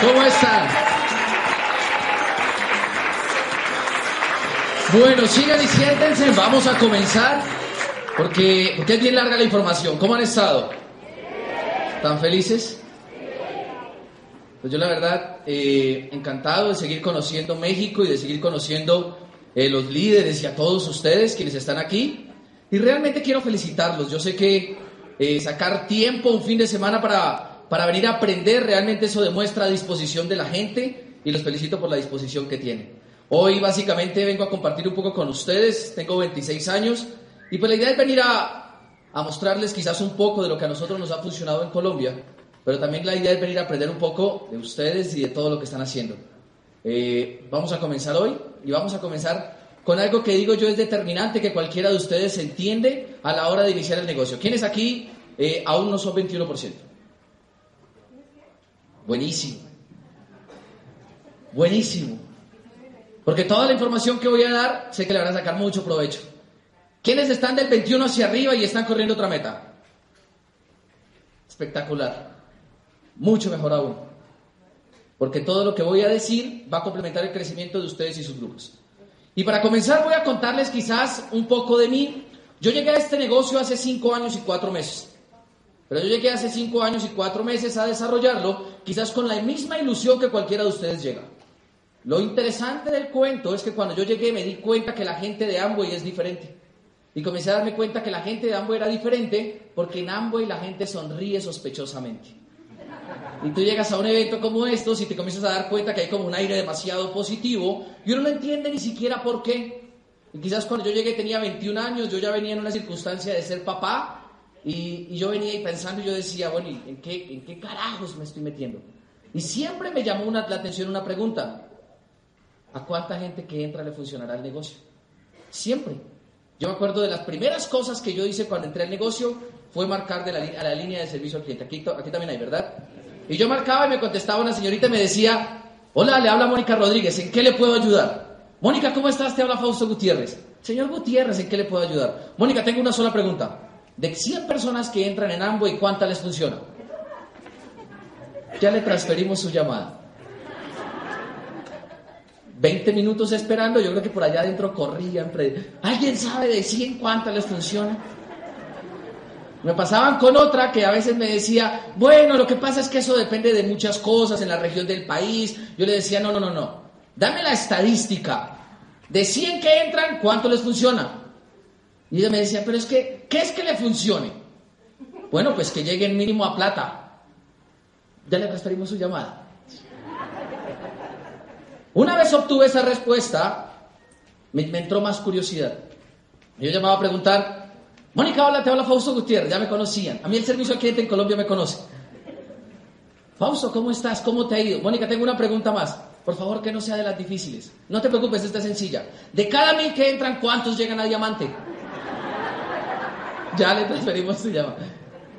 ¿Cómo están? Bueno, sigan y siéntense, vamos a comenzar, porque, porque es bien larga la información. ¿Cómo han estado? ¿Están felices? Pues yo la verdad, eh, encantado de seguir conociendo México y de seguir conociendo eh, los líderes y a todos ustedes quienes están aquí. Y realmente quiero felicitarlos. Yo sé que eh, sacar tiempo, un fin de semana para, para venir a aprender, realmente eso demuestra disposición de la gente y los felicito por la disposición que tienen. Hoy básicamente vengo a compartir un poco con ustedes, tengo 26 años y pues la idea es venir a, mostrarles quizás un poco de lo que a nosotros nos ha funcionado en Colombia pero también la idea es venir a aprender un poco de ustedes y de todo lo que están haciendo. Eh, vamos a comenzar hoy y vamos a comenzar con algo que digo yo es determinante que cualquiera de ustedes entiende a la hora de iniciar el negocio. ¿Quiénes aquí eh, aún no son 21%? Buenísimo. Buenísimo. Porque toda la información que voy a dar sé que le van a sacar mucho provecho. ¿Quiénes están del 21 hacia arriba y están corriendo otra meta? Espectacular mucho mejor aún. Porque todo lo que voy a decir va a complementar el crecimiento de ustedes y sus grupos. Y para comenzar voy a contarles quizás un poco de mí. Yo llegué a este negocio hace cinco años y cuatro meses. Pero yo llegué hace cinco años y cuatro meses a desarrollarlo, quizás con la misma ilusión que cualquiera de ustedes llega. Lo interesante del cuento es que cuando yo llegué me di cuenta que la gente de Amway es diferente. Y comencé a darme cuenta que la gente de Amway era diferente porque en Amway la gente sonríe sospechosamente. Y tú llegas a un evento como estos y te comienzas a dar cuenta que hay como un aire demasiado positivo y uno no entiende ni siquiera por qué. Y quizás cuando yo llegué tenía 21 años, yo ya venía en una circunstancia de ser papá y, yo venía ahí pensando y yo decía, bueno, ¿en qué, ¿en qué carajos me estoy metiendo? Y siempre me llamó la atención una pregunta. ¿A cuánta gente que entra le funcionará el negocio? Siempre. Yo me acuerdo de las primeras cosas que yo hice cuando entré al negocio fue marcar la, a la línea de servicio al cliente. Aquí, aquí también hay, ¿verdad? Y yo marcaba y me contestaba una señorita y me decía, hola, le habla Mónica Rodríguez, ¿en qué le puedo ayudar? Mónica, ¿cómo estás? Te habla Fausto Gutiérrez. Señor Gutiérrez, ¿en qué le puedo ayudar? Mónica, tengo una sola pregunta. De 100 personas que entran en Amway, ¿cuántas les funciona? Ya le transferimos su llamada. 20 minutos esperando, yo creo que por allá adentro corrían. ¿Alguien sabe de 100 cuántas les funciona? Me pasaban con otra que a veces me decía, bueno, lo que pasa es que eso depende de muchas cosas en la región del país. Yo le decía, no, no, no, no. Dame la estadística. De 100 que entran, ¿cuánto les funciona? Y ella me decía, pero es que, ¿qué es que le funcione? Bueno, pues que lleguen mínimo a plata. Ya le transferimos su llamada. Una vez obtuve esa respuesta, me, me entró más curiosidad. Yo llamaba a preguntar, Mónica, hola, te habla Fausto Gutiérrez, ya me conocían. A mí el servicio al cliente en Colombia me conoce. Fausto, ¿cómo estás? ¿Cómo te ha ido? Mónica, tengo una pregunta más. Por favor, que no sea de las difíciles. No te preocupes, esta es sencilla. De cada mil que entran, ¿cuántos llegan a diamante? Ya le transferimos su llamada.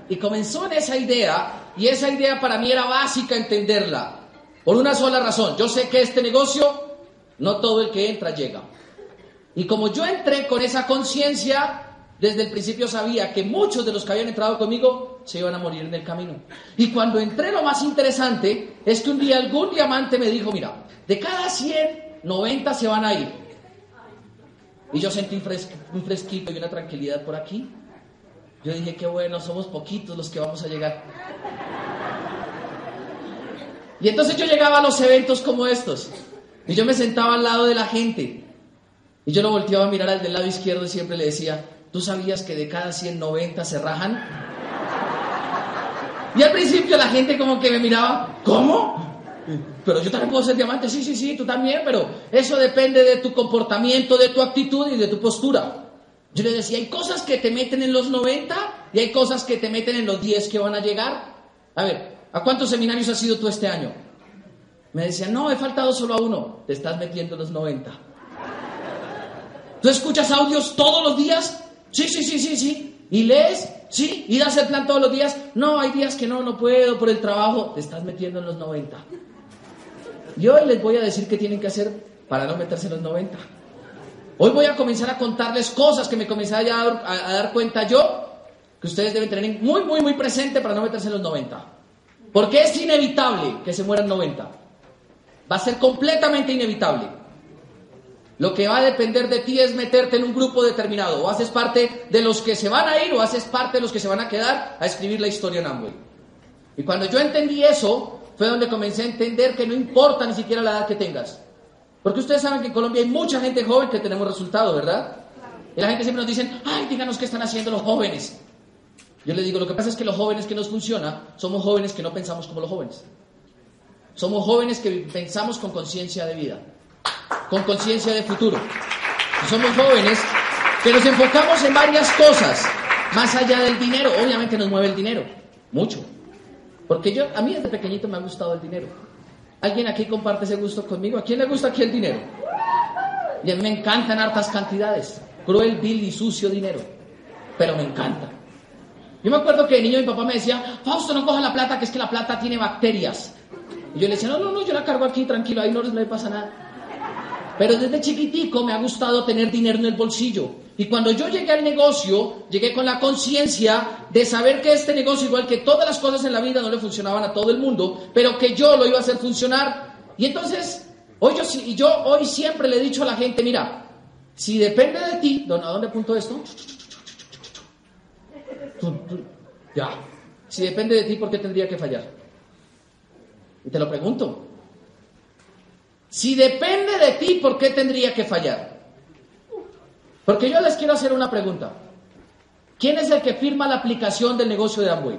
Y comenzó en esa idea, y esa idea para mí era básica entenderla. Por una sola razón. Yo sé que este negocio, no todo el que entra llega. Y como yo entré con esa conciencia, desde el principio sabía que muchos de los que habían entrado conmigo se iban a morir en el camino. Y cuando entré lo más interesante es que un día algún diamante me dijo, mira, de cada 100, 90 se van a ir. Y yo sentí un, fresquito y una tranquilidad por aquí. Yo dije, qué bueno, somos poquitos los que vamos a llegar. Y entonces yo llegaba a los eventos como estos. Y yo me sentaba al lado de la gente. Y yo lo volteaba a mirar al del lado izquierdo y siempre le decía, ¿Tú sabías que de cada 190 se rajan? Y al principio la gente como que me miraba, ¿cómo? Pero yo también puedo ser diamante, sí, sí, sí, tú también, pero eso depende de tu comportamiento, de tu actitud y de tu postura. Yo le decía, hay cosas que te meten en los 90 y hay cosas que te meten en los 10 que van a llegar. A ver, ¿a cuántos seminarios has ido tú este año? Me decía, no, he faltado solo a uno. Te estás metiendo en los 90. ¿Tú escuchas audios todos los días? Sí, sí, sí, sí, sí. ¿Y lees? Sí. ¿Y das el plan todos los días? No, hay días que no, no puedo por el trabajo. Te estás metiendo en los 90. Y hoy les voy a decir qué tienen que hacer para no meterse en los 90. Hoy voy a comenzar a contarles cosas que me comencé a dar, a dar cuenta yo, que ustedes deben tener muy, muy, muy presente para no meterse en los 90. Porque es inevitable que se mueran 90. Va a ser completamente inevitable. Lo que va a depender de ti es meterte en un grupo determinado. O haces parte de los que se van a ir o haces parte de los que se van a quedar a escribir la historia en Amway. Y cuando yo entendí eso, fue donde comencé a entender que no importa ni siquiera la edad que tengas. Porque ustedes saben que en Colombia hay mucha gente joven que tenemos resultados, ¿verdad? Y la gente siempre nos dice, ay, díganos qué están haciendo los jóvenes. Yo le digo, lo que pasa es que los jóvenes que nos funciona, somos jóvenes que no pensamos como los jóvenes. Somos jóvenes que pensamos con conciencia de vida, con conciencia de futuro. Somos jóvenes que nos enfocamos en varias cosas, más allá del dinero. Obviamente nos mueve el dinero, mucho. Porque yo, a mí desde pequeñito me ha gustado el dinero. ¿Alguien aquí comparte ese gusto conmigo? ¿A quién le gusta aquí el dinero? A mí me encantan hartas cantidades. Cruel, vil y sucio dinero. Pero me encanta. Yo me acuerdo que de niño mi papá me decía, Fausto, no coja la plata, que es que la plata tiene bacterias. Y yo le decía, no, no, no, yo la cargo aquí, tranquilo, ahí no les me pasa nada. Pero desde chiquitico me ha gustado tener dinero en el bolsillo. Y cuando yo llegué al negocio, llegué con la conciencia de saber que este negocio, igual que todas las cosas en la vida, no le funcionaban a todo el mundo, pero que yo lo iba a hacer funcionar. Y entonces, hoy yo, yo hoy siempre le he dicho a la gente, mira, si depende de ti, ¿a dónde apunto esto? Ya. Si depende de ti, ¿por qué tendría que fallar? Y te lo pregunto. Si depende de ti, ¿por qué tendría que fallar? Porque yo les quiero hacer una pregunta. ¿Quién es el que firma la aplicación del negocio de Amway?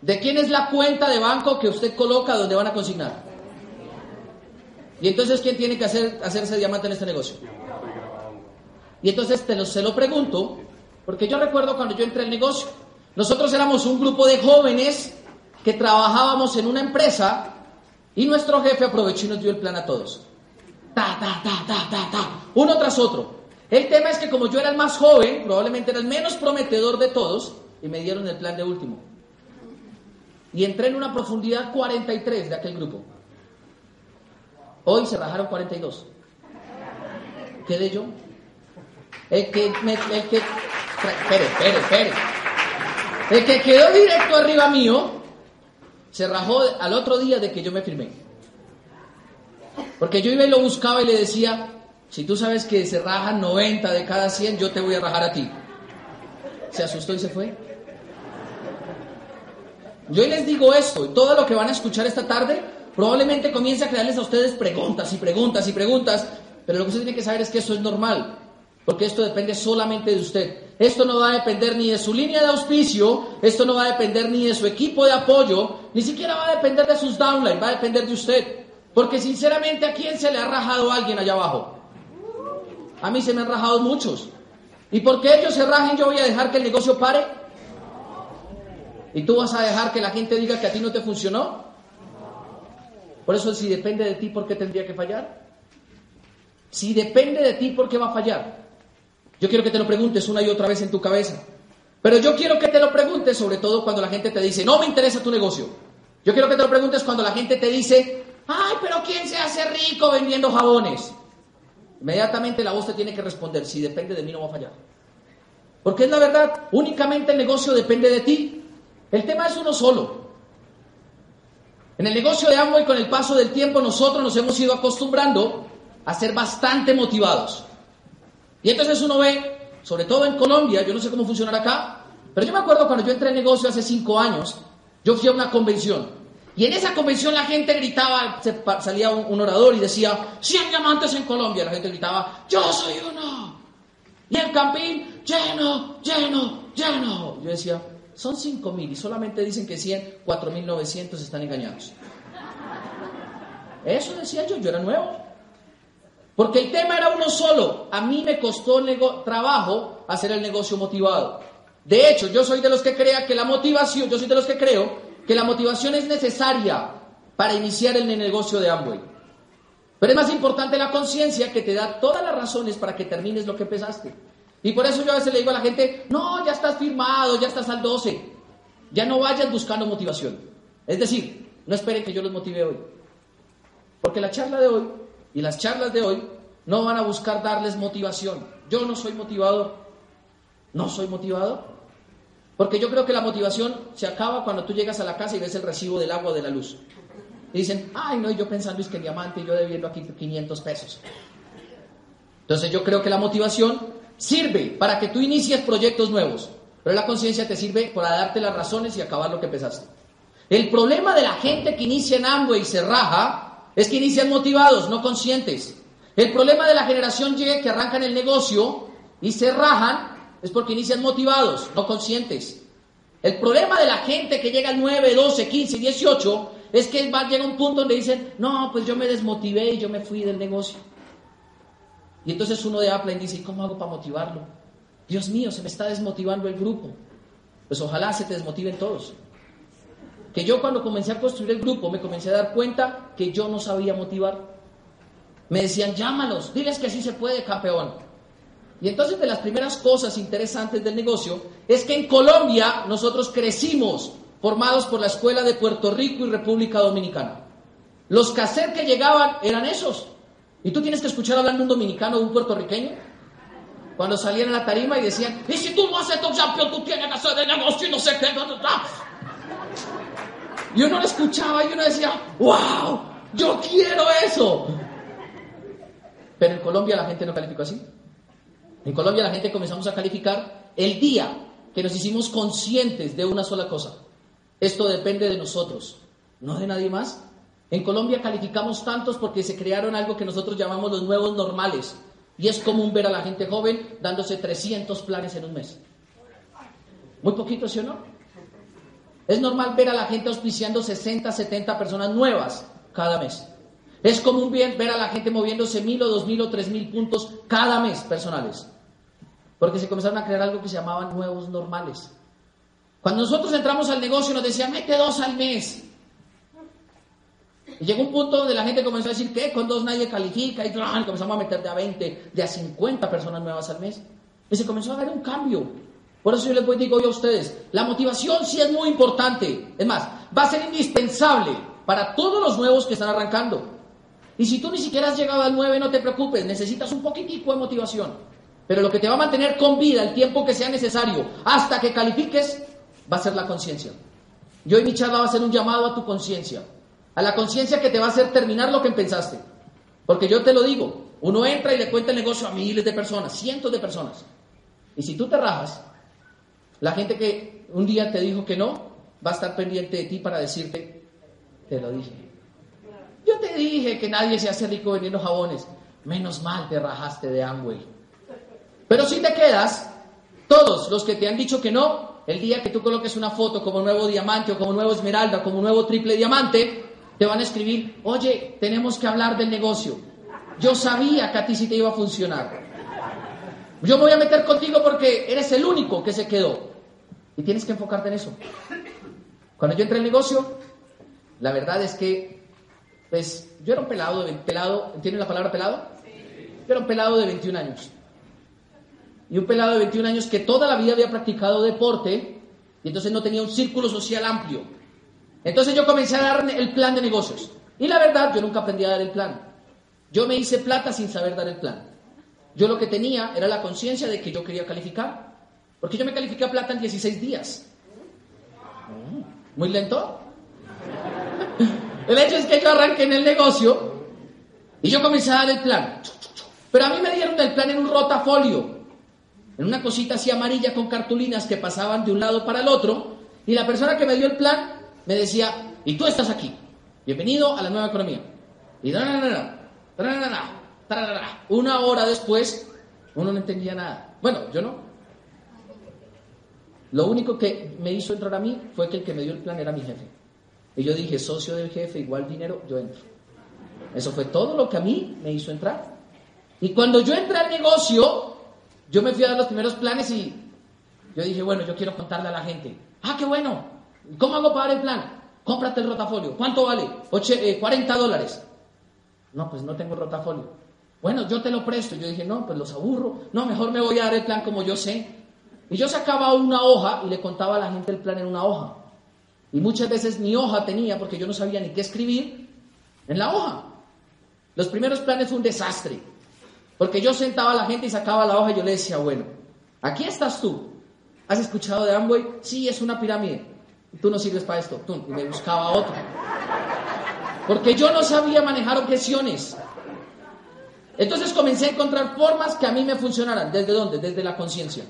¿De quién es la cuenta de banco que usted coloca donde van a consignar? Y entonces, ¿quién tiene que hacer, hacerse diamante en este negocio? Y entonces te lo, se lo pregunto, porque yo recuerdo cuando yo entré al negocio, nosotros éramos un grupo de jóvenes que trabajábamos en una empresa y nuestro jefe aprovechó y nos dio el plan a todos. Uno tras otro. El tema es que como yo era el más joven, probablemente era el menos prometedor de todos, y me dieron el plan de último. Y entré en una profundidad 43 de aquel grupo. Hoy se rajaron 42. ¿Quedé yo? El que, el que, espere, espere, espere. El que quedó directo arriba mío se rajó al otro día de que yo me firmé. Porque yo iba y lo buscaba y le decía, si tú sabes que se rajan 90 de cada 100, yo te voy a rajar a ti. Se asustó y se fue. Yo les digo esto, y todo lo que van a escuchar esta tarde, probablemente comience a crearles a ustedes preguntas y preguntas y preguntas, pero lo que usted tiene que saber es que eso es normal, porque esto depende solamente de usted. Esto no va a depender ni de su línea de auspicio, esto no va a depender ni de su equipo de apoyo, ni siquiera va a depender de sus downlines, va a depender de usted. Porque sinceramente, ¿a quién se le ha rajado alguien allá abajo? A mí se me han rajado muchos. ¿Y porque ellos se rajen yo voy a dejar que el negocio pare? ¿Y tú vas a dejar que la gente diga que a ti no te funcionó? Por eso si depende de ti, ¿por qué tendría que fallar? Si depende de ti, ¿por qué va a fallar? Yo quiero que te lo preguntes una y otra vez en tu cabeza. Pero yo quiero que te lo preguntes sobre todo cuando la gente te dice, no me interesa tu negocio. Yo quiero que te lo preguntes cuando la gente te dice, ay, pero ¿quién se hace rico vendiendo jabones? Inmediatamente la voz te tiene que responder, si depende de mí no va a fallar. Porque es la verdad, únicamente el negocio depende de ti. El tema es uno solo. En el negocio de Amway, con el paso del tiempo, nosotros nos hemos ido acostumbrando a ser bastante motivados. Y entonces uno ve, sobre todo en Colombia, yo no sé cómo funcionará acá, pero yo me acuerdo cuando yo entré en negocio hace cinco años, yo fui a una convención. Y en esa convención la gente gritaba, salía un, orador y decía, 100 diamantes en Colombia. La gente gritaba, yo soy uno. Y el campín, lleno, lleno, lleno. Yo decía, son 5 mil y solamente dicen que 100, 4.900 están engañados. Eso decía yo, yo era nuevo. Porque el tema era uno solo. A mí me costó trabajo hacer el negocio motivado. De hecho, yo soy de los que crea que la motivación, yo soy de los que creo que la motivación es necesaria para iniciar el negocio de Amway. Pero es más importante la conciencia que te da todas las razones para que termines lo que empezaste. Y por eso yo a veces le digo a la gente, no, ya estás firmado, ya estás al 12. Ya no vayas buscando motivación. Es decir, no esperen que yo los motive hoy. Porque la charla de hoy y las charlas de hoy no van a buscar darles motivación. Yo no soy motivador. No soy motivador. Porque yo creo que la motivación se acaba cuando tú llegas a la casa y ves el recibo del agua de la luz. Y dicen, ay, no, yo pensando es que diamante y yo debiendo aquí 500 pesos. Entonces yo creo que la motivación sirve para que tú inicies proyectos nuevos, pero la conciencia te sirve para darte las razones y acabar lo que empezaste. El problema de la gente que inicia en Amway y se raja es que inician motivados, no conscientes. El problema de la generación Y que arrancan el negocio y se rajan es porque inician motivados, no conscientes. El problema de la gente que llega al 9, 12, 15, 18 es que va, llega un punto donde dicen, no, pues yo me desmotivé y yo me fui del negocio. Y entonces uno de Apple dice, ¿cómo hago para motivarlo? Dios mío, se me está desmotivando el grupo. Pues ojalá se te desmotiven todos. Que yo cuando comencé a construir el grupo me comencé a dar cuenta que yo no sabía motivar. Me decían, llámalos, diles que sí se puede, campeón. Y entonces de las primeras cosas interesantes del negocio es que en Colombia nosotros crecimos formados por la Escuela de Puerto Rico y República Dominicana. Los cassettes que llegaban eran esos. Y tú tienes que escuchar hablando un dominicano o un puertorriqueño. Cuando salían a la tarima y decían, y si tú no haces tu campeón, tú tienes que hacer de negocio y no sé qué. Y uno lo escuchaba y uno decía, wow, yo quiero eso. Pero en Colombia la gente no calificó así. En Colombia la gente comenzamos a calificar el día que nos hicimos conscientes de una sola cosa. Esto depende de nosotros, no de nadie más. En Colombia calificamos tantos porque se crearon algo que nosotros llamamos los nuevos normales. Y es común ver a la gente joven dándose 300 planes en un mes. Muy poquito, ¿sí o no? Es normal ver a la gente auspiciando 60, 70 personas nuevas cada mes. Es común ver a la gente moviéndose mil o dos mil o tres mil puntos cada mes personales. Porque se comenzaron a crear algo que se llamaban nuevos normales. Cuando nosotros entramos al negocio nos decían, mete dos al mes. Y llegó un punto donde la gente comenzó a decir, ¿qué? Con dos nadie califica. Y comenzamos a meter de a 20, de a 50 personas nuevas al mes. Y se comenzó a ver un cambio. Por eso yo les digo hoy a ustedes, la motivación sí es muy importante. Es más, va a ser indispensable para todos los nuevos que están arrancando. Y si tú ni siquiera has llegado al 9, no te preocupes, necesitas un poquitico de motivación. Pero lo que te va a mantener con vida el tiempo que sea necesario hasta que califiques va a ser la conciencia. Yo hoy mi charla va a ser un llamado a tu conciencia, a la conciencia que te va a hacer terminar lo que pensaste. Porque yo te lo digo, uno entra y le cuenta el negocio a miles de personas, cientos de personas. Y si tú te rajas, la gente que un día te dijo que no, va a estar pendiente de ti para decirte, te lo dije. Yo te dije que nadie se hace rico vendiendo jabones. Menos mal te rajaste de Amway. Pero si te quedas, todos los que te han dicho que no, el día que tú coloques una foto como nuevo diamante o como nuevo esmeralda, como nuevo triple diamante, te van a escribir, oye, tenemos que hablar del negocio. Yo sabía que a ti sí te iba a funcionar. Yo me voy a meter contigo porque eres el único que se quedó. Y tienes que enfocarte en eso. Cuando yo entré al negocio, la verdad es que, pues, yo era un pelado, de, pelado, ¿entienden la palabra pelado? Yo era un pelado de 21 años y un pelado de 21 años que toda la vida había practicado deporte y entonces no tenía un círculo social amplio. Entonces yo comencé a dar el plan de negocios. Y la verdad, yo nunca aprendí a dar el plan. Yo me hice plata sin saber dar el plan. Yo lo que tenía era la conciencia de que yo quería calificar. Porque yo me califiqué a plata en 16 días. ¿Muy lento? El hecho es que yo arranqué en el negocio y yo comencé a dar el plan. Pero a mí me dieron el plan en un rotafolio en una cosita así amarilla con cartulinas que pasaban de un lado para el otro, y la persona que me dio el plan me decía, y tú estás aquí, bienvenido a la nueva economía. Y una hora después, uno no entendía nada. Bueno, yo no. Lo único que me hizo entrar a mí fue que el que me dio el plan era mi jefe. Y yo dije, socio del jefe, igual dinero, yo entro. Eso fue todo lo que a mí me hizo entrar. Y cuando yo entré al negocio, yo me fui a dar los primeros planes y yo dije, bueno, yo quiero contarle a la gente. Ah, qué bueno. ¿Cómo hago para dar el plan? Cómprate el rotafolio. ¿Cuánto vale? 40 eh, dólares. No, pues no tengo rotafolio. Bueno, yo te lo presto. Yo dije, no, pues los aburro. No, mejor me voy a dar el plan como yo sé. Y yo sacaba una hoja y le contaba a la gente el plan en una hoja. Y muchas veces ni hoja tenía porque yo no sabía ni qué escribir en la hoja. Los primeros planes fue un desastre. Porque yo sentaba a la gente y sacaba la hoja y yo le decía, bueno, aquí estás tú. ¿Has escuchado de Amway? Sí, es una pirámide. Tú no sirves para esto. Tú, y me buscaba otro. Porque yo no sabía manejar objeciones. Entonces comencé a encontrar formas que a mí me funcionaran. ¿Desde dónde? Desde la conciencia.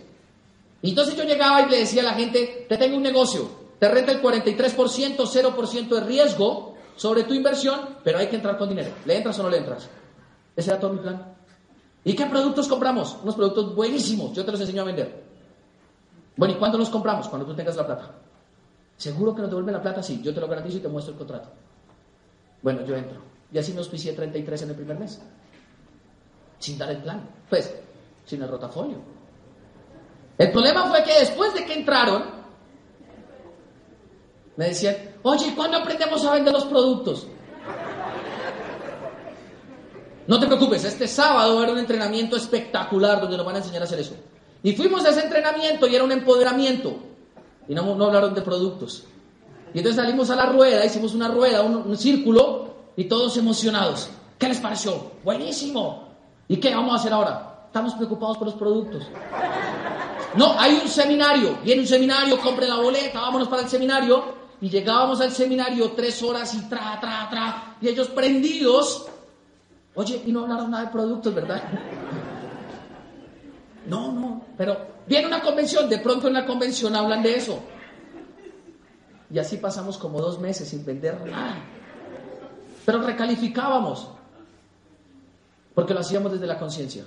Y entonces yo llegaba y le decía a la gente, te tengo un negocio, te renta el 43%, 0% de riesgo sobre tu inversión, pero hay que entrar con dinero. ¿Le entras o no le entras? Ese era todo mi plan. ¿Y qué productos compramos? Unos productos buenísimos. Yo te los enseño a vender. Bueno, ¿y cuándo los compramos? Cuando tú tengas la plata. ¿Seguro que nos devuelven la plata? Sí, yo te lo garantizo y te muestro el contrato. Bueno, yo entro. Y así me auspicié 33 en el primer mes. Sin dar el plan. Pues, sin el rotafolio. El problema fue que después de que entraron, me decían, oye, ¿cuándo aprendemos a vender los productos? No te preocupes, este sábado era un entrenamiento espectacular donde nos van a enseñar a hacer eso. Y fuimos a ese entrenamiento y era un empoderamiento. Y no, no hablaron de productos. Y entonces salimos a la rueda, hicimos una rueda, un, un círculo, y todos emocionados. ¿Qué les pareció? Buenísimo. ¿Y qué vamos a hacer ahora? Estamos preocupados por los productos. No, hay un seminario. Viene un seminario, compre la boleta, vámonos para el seminario. Y llegábamos al seminario tres horas y tra, tra, tra. Y ellos prendidos. Oye, y no hablaron nada de productos, ¿verdad? No, no, pero viene una convención, de pronto en la convención hablan de eso. Y así pasamos como dos meses sin vender nada. Pero recalificábamos, porque lo hacíamos desde la conciencia.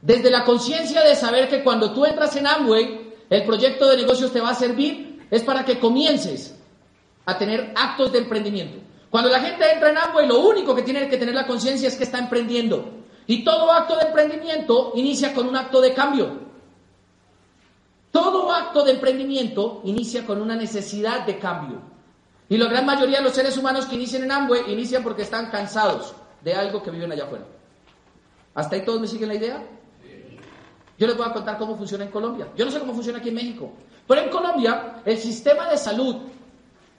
Desde la conciencia de saber que cuando tú entras en Amway, el proyecto de negocios te va a servir, es para que comiences a tener actos de emprendimiento. Cuando la gente entra en Amway, lo único que tiene que tener la conciencia es que está emprendiendo. Y todo acto de emprendimiento inicia con un acto de cambio. Todo acto de emprendimiento inicia con una necesidad de cambio. Y la gran mayoría de los seres humanos que inician en Amway inician porque están cansados de algo que viven allá afuera. ¿Hasta ahí todos me siguen la idea? Yo les voy a contar cómo funciona en Colombia. Yo no sé cómo funciona aquí en México. Pero en Colombia, el sistema de salud,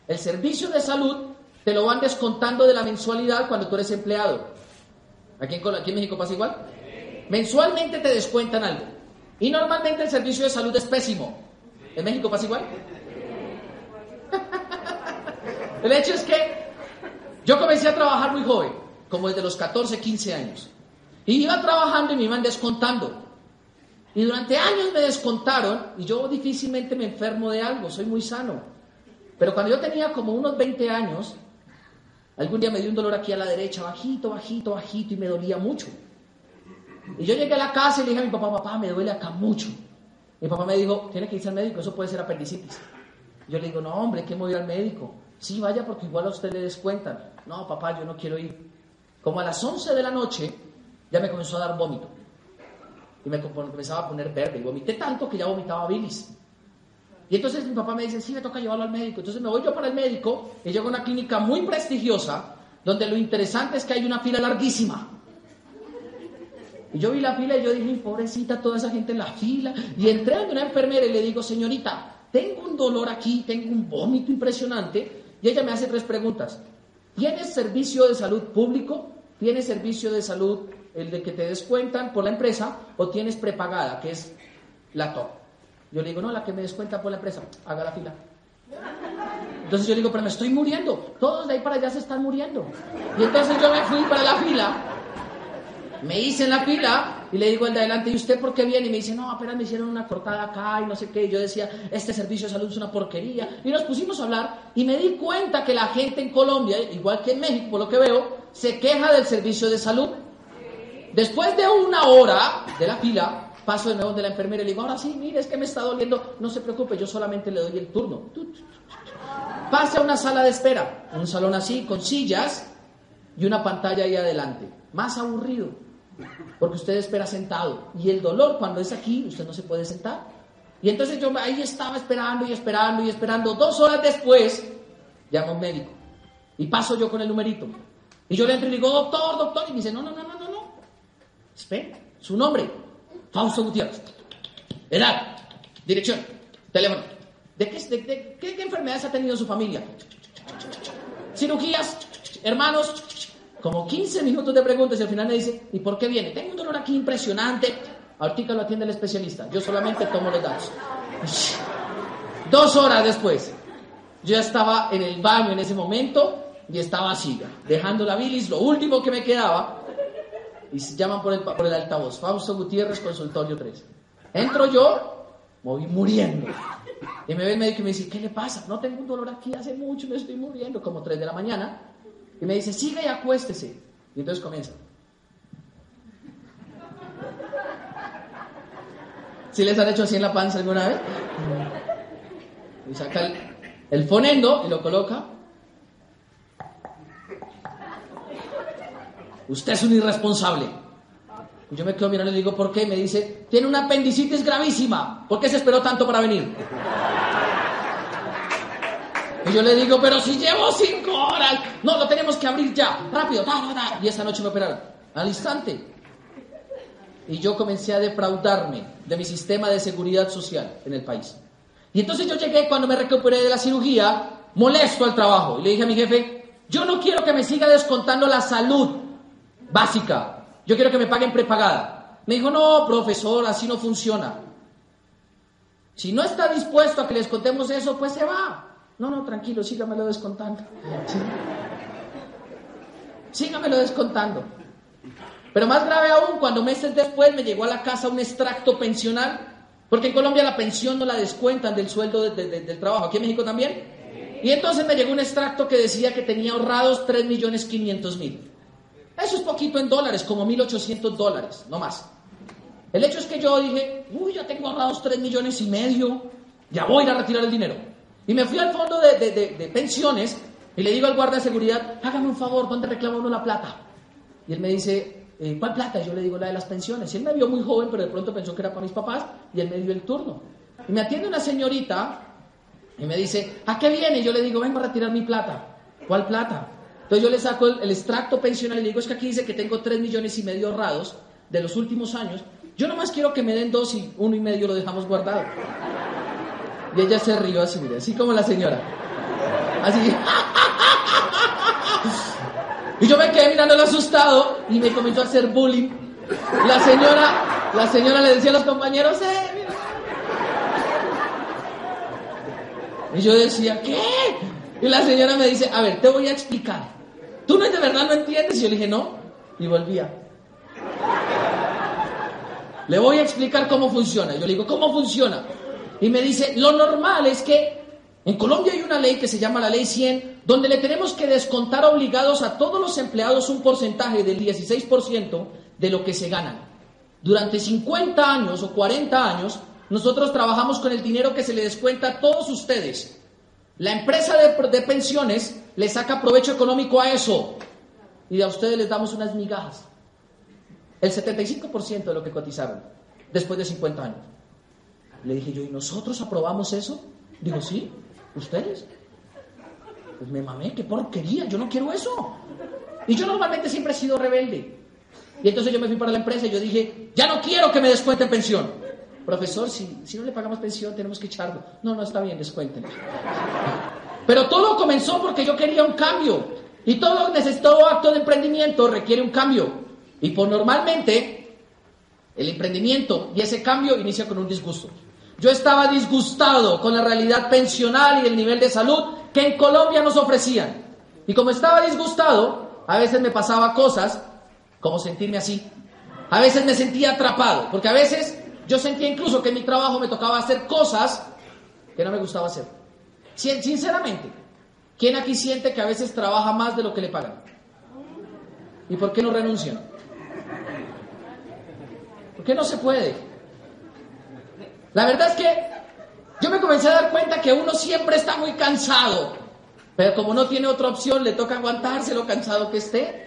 el servicio de salud, te lo van descontando de la mensualidad cuando tú eres empleado. ¿Aquí en, aquí en México pasa igual? Mensualmente te descuentan algo. Y normalmente el servicio de salud es pésimo. ¿En México pasa igual? el hecho es que yo comencé a trabajar muy joven, como desde los 14, 15 años. Y iba trabajando y me iban descontando. Y durante años me descontaron y yo difícilmente me enfermo de algo, soy muy sano. Pero cuando yo tenía como unos 20 años, algún día me dio un dolor aquí a la derecha, bajito, bajito, bajito, y me dolía mucho. Y yo llegué a la casa y le dije a mi papá, papá, me duele acá mucho. Mi papá me dijo, tiene que irse al médico, eso puede ser apendicitis. Yo le digo, no, hombre, ¿qué me voy al médico? Sí, vaya porque igual a usted le descuentan. No, papá, yo no quiero ir. Como a las 11 de la noche, ya me comenzó a dar vómito y me comenzaba a poner verde. Y vomité tanto que ya vomitaba bilis. Y entonces mi papá me dice, sí, me toca llevarlo al médico. Entonces me voy yo para el médico y llego a una clínica muy prestigiosa, donde lo interesante es que hay una fila larguísima. Y yo vi la fila y yo dije, pobrecita, toda esa gente en la fila. Y entré a una enfermera y le digo, señorita, tengo un dolor aquí, tengo un vómito impresionante. Y ella me hace tres preguntas. ¿Tienes servicio de salud público? ¿Tienes servicio de salud el de que te descuentan por la empresa o tienes prepagada, que es la top. Yo le digo, no, la que me descuenta por la empresa, haga la fila. Entonces yo digo, pero me estoy muriendo, todos de ahí para allá se están muriendo. Y entonces yo me fui para la fila, me hice en la fila y le digo al de adelante, ¿y usted por qué viene? Y me dice, no, apenas me hicieron una cortada acá y no sé qué. Y yo decía, este servicio de salud es una porquería. Y nos pusimos a hablar y me di cuenta que la gente en Colombia, igual que en México, por lo que veo, se queja del servicio de salud. Después de una hora de la fila, paso de nuevo de la enfermera y le digo, ahora sí, mire, es que me está doliendo. No se preocupe, yo solamente le doy el turno. Pase a una sala de espera, un salón así, con sillas y una pantalla ahí adelante. Más aburrido, porque usted espera sentado. Y el dolor, cuando es aquí, usted no se puede sentar. Y entonces yo ahí estaba esperando y esperando y esperando. Dos horas después, llama un médico. Y paso yo con el numerito. Y yo le entro y le digo, doctor, doctor. Y me dice, no, no, no, no, Espera, su nombre, Fausto Gutiérrez. Edad, dirección, teléfono. ¿De qué, qué enfermedades ha tenido su familia? Cirugías, hermanos, como 15 minutos de preguntas y al final me dice, ¿y por qué viene? Tengo un dolor aquí impresionante. Ahorita lo atiende el especialista. Yo solamente tomo los datos. Dos horas después, yo estaba en el baño en ese momento y estaba así, dejando la bilis, lo último que me quedaba, y llaman por el, por el altavoz, Fausto Gutiérrez, consultorio 3. Entro yo, moví muriendo. Y me ve el médico y me dice, ¿qué le pasa? No tengo un dolor aquí hace mucho, me estoy muriendo, como 3 de la mañana. Y me dice, siga y acuéstese. Y entonces comienza. ¿Sí les han hecho así en la panza alguna vez? Y saca el, el fonendo y lo coloca. Usted es un irresponsable. Yo me quedo mirando y le digo, ¿por qué? Me dice, tiene una apendicitis gravísima. ¿Por qué se esperó tanto para venir? Y yo le digo, pero si llevo cinco horas. No, lo tenemos que abrir ya. Rápido, da, da, Y esa noche me operaron. Al instante. Y yo comencé a defraudarme de mi sistema de seguridad social en el país. Y entonces yo llegué cuando me recuperé de la cirugía, molesto al trabajo. Y le dije a mi jefe, yo no quiero que me siga descontando la salud básica. Yo quiero que me paguen prepagada. Me dijo, no, profesor, así no funciona. Si no está dispuesto a que les contemos eso, pues se va. No, no, tranquilo, sígamelo descontando. Sígamelo descontando. Pero más grave aún, cuando meses después me llegó a la casa un extracto pensional, porque en Colombia la pensión no la descuentan del sueldo del trabajo, aquí en México también. Y entonces me llegó un extracto que decía que tenía ahorrados 3.500.000. Eso es poquito en dólares, como 1.800 dólares, no más. El hecho es que yo dije, uy, ya tengo ahorrados 3 millones y medio, ya voy a ir a retirar el dinero. Y me fui al fondo de, pensiones y le digo al guardia de seguridad, hágame un favor, ¿dónde reclama uno la plata? Y él me dice, eh, ¿cuál plata? Yo le digo la de las pensiones. Y él me vio muy joven, pero de pronto pensó que era para mis papás y él me dio el turno. Y me atiende una señorita y me dice, ¿a qué viene? Y yo le digo, vengo a retirar mi plata. ¿Cuál plata? Entonces yo le saco el, extracto pensional y le digo, es que aquí dice que tengo 3 millones y medio ahorrados de los últimos años. Yo nomás quiero que me den dos y uno y medio lo dejamos guardado. Y ella se rió así, mire, así como la señora. Así. Y yo me quedé mirándolo asustado y me comenzó a hacer bullying. La señora, la señora le decía a los compañeros, eh, mira. Y yo decía, ¿qué? Y la señora me dice, a ver, te voy a explicar. ¿Tú no de verdad no entiendes? Y yo le dije, no. Y volvía. Le voy a explicar cómo funciona. Yo le digo, ¿cómo funciona? Y me dice, lo normal es que en Colombia hay una ley que se llama la Ley 100, donde le tenemos que descontar obligados a todos los empleados un porcentaje del 16% de lo que se ganan. Durante 50 años o 40 años, nosotros trabajamos con el dinero que se le descuenta a todos ustedes. La empresa de, pensiones le saca provecho económico a eso y a ustedes les damos unas migajas. El 75% de lo que cotizaron después de 50 años. Le dije yo, ¿y nosotros aprobamos eso? Digo, sí, ustedes. Pues me mamé, qué porquería, yo no quiero eso. Y yo normalmente siempre he sido rebelde. Y entonces yo me fui para la empresa y yo dije, ya no quiero que me descuenten pensión profesor, si, si no le pagamos pensión tenemos que echarlo. No, no está bien, descuenten. Pero todo comenzó porque yo quería un cambio. Y todo, todo acto de emprendimiento requiere un cambio. Y por normalmente, el emprendimiento y ese cambio inicia con un disgusto. Yo estaba disgustado con la realidad pensional y el nivel de salud que en Colombia nos ofrecían. Y como estaba disgustado, a veces me pasaba cosas como sentirme así. A veces me sentía atrapado, porque a veces yo sentía incluso que en mi trabajo me tocaba hacer cosas que no me gustaba hacer. Sinceramente, ¿quién aquí siente que a veces trabaja más de lo que le pagan? ¿Y por qué no renuncian? ¿Por qué no se puede? La verdad es que yo me comencé a dar cuenta que uno siempre está muy cansado, pero como no tiene otra opción, le toca aguantarse lo cansado que esté.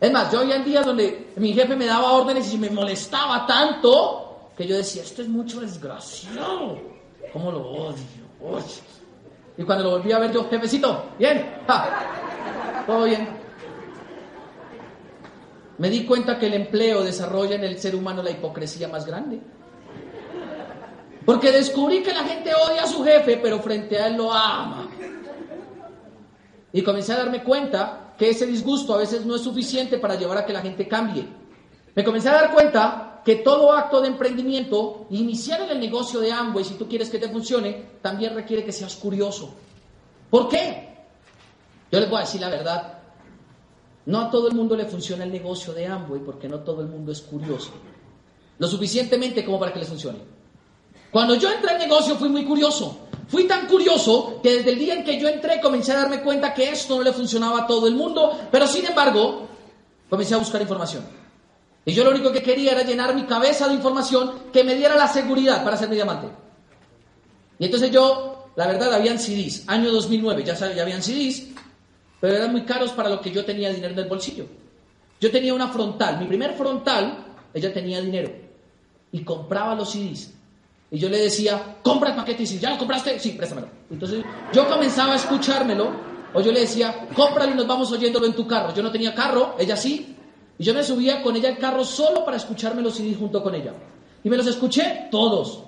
Es más, yo había días donde mi jefe me daba órdenes y me molestaba tanto que yo decía, esto es mucho desgraciado. ¿Cómo lo odio? Y cuando lo volví a ver yo, jefecito, bien, todo bien. Me di cuenta que el empleo desarrolla en el ser humano la hipocresía más grande. Porque descubrí que la gente odia a su jefe, pero frente a él lo ama. Y comencé a darme cuenta que ese disgusto a veces no es suficiente para llevar a que la gente cambie. Me comencé a dar cuenta que todo acto de emprendimiento, iniciar en el negocio de Amway, si tú quieres que te funcione, también requiere que seas curioso. ¿Por qué? Yo les voy a decir la verdad. No a todo el mundo le funciona el negocio de Amway porque no todo el mundo es curioso. Lo suficientemente como para que les funcione. Cuando yo entré al negocio fui muy curioso. Fui tan curioso que desde el día en que yo entré comencé a darme cuenta que esto no le funcionaba a todo el mundo, pero sin embargo comencé a buscar información. Y yo lo único que quería era llenar mi cabeza de información que me diera la seguridad para ser mi diamante. Y entonces yo, la verdad, habían CDs, año 2009, ya, ya habían CDs, pero eran muy caros para lo que yo tenía dinero en el bolsillo. Yo tenía una frontal, mi primer frontal, ella tenía dinero y compraba los CDs. Y yo le decía, compra el paquete y si ya lo compraste, sí, préstamelo. Entonces yo comenzaba a escuchármelo, o yo le decía, cómpralo y nos vamos oyéndolo en tu carro. Yo no tenía carro, ella sí, y yo me subía con ella al carro solo para escucharme los CDs junto con ella. Y me los escuché todos.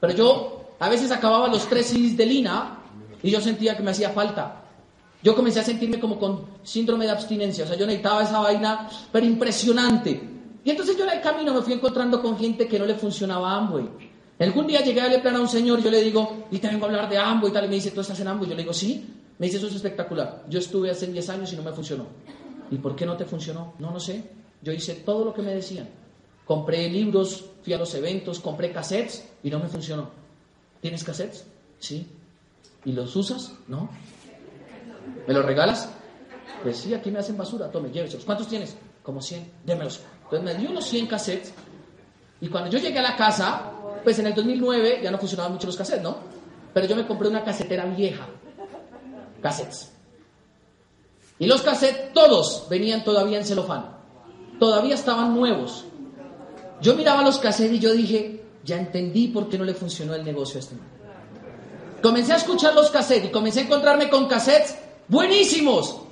Pero yo a veces acababa los tres CDs de Lina y yo sentía que me hacía falta. Yo comencé a sentirme como con síndrome de abstinencia. O sea, yo necesitaba esa vaina, pero impresionante. Y entonces yo en el camino me fui encontrando con gente que no le funcionaba Amway. Algún día llegué a plan a un señor yo le digo, y te vengo a hablar de Amway y tal. Y me dice, ¿tú estás en Amway? Yo le digo, sí. Me dice, eso es espectacular. Yo estuve hace 10 años y no me funcionó. ¿Y por qué no te funcionó? No, no sé. Yo hice todo lo que me decían. Compré libros, fui a los eventos, compré cassettes y no me funcionó. ¿Tienes cassettes? Sí. ¿Y los usas? No. ¿Me los regalas? Pues sí, aquí me hacen basura. Tome, lléveselos. ¿Cuántos tienes? Como 100. Démelos. Entonces me dio unos 100 cassettes. Y cuando yo llegué a la casa, pues en el 2009 ya no funcionaban mucho los cassettes, ¿no? Pero yo me compré una casetera vieja. Cassettes. Y los cassettes todos venían todavía en celofán. Todavía estaban nuevos. Yo miraba los cassettes y yo dije, ya entendí por qué no le funcionó el negocio a este. Comencé a escuchar los cassettes y comencé a encontrarme con cassettes buenísimos.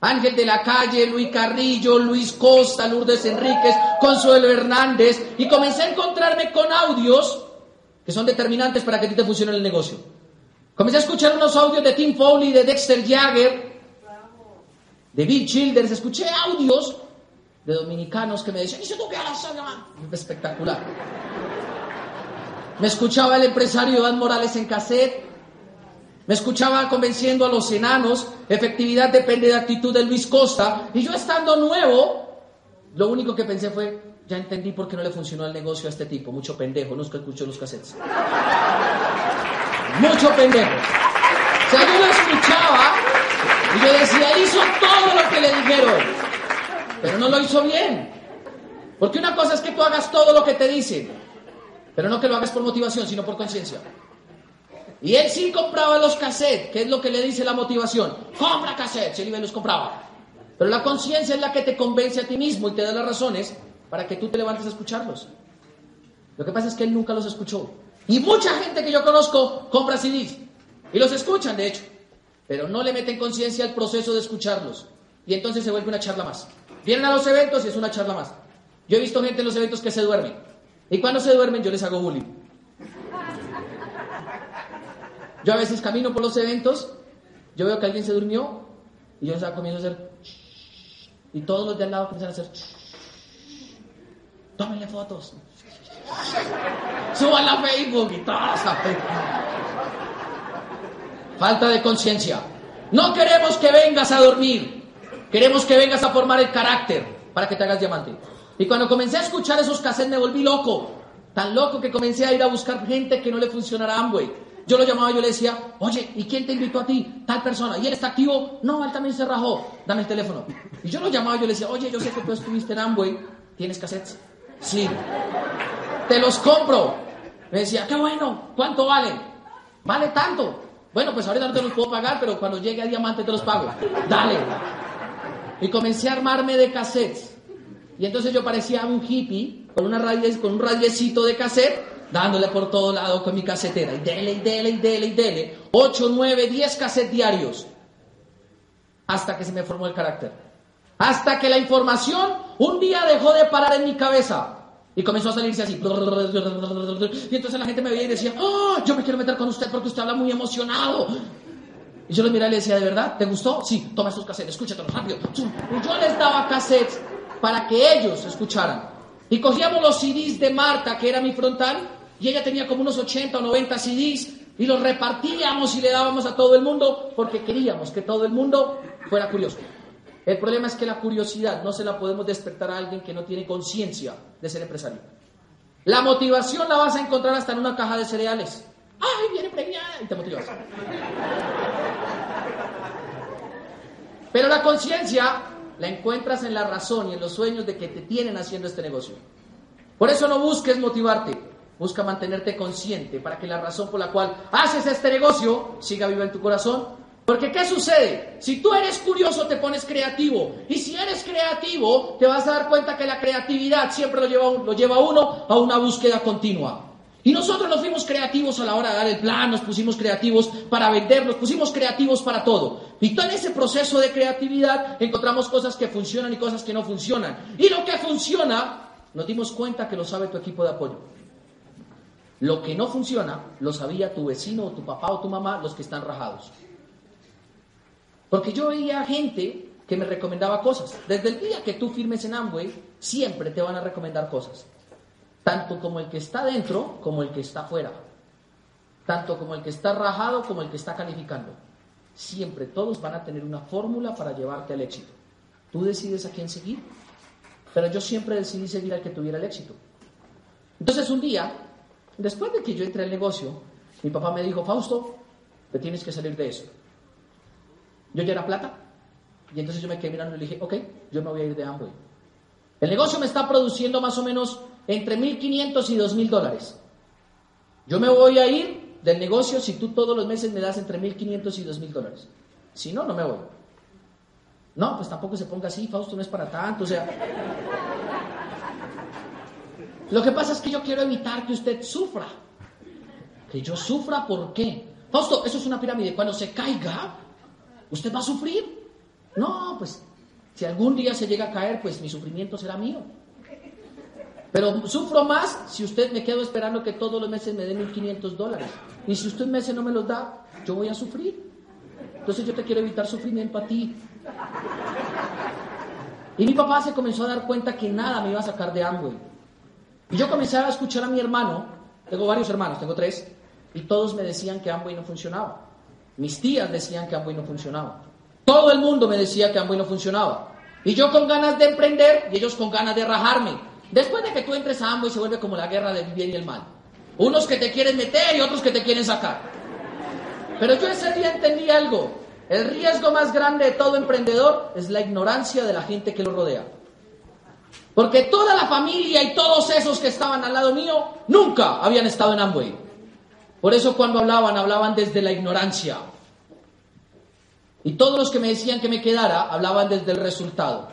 Ángel de la Calle, Luis Carrillo, Luis Costa, Lourdes Enríquez, Consuelo Hernández. Y comencé a encontrarme con audios que son determinantes para que a ti te funcione el negocio. Comencé a escuchar unos audios de Tim Foley, de Dexter Jagger, de Bill Childers, escuché audios de dominicanos que me decían, ¿y si tú Espectacular. Me escuchaba el empresario Iván Morales en cassette. Me escuchaba convenciendo a los enanos. Efectividad depende de actitud de Luis Costa. Y yo estando nuevo, lo único que pensé fue, ya entendí por qué no le funcionó el negocio a este tipo. Mucho pendejo, que escuchó los cassettes. Mucho pendejo. O sea, yo lo escuchaba y yo decía, hizo todo lo que le dijeron, pero no lo hizo bien. Porque una cosa es que tú hagas todo lo que te dicen, pero no que lo hagas por motivación, sino por conciencia. Y él sí compraba los cassettes, que es lo que le dice la motivación. Compra cassettes, iba y los compraba. Pero la conciencia es la que te convence a ti mismo y te da las razones para que tú te levantes a escucharlos. Lo que pasa es que él nunca los escuchó. Y mucha gente que yo conozco compra CDs. Y los escuchan, de hecho pero no le meten conciencia al proceso de escucharlos. Y entonces se vuelve una charla más. Vienen a los eventos y es una charla más. Yo he visto gente en los eventos que se duermen. Y cuando se duermen yo les hago bullying. Yo a veces camino por los eventos, yo veo que alguien se durmió y yo comienzo a hacer... Y todos los de al lado comienzan a hacer... Tómenle fotos. Suban a Facebook y todas falta de conciencia. No queremos que vengas a dormir, queremos que vengas a formar el carácter para que te hagas diamante. Y cuando comencé a escuchar esos cassettes me volví loco, tan loco que comencé a ir a buscar gente que no le funcionara Amway. Yo lo llamaba, yo le decía, oye, ¿y quién te invitó a ti? Tal persona. ¿Y él está activo? No, él también se rajó. Dame el teléfono. Y yo lo llamaba, yo le decía, oye, yo sé que tú estuviste en Amway. ¿Tienes cassettes? Sí. Te los compro. Me decía, qué bueno. ¿Cuánto vale? Vale tanto. Bueno, pues ahorita no te los puedo pagar, pero cuando llegue a diamante te los pago. Dale. Y comencé a armarme de cassettes. Y entonces yo parecía un hippie con, una con un radiecito de cassette, dándole por todo lado con mi casetera. Y dele, y dele, y dele, y dele. 8, 9, 10 cassettes diarios. Hasta que se me formó el carácter. Hasta que la información un día dejó de parar en mi cabeza. Y comenzó a salirse así. Y entonces la gente me veía y decía, oh, yo me quiero meter con usted porque usted habla muy emocionado. Y yo le miraba y le decía, ¿de verdad? ¿Te gustó? Sí, toma estos cassettes, escúchatelos rápido. Y yo les daba cassettes para que ellos escucharan. Y cogíamos los CDs de Marta, que era mi frontal, y ella tenía como unos 80 o 90 CDs, y los repartíamos y le dábamos a todo el mundo, porque queríamos que todo el mundo fuera curioso. El problema es que la curiosidad no se la podemos despertar a alguien que no tiene conciencia de ser empresario. La motivación la vas a encontrar hasta en una caja de cereales. ¡Ay, viene premiada! Y te motivas. Pero la conciencia la encuentras en la razón y en los sueños de que te tienen haciendo este negocio. Por eso no busques motivarte, busca mantenerte consciente para que la razón por la cual haces este negocio siga viva en tu corazón porque ¿qué sucede? Si tú eres curioso te pones creativo. Y si eres creativo te vas a dar cuenta que la creatividad siempre lo lleva, lo lleva uno a una búsqueda continua. Y nosotros nos fuimos creativos a la hora de dar el plan, nos pusimos creativos para vender, nos pusimos creativos para todo. Y todo en ese proceso de creatividad encontramos cosas que funcionan y cosas que no funcionan. Y lo que funciona, nos dimos cuenta que lo sabe tu equipo de apoyo. Lo que no funciona, lo sabía tu vecino o tu papá o tu mamá, los que están rajados. Porque yo veía gente que me recomendaba cosas. Desde el día que tú firmes en Amway, siempre te van a recomendar cosas. Tanto como el que está dentro, como el que está fuera. Tanto como el que está rajado, como el que está calificando. Siempre todos van a tener una fórmula para llevarte al éxito. Tú decides a quién seguir. Pero yo siempre decidí seguir al que tuviera el éxito. Entonces un día, después de que yo entré al negocio, mi papá me dijo, Fausto, te tienes que salir de eso. Yo ya era plata. Y entonces yo me quedé mirando y le dije, ok, yo me voy a ir de Amway. El negocio me está produciendo más o menos entre 1.500 y 2.000 dólares. Yo me voy a ir del negocio si tú todos los meses me das entre 1.500 y 2.000 dólares. Si no, no me voy. No, pues tampoco se ponga así, Fausto, no es para tanto. O sea, lo que pasa es que yo quiero evitar que usted sufra. Que yo sufra, ¿por qué? Fausto, eso es una pirámide. Cuando se caiga, ¿Usted va a sufrir? No, pues si algún día se llega a caer, pues mi sufrimiento será mío. Pero sufro más si usted me quedo esperando que todos los meses me den 1.500 dólares. Y si usted un mes no me los da, yo voy a sufrir. Entonces yo te quiero evitar sufrimiento a ti. Y mi papá se comenzó a dar cuenta que nada me iba a sacar de Amway. Y yo comencé a escuchar a mi hermano, tengo varios hermanos, tengo tres, y todos me decían que Amway no funcionaba. Mis tías decían que Amway no funcionaba. Todo el mundo me decía que Amway no funcionaba. Y yo con ganas de emprender y ellos con ganas de rajarme. Después de que tú entres a Amway se vuelve como la guerra del bien y el mal. Unos que te quieren meter y otros que te quieren sacar. Pero yo ese día entendí algo. El riesgo más grande de todo emprendedor es la ignorancia de la gente que lo rodea. Porque toda la familia y todos esos que estaban al lado mío nunca habían estado en Amway. Por eso cuando hablaban, hablaban desde la ignorancia. Y todos los que me decían que me quedara, hablaban desde el resultado.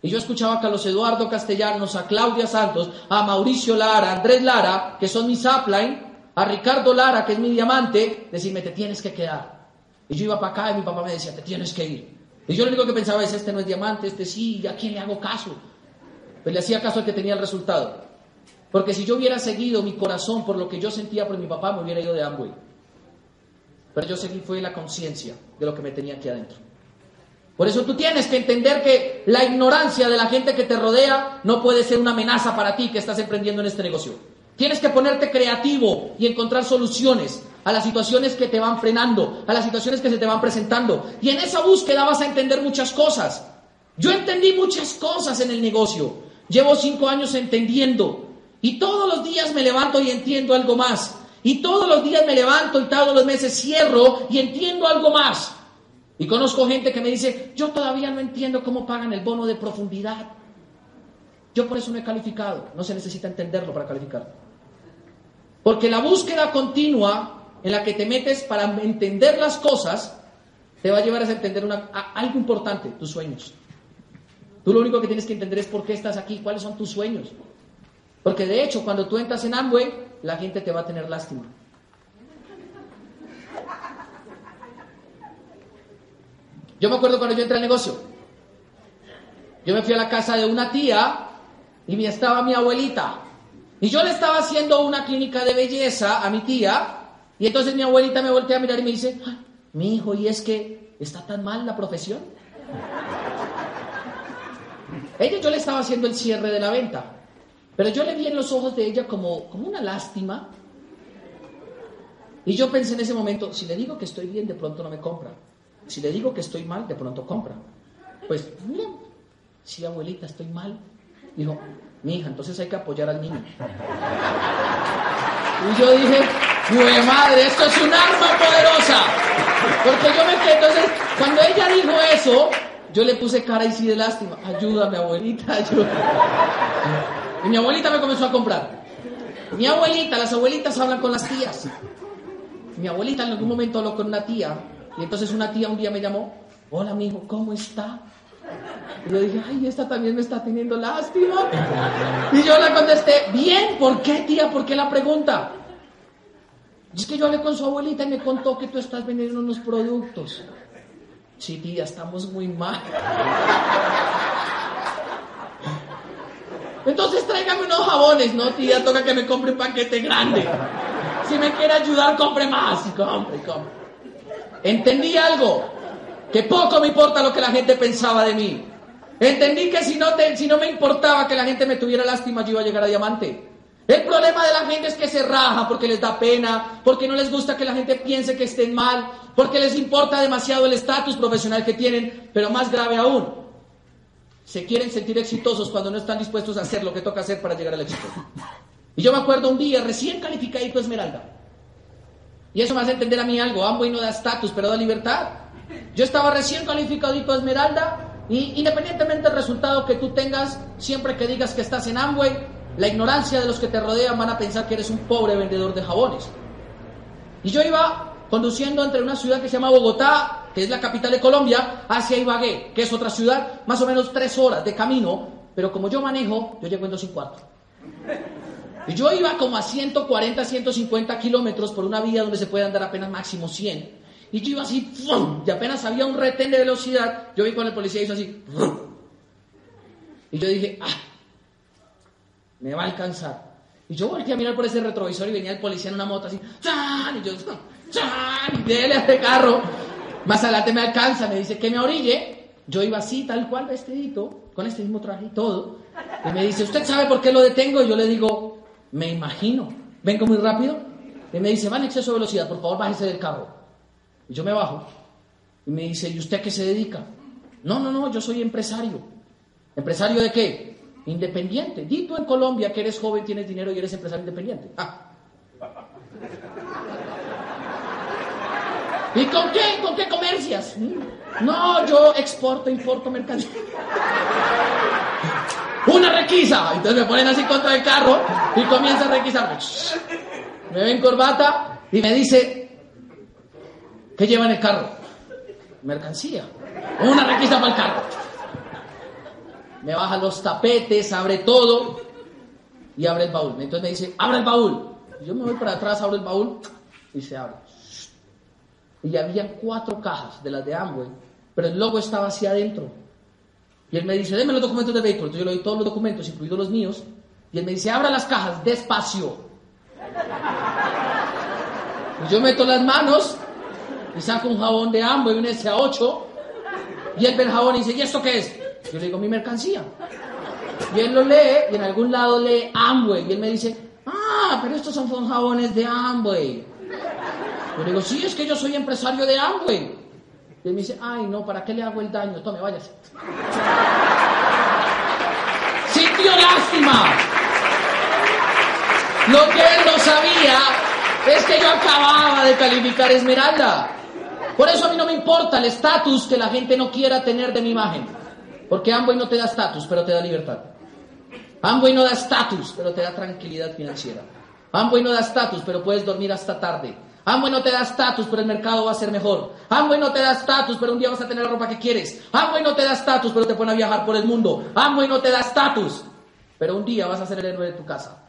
Y yo escuchaba a Carlos Eduardo Castellanos, a Claudia Santos, a Mauricio Lara, a Andrés Lara, que son mis upline, a Ricardo Lara, que es mi diamante, decirme, te tienes que quedar. Y yo iba para acá y mi papá me decía, te tienes que ir. Y yo lo único que pensaba es, este no es diamante, este sí, ¿a quién le hago caso? Pues le hacía caso al que tenía el resultado. Porque si yo hubiera seguido mi corazón por lo que yo sentía por mi papá, me hubiera ido de Amway. Pero yo seguí fue la conciencia de lo que me tenía aquí adentro. Por eso tú tienes que entender que la ignorancia de la gente que te rodea no puede ser una amenaza para ti que estás emprendiendo en este negocio. Tienes que ponerte creativo y encontrar soluciones a las situaciones que te van frenando, a las situaciones que se te van presentando. Y en esa búsqueda vas a entender muchas cosas. Yo entendí muchas cosas en el negocio. Llevo cinco años entendiendo y todos los días me levanto y entiendo algo más. Y todos los días me levanto y todos los meses cierro y entiendo algo más. Y conozco gente que me dice, yo todavía no entiendo cómo pagan el bono de profundidad. Yo por eso no he calificado. No se necesita entenderlo para calificar. Porque la búsqueda continua en la que te metes para entender las cosas te va a llevar a entender algo importante, tus sueños. Tú lo único que tienes que entender es por qué estás aquí, cuáles son tus sueños. Porque de hecho, cuando tú entras en Amway, la gente te va a tener lástima. Yo me acuerdo cuando yo entré al negocio. Yo me fui a la casa de una tía y estaba mi abuelita. Y yo le estaba haciendo una clínica de belleza a mi tía. Y entonces mi abuelita me voltea a mirar y me dice, mi hijo, ¿y es que está tan mal la profesión? Ella yo le estaba haciendo el cierre de la venta. Pero yo le vi en los ojos de ella como, como una lástima. Y yo pensé en ese momento, si le digo que estoy bien, de pronto no me compra. Si le digo que estoy mal, de pronto compra. Pues, mira, si abuelita, estoy mal. Dijo, mi hija, entonces hay que apoyar al niño. Y yo dije, ¡Jue madre! Esto es un arma poderosa. Porque yo me quedé, entonces, cuando ella dijo eso, yo le puse cara y sí de lástima. Ayúdame, abuelita, ayúdame. Y mi abuelita me comenzó a comprar. Mi abuelita, las abuelitas hablan con las tías. Mi abuelita en algún momento habló con una tía. Y entonces una tía un día me llamó. Hola, amigo, ¿cómo está? Y yo dije, ay, esta también me está teniendo lástima. Y yo le contesté, bien, ¿por qué, tía? ¿Por qué la pregunta? es que yo hablé con su abuelita y me contó que tú estás vendiendo unos productos. Sí, tía, estamos muy mal. Entonces tráigame unos jabones, ¿no, tía? Toca que me compre un paquete grande. Si me quiere ayudar, compre más. Y compre, compre. Entendí algo, que poco me importa lo que la gente pensaba de mí. Entendí que si no, si no me importaba que la gente me tuviera lástima, yo iba a llegar a diamante. El problema de la gente es que se raja porque les da pena, porque no les gusta que la gente piense que estén mal, porque les importa demasiado el estatus profesional que tienen, pero más grave aún, se quieren sentir exitosos cuando no están dispuestos a hacer lo que toca hacer para llegar al éxito. Y yo me acuerdo un día, recién calificadito Esmeralda, y eso me hace entender a mí algo, Amway no da estatus, pero da libertad. Yo estaba recién calificadito Esmeralda, y independientemente del resultado que tú tengas, siempre que digas que estás en Amway, la ignorancia de los que te rodean van a pensar que eres un pobre vendedor de jabones. Y yo iba conduciendo entre una ciudad que se llama Bogotá, que es la capital de Colombia, hacia Ibagué, que es otra ciudad, más o menos tres horas de camino, pero como yo manejo, yo llego en dos y cuarto. Y yo iba como a 140, 150 kilómetros por una vía donde se puede andar apenas máximo 100. Y yo iba así, y apenas había un retén de velocidad, yo vi con el policía y hizo así, y yo dije, ah, me va a alcanzar. Y yo volteé a mirar por ese retrovisor y venía el policía en una moto así, ¡chan! Y yo, ¡chan! Y déle a este carro. Más adelante me alcanza, me dice que me orille. Yo iba así, tal cual, vestidito, con este mismo traje y todo. Y me dice, ¿usted sabe por qué lo detengo? Y yo le digo, me imagino. Vengo muy rápido. Y me dice, va en exceso de velocidad, por favor, bájese del carro. Y yo me bajo. Y me dice, ¿y usted qué se dedica? No, no, no, yo soy empresario. ¿Empresario de qué? Independiente. Di en Colombia que eres joven, tienes dinero y eres empresario independiente. Ah. ¿Y con qué? ¿Con qué comercias? No, yo exporto, importo mercancía. Una requisa. Entonces me ponen así contra el carro y comienza a requisarme. Me ven corbata y me dice, ¿qué lleva en el carro? Mercancía. Una requisa para el carro me baja los tapetes, abre todo y abre el baúl. Entonces me dice, abre el baúl. yo me voy para atrás, abro el baúl y se abre. Y había cuatro cajas de las de Amway, pero el logo estaba hacia adentro. Y él me dice, déme los documentos de vehículo. Entonces yo le doy todos los documentos, incluidos los míos. Y él me dice, abra las cajas, despacio. Y yo meto las manos y saco un jabón de Amway, un SA8. Y él ve el jabón y dice, ¿y esto qué es? Yo le digo, mi mercancía. Y él lo lee y en algún lado lee Amway. Y él me dice, ah, pero estos son jabones de Amway. Yo le digo, sí, es que yo soy empresario de Amway. Y él me dice, ay, no, ¿para qué le hago el daño? Tome, váyase. Sintió lástima. Lo que él no sabía es que yo acababa de calificar Esmeralda. Por eso a mí no me importa el estatus que la gente no quiera tener de mi imagen. Porque Amway no te da estatus, pero te da libertad. Amway no da estatus, pero te da tranquilidad financiera. Amway no da estatus, pero puedes dormir hasta tarde. Amway no te da estatus, pero el mercado va a ser mejor. Amway no te da estatus, pero un día vas a tener la ropa que quieres. Amway no te da estatus, pero te pone a viajar por el mundo. Amway no te da estatus, pero un día vas a ser el héroe de tu casa.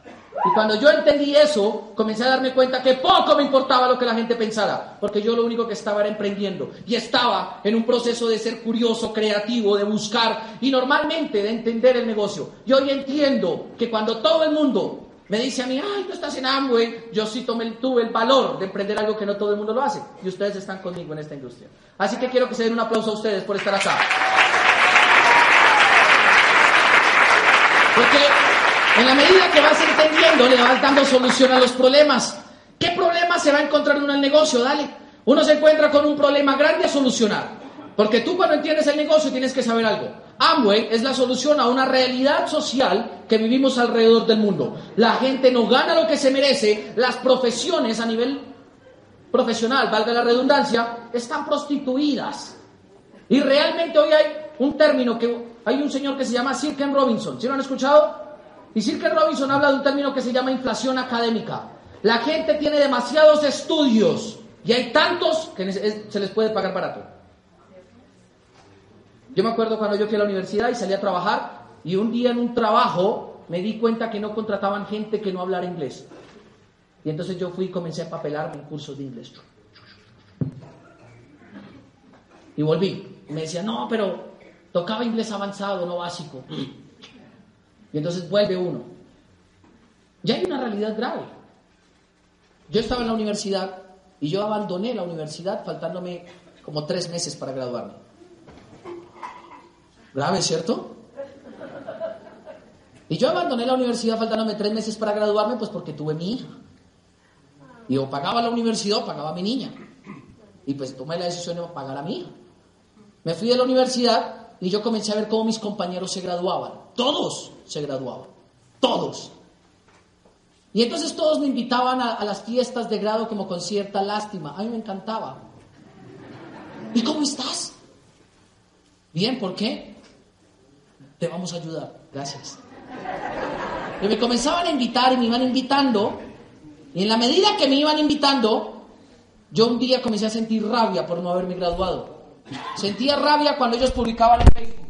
Y cuando yo entendí eso, comencé a darme cuenta que poco me importaba lo que la gente pensara, porque yo lo único que estaba era emprendiendo y estaba en un proceso de ser curioso, creativo, de buscar y normalmente de entender el negocio. Y hoy entiendo que cuando todo el mundo me dice a mí, ay, tú estás en Amway, yo sí tomé, tuve el valor de emprender algo que no todo el mundo lo hace. Y ustedes están conmigo en esta industria. Así que quiero que se den un aplauso a ustedes por estar acá. Porque En la medida que vas entendiendo, le vas dando solución a los problemas. ¿Qué problema se va a encontrar uno en el negocio? Dale. Uno se encuentra con un problema grande a solucionar. Porque tú cuando entiendes el negocio tienes que saber algo. Amway es la solución a una realidad social que vivimos alrededor del mundo. La gente no gana lo que se merece, las profesiones a nivel profesional, valga la redundancia, están prostituidas. Y realmente hoy hay un término que hay un señor que se llama Sir Ken Robinson, ¿sí lo han escuchado? Y Sir Ken Robinson habla de un término que se llama inflación académica. La gente tiene demasiados estudios y hay tantos que se les puede pagar barato. Yo me acuerdo cuando yo fui a la universidad y salí a trabajar y un día en un trabajo me di cuenta que no contrataban gente que no hablara inglés. Y entonces yo fui y comencé a papelarme en cursos de inglés. Y volví. Y me decía, no, pero tocaba inglés avanzado, no básico. Y entonces vuelve uno. Ya hay una realidad grave. Yo estaba en la universidad y yo abandoné la universidad faltándome como tres meses para graduarme. Grave, ¿cierto? Y yo abandoné la universidad faltándome tres meses para graduarme, pues porque tuve mi hija. Y o pagaba la universidad o pagaba a mi niña. Y pues tomé la decisión de pagar a mi hija. Me fui de la universidad y yo comencé a ver cómo mis compañeros se graduaban. Todos se graduaban. Todos. Y entonces todos me invitaban a, a las fiestas de grado como con cierta lástima. A mí me encantaba. ¿Y cómo estás? Bien, ¿por qué? Te vamos a ayudar, gracias. Y me comenzaban a invitar y me iban invitando, y en la medida que me iban invitando, yo un día comencé a sentir rabia por no haberme graduado. Sentía rabia cuando ellos publicaban en Facebook.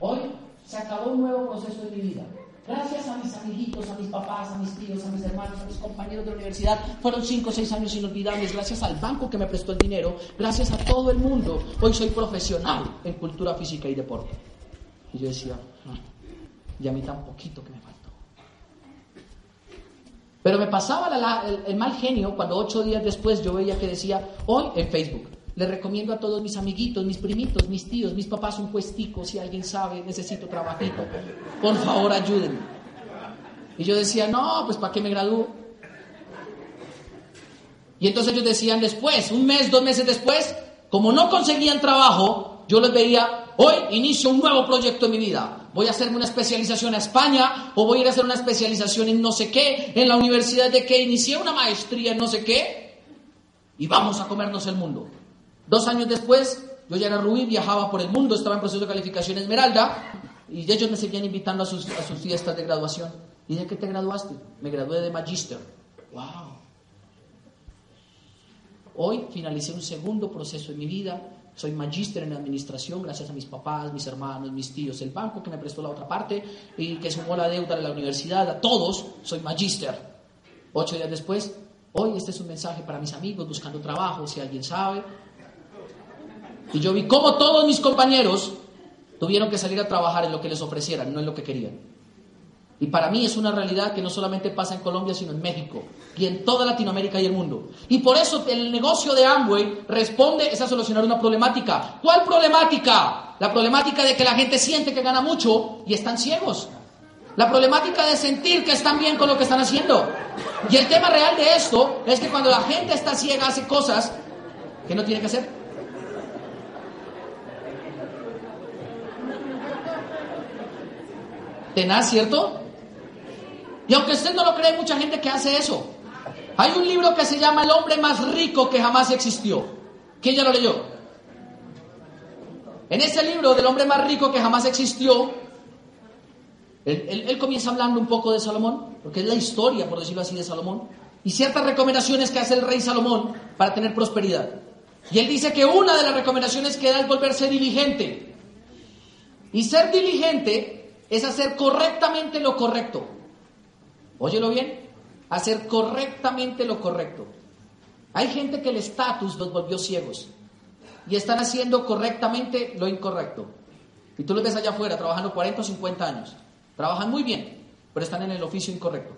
Hoy se acabó un nuevo proceso de mi vida. Gracias a mis amiguitos, a mis papás, a mis tíos, a mis hermanos, a mis compañeros de universidad, fueron cinco o seis años inolvidables. Gracias al banco que me prestó el dinero, gracias a todo el mundo. Hoy soy profesional en cultura física y deporte. Y yo decía, y a mí tan poquito que me faltó. Pero me pasaba el, mal genio cuando ocho días después yo veía que decía, hoy en Facebook, le recomiendo a todos mis amiguitos, mis primitos, mis tíos, mis papás un puestico, si alguien sabe, necesito trabajito, por favor ayúdenme. Y yo decía, no, pues ¿para qué me gradúo? Y entonces ellos decían después, un mes, dos meses después, como no conseguían trabajo, yo les veía hoy inicio un nuevo proyecto en mi vida. Voy a hacerme una especialización a España o voy a ir a hacer una especialización en no sé qué, en la universidad de qué, inicié una maestría en no sé qué y vamos a comernos el mundo. Dos años después, yo ya era Rubí, viajaba por el mundo, estaba en proceso de calificación Esmeralda y ellos me seguían invitando a sus, a sus fiestas de graduación. ¿Y de qué te graduaste? Me gradué de Magister. ¡Wow! Hoy finalicé un segundo proceso en mi vida soy magíster en administración gracias a mis papás, mis hermanos, mis tíos, el banco que me prestó la otra parte y que sumó la deuda de la universidad, a todos, soy magíster. Ocho días después, hoy este es un mensaje para mis amigos buscando trabajo, si alguien sabe. Y yo vi cómo todos mis compañeros tuvieron que salir a trabajar en lo que les ofrecieran, no en lo que querían. Y para mí es una realidad que no solamente pasa en Colombia, sino en México y en toda Latinoamérica y el mundo. Y por eso el negocio de Amway responde es a solucionar una problemática. ¿Cuál problemática? La problemática de que la gente siente que gana mucho y están ciegos. La problemática de sentir que están bien con lo que están haciendo. Y el tema real de esto es que cuando la gente está ciega hace cosas que no tiene que hacer. Tenaz, ¿cierto? Y aunque usted no lo cree, hay mucha gente que hace eso. Hay un libro que se llama El hombre más rico que jamás existió. ¿Quién ya lo leyó? En ese libro del hombre más rico que jamás existió, él, comienza hablando un poco de Salomón, porque es la historia, por decirlo así, de Salomón, y ciertas recomendaciones que hace el rey Salomón para tener prosperidad. Y él dice que una de las recomendaciones que da es volverse diligente. Y ser diligente es hacer correctamente lo correcto. Óyelo bien, hacer correctamente lo correcto. Hay gente que el estatus los volvió ciegos y están haciendo correctamente lo incorrecto. Y tú los ves allá afuera trabajando 40 o 50 años. Trabajan muy bien, pero están en el oficio incorrecto.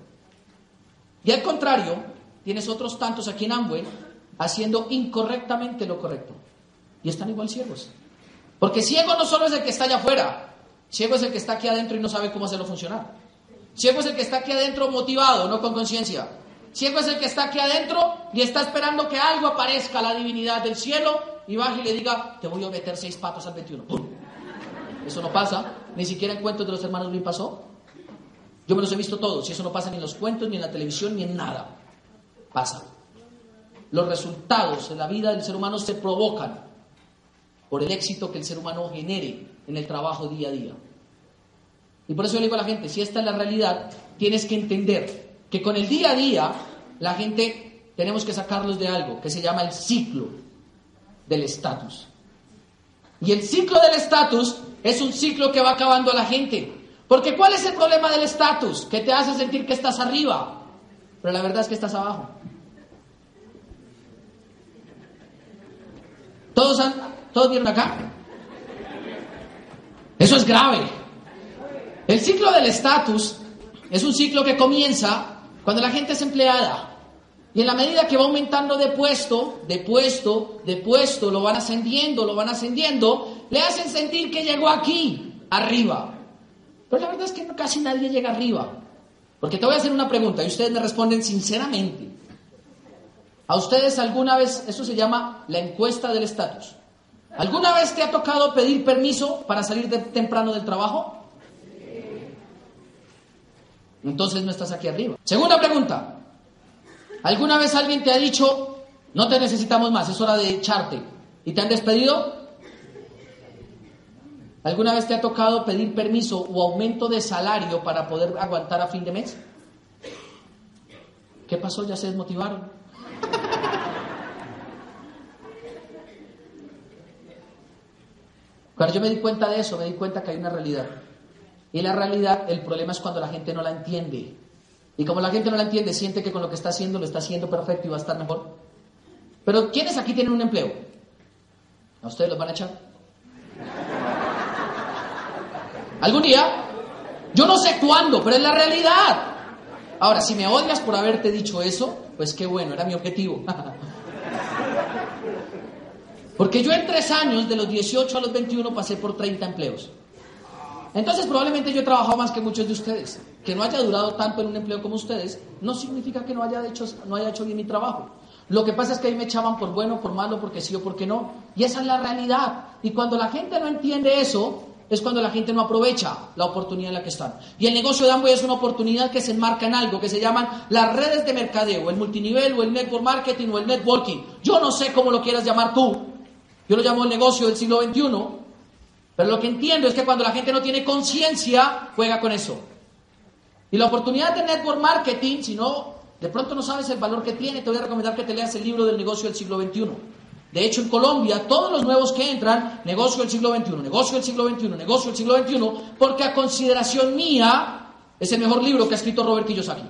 Y al contrario, tienes otros tantos aquí en Amway haciendo incorrectamente lo correcto. Y están igual ciegos. Porque ciego no solo es el que está allá afuera, ciego es el que está aquí adentro y no sabe cómo hacerlo funcionar. Ciego es el que está aquí adentro motivado, no con conciencia. Ciego es el que está aquí adentro y está esperando que algo aparezca, la divinidad del cielo, y baje y le diga, te voy a meter seis patos al 21. Eso no pasa, ni siquiera en cuentos de los hermanos Grimm pasó. Yo me los he visto todos, y eso no pasa ni en los cuentos, ni en la televisión, ni en nada. Pasa. Los resultados en la vida del ser humano se provocan por el éxito que el ser humano genere en el trabajo día a día. Y por eso yo le digo a la gente, si esta es la realidad, tienes que entender que con el día a día la gente tenemos que sacarlos de algo que se llama el ciclo del estatus. Y el ciclo del estatus es un ciclo que va acabando a la gente. Porque ¿cuál es el problema del estatus? Que te hace sentir que estás arriba, pero la verdad es que estás abajo. ¿Todos, han, ¿todos vieron acá? Eso es grave. El ciclo del estatus es un ciclo que comienza cuando la gente es empleada. Y en la medida que va aumentando de puesto, de puesto, de puesto, lo van ascendiendo, lo van ascendiendo, le hacen sentir que llegó aquí, arriba. Pero la verdad es que casi nadie llega arriba. Porque te voy a hacer una pregunta y ustedes me responden sinceramente. ¿A ustedes alguna vez, eso se llama la encuesta del estatus? ¿Alguna vez te ha tocado pedir permiso para salir de temprano del trabajo? Entonces no estás aquí arriba. Segunda pregunta. ¿Alguna vez alguien te ha dicho, no te necesitamos más, es hora de echarte? ¿Y te han despedido? ¿Alguna vez te ha tocado pedir permiso o aumento de salario para poder aguantar a fin de mes? ¿Qué pasó? Ya se desmotivaron. Cuando yo me di cuenta de eso, me di cuenta que hay una realidad. Y la realidad, el problema es cuando la gente no la entiende. Y como la gente no la entiende, siente que con lo que está haciendo lo está haciendo perfecto y va a estar mejor. Pero ¿quiénes aquí tienen un empleo? ¿A ustedes los van a echar? ¿Algún día? Yo no sé cuándo, pero es la realidad. Ahora, si me odias por haberte dicho eso, pues qué bueno, era mi objetivo. Porque yo en tres años, de los 18 a los 21, pasé por 30 empleos. Entonces probablemente yo he trabajado más que muchos de ustedes. Que no haya durado tanto en un empleo como ustedes no significa que no haya hecho, no haya hecho bien mi trabajo. Lo que pasa es que ahí me echaban por bueno, por malo, porque sí o porque no. Y esa es la realidad. Y cuando la gente no entiende eso, es cuando la gente no aprovecha la oportunidad en la que están. Y el negocio de Amway es una oportunidad que se enmarca en algo que se llaman las redes de mercadeo, el multinivel o el network marketing o el networking. Yo no sé cómo lo quieras llamar tú. Yo lo llamo el negocio del siglo XXI, pero lo que entiendo es que cuando la gente no tiene conciencia, juega con eso. Y la oportunidad de network marketing, si no, de pronto no sabes el valor que tiene, te voy a recomendar que te leas el libro del negocio del siglo XXI. De hecho, en Colombia, todos los nuevos que entran, negocio del siglo XXI, negocio del siglo XXI, negocio del siglo XXI, porque a consideración mía, es el mejor libro que ha escrito Robert Kiyosaki.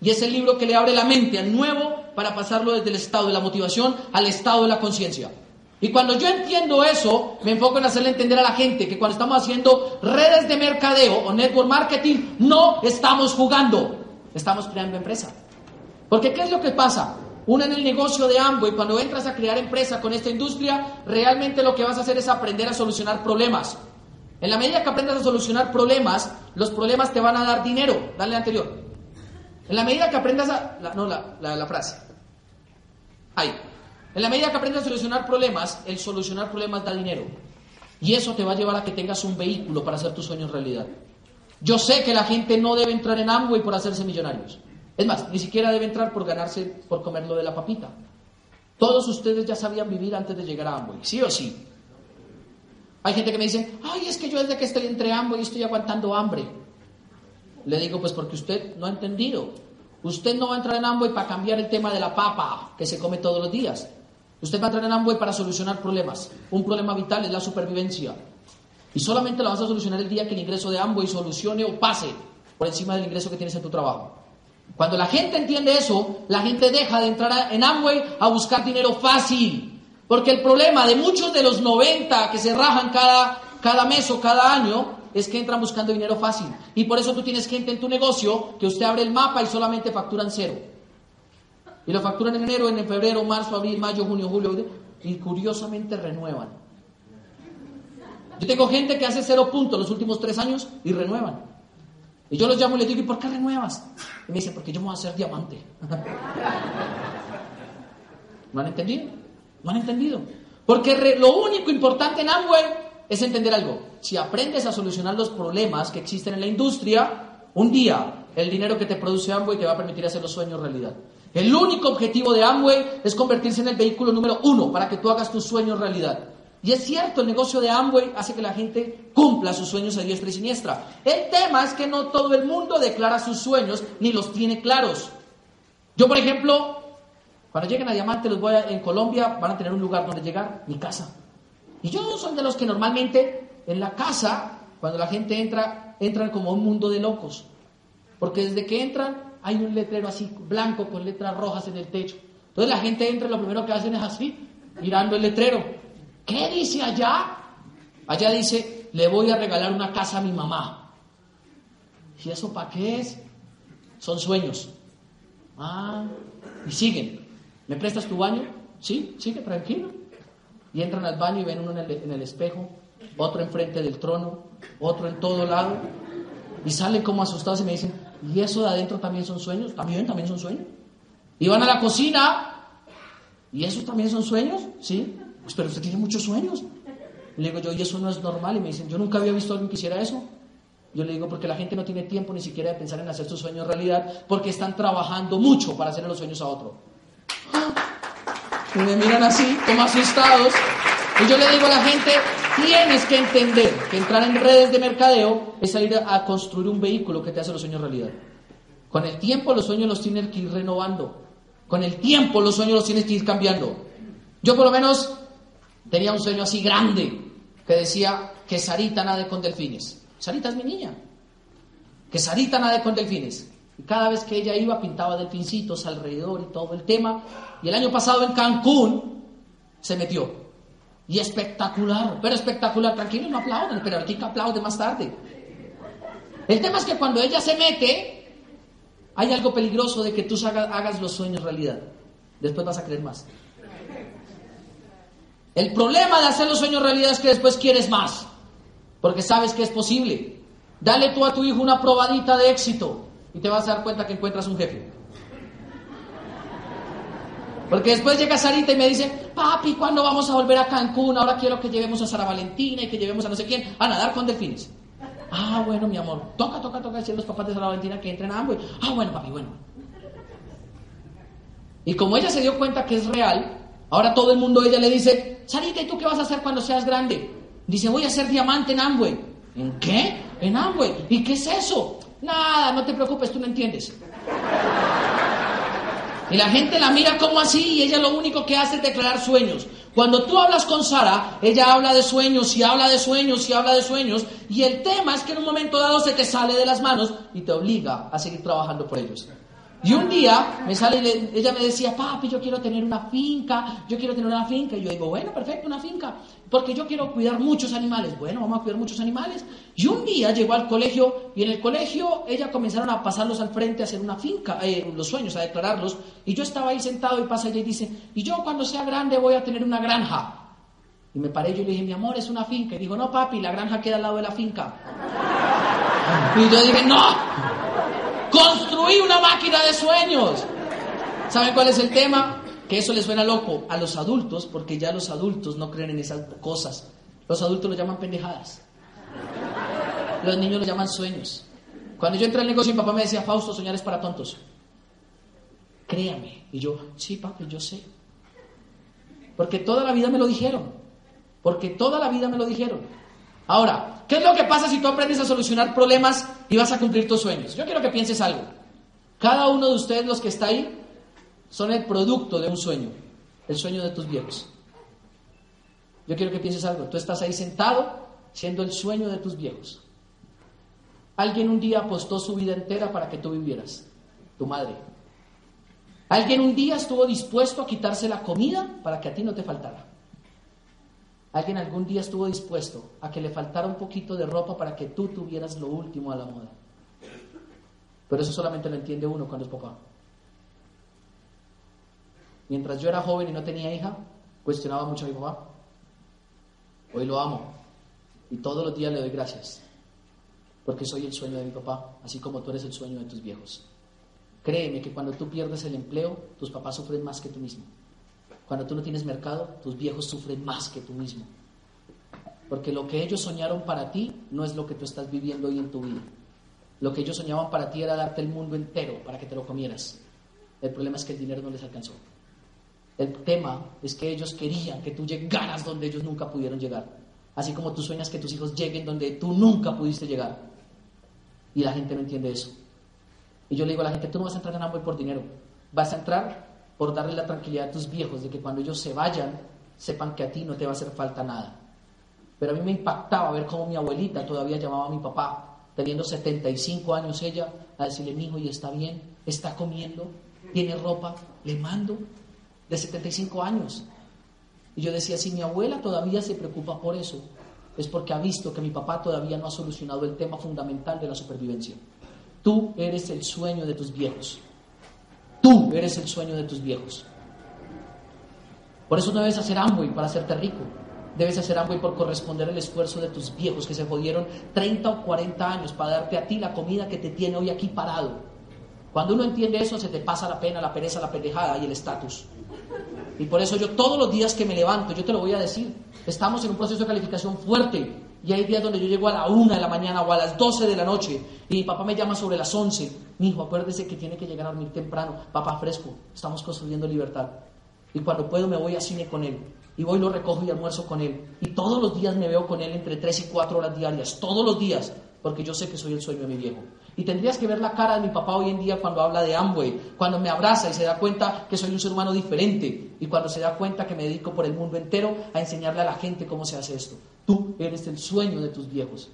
Y es el libro que le abre la mente al nuevo para pasarlo desde el estado de la motivación al estado de la conciencia. Y cuando yo entiendo eso, me enfoco en hacerle entender a la gente que cuando estamos haciendo redes de mercadeo o network marketing, no estamos jugando, estamos creando empresa. Porque ¿qué es lo que pasa? Uno en el negocio de Amway, cuando entras a crear empresa con esta industria, realmente lo que vas a hacer es aprender a solucionar problemas. En la medida que aprendas a solucionar problemas, los problemas te van a dar dinero. Dale anterior. En la medida que aprendas a... no, la, la, la frase. Ahí. En la medida que aprendes a solucionar problemas, el solucionar problemas da dinero. Y eso te va a llevar a que tengas un vehículo para hacer tus sueños realidad. Yo sé que la gente no debe entrar en Amway por hacerse millonarios. Es más, ni siquiera debe entrar por ganarse, por comerlo de la papita. Todos ustedes ya sabían vivir antes de llegar a Amway, ¿sí o sí? Hay gente que me dice, ay, es que yo desde que estoy entre Amway estoy aguantando hambre. Le digo, pues porque usted no ha entendido. Usted no va a entrar en Amway para cambiar el tema de la papa que se come todos los días. Usted va a entrar en Amway para solucionar problemas. Un problema vital es la supervivencia. Y solamente lo vas a solucionar el día que el ingreso de Amway solucione o pase por encima del ingreso que tienes en tu trabajo. Cuando la gente entiende eso, la gente deja de entrar en Amway a buscar dinero fácil. Porque el problema de muchos de los 90 que se rajan cada, cada mes o cada año es que entran buscando dinero fácil. Y por eso tú tienes gente en tu negocio que usted abre el mapa y solamente facturan cero. Y lo facturan en enero, en febrero, marzo, abril, mayo, junio, julio. Y curiosamente renuevan. Yo tengo gente que hace cero puntos los últimos tres años y renuevan. Y yo los llamo y les digo, ¿y por qué renuevas? Y me dicen, porque yo me voy a hacer diamante. ¿No han entendido? ¿No han entendido? Porque lo único importante en Amway es entender algo. Si aprendes a solucionar los problemas que existen en la industria, un día el dinero que te produce Amway te va a permitir hacer los sueños realidad. El único objetivo de Amway es convertirse en el vehículo número uno para que tú hagas tus sueños realidad. Y es cierto, el negocio de Amway hace que la gente cumpla sus sueños a diestra y siniestra. El tema es que no todo el mundo declara sus sueños ni los tiene claros. Yo, por ejemplo, cuando lleguen a Diamante, los voy en Colombia, van a tener un lugar donde llegar, mi casa. Y yo soy de los que normalmente en la casa, cuando la gente entra, entran como un mundo de locos. Porque desde que entran hay un letrero así blanco con letras rojas en el techo. Entonces la gente entra lo primero que hacen es así, mirando el letrero. ¿Qué dice allá? Allá dice, le voy a regalar una casa a mi mamá. ¿Y eso para qué es? Son sueños. Ah, y siguen. ¿Me prestas tu baño? Sí, sigue tranquilo. Y entran al baño y ven uno en el, en el espejo, otro enfrente del trono, otro en todo lado. Y salen como asustados y me dicen, ¿y eso de adentro también son sueños? También, también son sueños. Y van a la cocina, ¿y esos también son sueños? Sí. Pues, pero usted tiene muchos sueños. le digo yo, y eso no es normal. Y me dicen, yo nunca había visto a alguien que hiciera eso. Yo le digo, porque la gente no tiene tiempo ni siquiera de pensar en hacer sus sueños realidad, porque están trabajando mucho para hacerle los sueños a otro. Y me miran así, como asustados. Y yo le digo a la gente, tienes que entender que entrar en redes de mercadeo es salir a construir un vehículo que te hace los sueños realidad. Con el tiempo los sueños los tienes que ir renovando. Con el tiempo los sueños los tienes que ir cambiando. Yo por lo menos tenía un sueño así grande que decía que Sarita nade con delfines. Sarita es mi niña. Que Sarita nade con delfines. Y cada vez que ella iba pintaba delfincitos alrededor y todo el tema. Y el año pasado en Cancún se metió. Y espectacular, pero espectacular. Tranquilo, no aplauden, pero que aplaude más tarde. El tema es que cuando ella se mete, hay algo peligroso de que tú hagas los sueños realidad. Después vas a creer más. El problema de hacer los sueños realidad es que después quieres más, porque sabes que es posible. Dale tú a tu hijo una probadita de éxito y te vas a dar cuenta que encuentras un jefe. Porque después llega Sarita y me dice, papi, ¿cuándo vamos a volver a Cancún? Ahora quiero que llevemos a Sara Valentina y que llevemos a no sé quién a nadar con delfines. Ah, bueno, mi amor. Toca, toca, toca decir los papás de Sara Valentina que entren a ambos. Ah, bueno, papi, bueno. Y como ella se dio cuenta que es real, ahora todo el mundo ella le dice, Sarita, ¿y tú qué vas a hacer cuando seas grande? Dice, voy a ser diamante en Amway. ¿En qué? En Amway. ¿Y qué es eso? Nada, no te preocupes, tú no entiendes. Y la gente la mira como así y ella lo único que hace es declarar sueños. Cuando tú hablas con Sara, ella habla de sueños y habla de sueños y habla de sueños. Y el tema es que en un momento dado se te sale de las manos y te obliga a seguir trabajando por ellos. Y un día me sale, ella me decía, papi, yo quiero tener una finca, yo quiero tener una finca. Y yo digo, bueno, perfecto, una finca, porque yo quiero cuidar muchos animales. Bueno, vamos a cuidar muchos animales. Y un día llegó al colegio y en el colegio ella comenzaron a pasarlos al frente a hacer una finca, eh, los sueños, a declararlos. Y yo estaba ahí sentado y pasa ella y dice, y yo cuando sea grande voy a tener una granja. Y me paré yo y le dije, mi amor, es una finca. Y dijo, no, papi, la granja queda al lado de la finca. Y yo dije, no, Construí una máquina de sueños. ¿Saben cuál es el tema? Que eso les suena loco a los adultos, porque ya los adultos no creen en esas cosas. Los adultos lo llaman pendejadas. Los niños lo llaman sueños. Cuando yo entré al negocio, mi papá me decía, Fausto, soñar es para tontos. Créame. Y yo, sí, papi, yo sé. Porque toda la vida me lo dijeron. Porque toda la vida me lo dijeron. Ahora, ¿qué es lo que pasa si tú aprendes a solucionar problemas y vas a cumplir tus sueños? Yo quiero que pienses algo. Cada uno de ustedes, los que está ahí, son el producto de un sueño, el sueño de tus viejos. Yo quiero que pienses algo. Tú estás ahí sentado siendo el sueño de tus viejos. Alguien un día apostó su vida entera para que tú vivieras, tu madre. Alguien un día estuvo dispuesto a quitarse la comida para que a ti no te faltara. Alguien algún día estuvo dispuesto a que le faltara un poquito de ropa para que tú tuvieras lo último a la moda. Pero eso solamente lo entiende uno cuando es papá. Mientras yo era joven y no tenía hija, cuestionaba mucho a mi papá. Hoy lo amo y todos los días le doy gracias. porque soy el sueño de mi papá, así como tú eres el sueño de tus viejos. Créeme que cuando tú pierdes el empleo, tus papás sufren más que tú mismo. Cuando tú no tienes mercado, tus viejos sufren más que tú mismo. Porque lo que ellos soñaron para ti no es lo que tú estás viviendo hoy en tu vida. Lo que ellos soñaban para ti era darte el mundo entero para que te lo comieras. El problema es que el dinero no les alcanzó. El tema es que ellos querían que tú llegaras donde ellos nunca pudieron llegar. Así como tú sueñas que tus hijos lleguen donde tú nunca pudiste llegar. Y la gente no entiende eso. Y yo le digo a la gente, tú no vas a entrar en Amway por dinero, vas a entrar por darle la tranquilidad a tus viejos de que cuando ellos se vayan, sepan que a ti no te va a hacer falta nada. Pero a mí me impactaba ver cómo mi abuelita todavía llamaba a mi papá, teniendo 75 años ella, a decirle, mi ¿y está bien? ¿Está comiendo? ¿Tiene ropa? Le mando de 75 años. Y yo decía, si mi abuela todavía se preocupa por eso, es porque ha visto que mi papá todavía no ha solucionado el tema fundamental de la supervivencia. Tú eres el sueño de tus viejos. Tú eres el sueño de tus viejos. Por eso no debes hacer Amway para hacerte rico. Debes hacer Amway por corresponder el esfuerzo de tus viejos que se jodieron 30 o 40 años para darte a ti la comida que te tiene hoy aquí parado. Cuando uno entiende eso, se te pasa la pena, la pereza, la pendejada y el estatus. Y por eso yo todos los días que me levanto, yo te lo voy a decir, estamos en un proceso de calificación fuerte. Y hay días donde yo llego a la una de la mañana o a las 12 de la noche y mi papá me llama sobre las 11. Mi hijo, acuérdese que tiene que llegar a dormir temprano. Papá, fresco, estamos construyendo libertad. Y cuando puedo me voy a cine con él. Y voy, lo recojo y almuerzo con él. Y todos los días me veo con él entre 3 y 4 horas diarias. Todos los días. Porque yo sé que soy el sueño de mi viejo. Y tendrías que ver la cara de mi papá hoy en día cuando habla de Amway, cuando me abraza y se da cuenta que soy un ser humano diferente y cuando se da cuenta que me dedico por el mundo entero a enseñarle a la gente cómo se hace esto. Tú eres el sueño de tus viejos.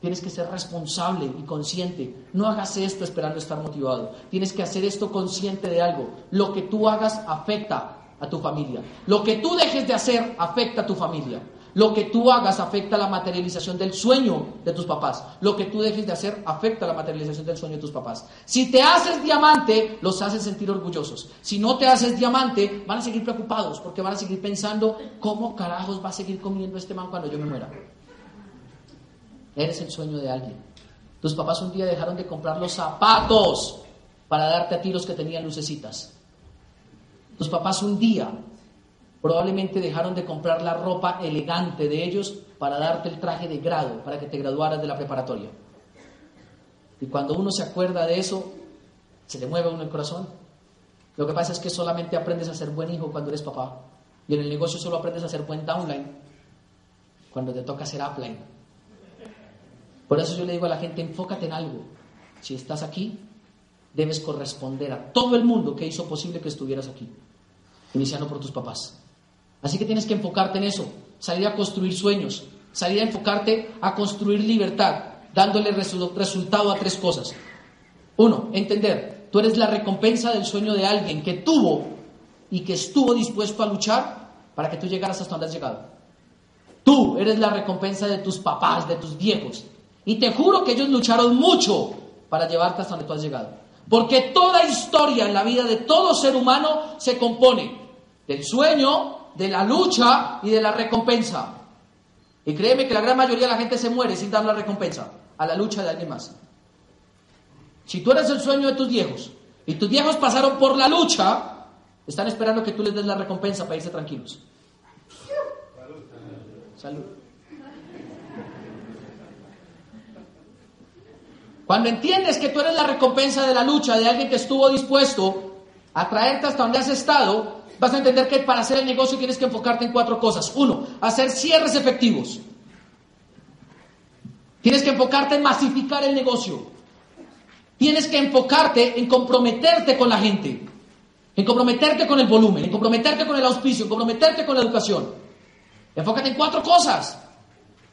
Tienes que ser responsable y consciente. No hagas esto esperando estar motivado. Tienes que hacer esto consciente de algo. Lo que tú hagas afecta a tu familia. Lo que tú dejes de hacer afecta a tu familia. Lo que tú hagas afecta la materialización del sueño de tus papás. Lo que tú dejes de hacer afecta la materialización del sueño de tus papás. Si te haces diamante, los haces sentir orgullosos. Si no te haces diamante, van a seguir preocupados porque van a seguir pensando, ¿cómo carajos va a seguir comiendo este man cuando yo me muera? Eres el sueño de alguien. Tus papás un día dejaron de comprar los zapatos para darte a ti los que tenían lucecitas. Tus papás un día Probablemente dejaron de comprar la ropa elegante de ellos para darte el traje de grado, para que te graduaras de la preparatoria. Y cuando uno se acuerda de eso, se le mueve a uno el corazón. Lo que pasa es que solamente aprendes a ser buen hijo cuando eres papá. Y en el negocio solo aprendes a ser buen downline cuando te toca ser upline. Por eso yo le digo a la gente, enfócate en algo. Si estás aquí, debes corresponder a todo el mundo que hizo posible que estuvieras aquí, iniciando por tus papás. Así que tienes que enfocarte en eso, salir a construir sueños, salir a enfocarte a construir libertad, dándole resultado a tres cosas. Uno, entender, tú eres la recompensa del sueño de alguien que tuvo y que estuvo dispuesto a luchar para que tú llegaras hasta donde has llegado. Tú eres la recompensa de tus papás, de tus viejos. Y te juro que ellos lucharon mucho para llevarte hasta donde tú has llegado. Porque toda historia en la vida de todo ser humano se compone del sueño, de la lucha y de la recompensa. Y créeme que la gran mayoría de la gente se muere sin dar la recompensa a la lucha de alguien más. Si tú eres el sueño de tus viejos y tus viejos pasaron por la lucha, están esperando que tú les des la recompensa para irse tranquilos. Salud. Cuando entiendes que tú eres la recompensa de la lucha de alguien que estuvo dispuesto a traerte hasta donde has estado, vas a entender que para hacer el negocio tienes que enfocarte en cuatro cosas. Uno, hacer cierres efectivos. Tienes que enfocarte en masificar el negocio. Tienes que enfocarte en comprometerte con la gente, en comprometerte con el volumen, en comprometerte con el auspicio, en comprometerte con la educación. Enfócate en cuatro cosas.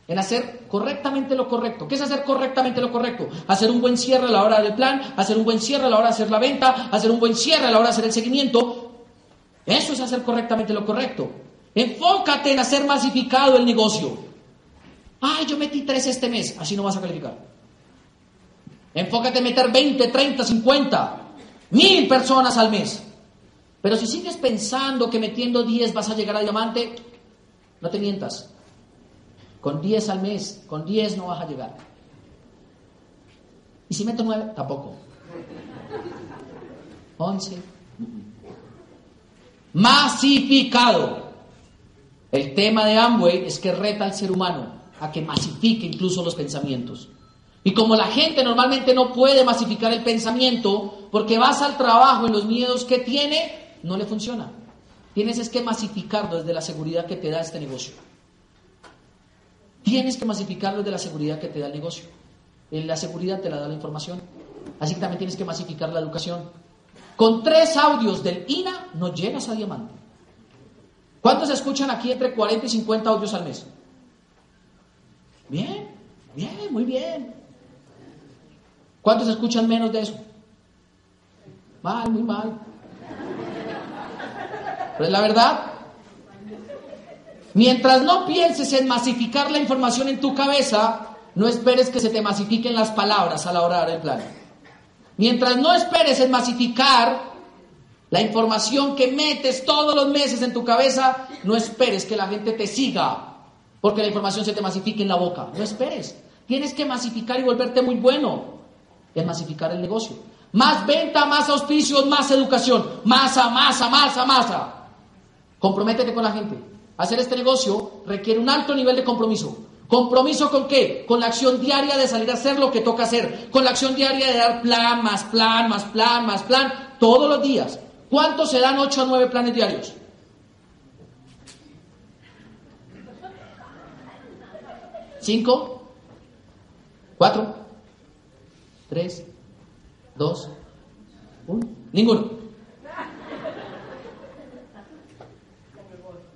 En hacer correctamente lo correcto. ¿Qué es hacer correctamente lo correcto? Hacer un buen cierre a la hora del plan, hacer un buen cierre a la hora de hacer la venta, hacer un buen cierre a la hora de hacer el seguimiento, eso es hacer correctamente lo correcto. Enfócate en hacer masificado el negocio. Ay, yo metí tres este mes, así no vas a calificar. Enfócate en meter 20, 30, 50, mil personas al mes. Pero si sigues pensando que metiendo 10 vas a llegar a diamante, no te mientas. Con 10 al mes, con 10 no vas a llegar. ¿Y si meto nueve? Tampoco. Once. Masificado. El tema de Amway es que reta al ser humano a que masifique incluso los pensamientos. Y como la gente normalmente no puede masificar el pensamiento porque vas al trabajo en los miedos que tiene, no le funciona. Tienes es que masificarlo desde la seguridad que te da este negocio. Tienes que masificarlo desde la seguridad que te da el negocio. La seguridad te la da la información. Así que también tienes que masificar la educación. Con tres audios del INA no llegas a diamante. ¿Cuántos escuchan aquí entre 40 y 50 audios al mes? Bien, bien, muy bien. ¿Cuántos escuchan menos de eso? Mal, muy mal. Pero es la verdad. Mientras no pienses en masificar la información en tu cabeza, no esperes que se te masifiquen las palabras a la hora de dar el plan. Mientras no esperes en masificar la información que metes todos los meses en tu cabeza, no esperes que la gente te siga porque la información se te masifique en la boca. No esperes. Tienes que masificar y volverte muy bueno en masificar el negocio. Más venta, más auspicios, más educación. Masa, masa, masa, masa. Comprométete con la gente. Hacer este negocio requiere un alto nivel de compromiso. ¿Compromiso con qué? Con la acción diaria de salir a hacer lo que toca hacer. Con la acción diaria de dar plan, más plan, más plan, más plan, todos los días. ¿Cuántos se dan 8 a 9 planes diarios? ¿Cinco? ¿Cuatro? ¿Tres? ¿Dos? ¿Uno? Ninguno.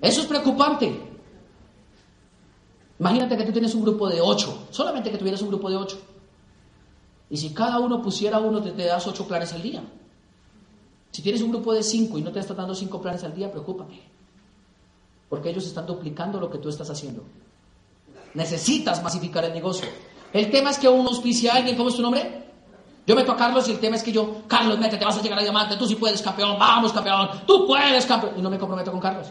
Eso es preocupante. Imagínate que tú tienes un grupo de ocho, solamente que tuvieras un grupo de ocho. Y si cada uno pusiera uno, te, te das ocho planes al día. Si tienes un grupo de cinco y no te estás dando cinco planes al día, preocúpate. Porque ellos están duplicando lo que tú estás haciendo. Necesitas masificar el negocio. El tema es que uno auspicia a alguien, ¿cómo es tu nombre? Yo meto a Carlos y el tema es que yo, Carlos, métete, vas a llegar a diamante, tú sí puedes, campeón, vamos, campeón, tú puedes, campeón. Y no me comprometo con Carlos.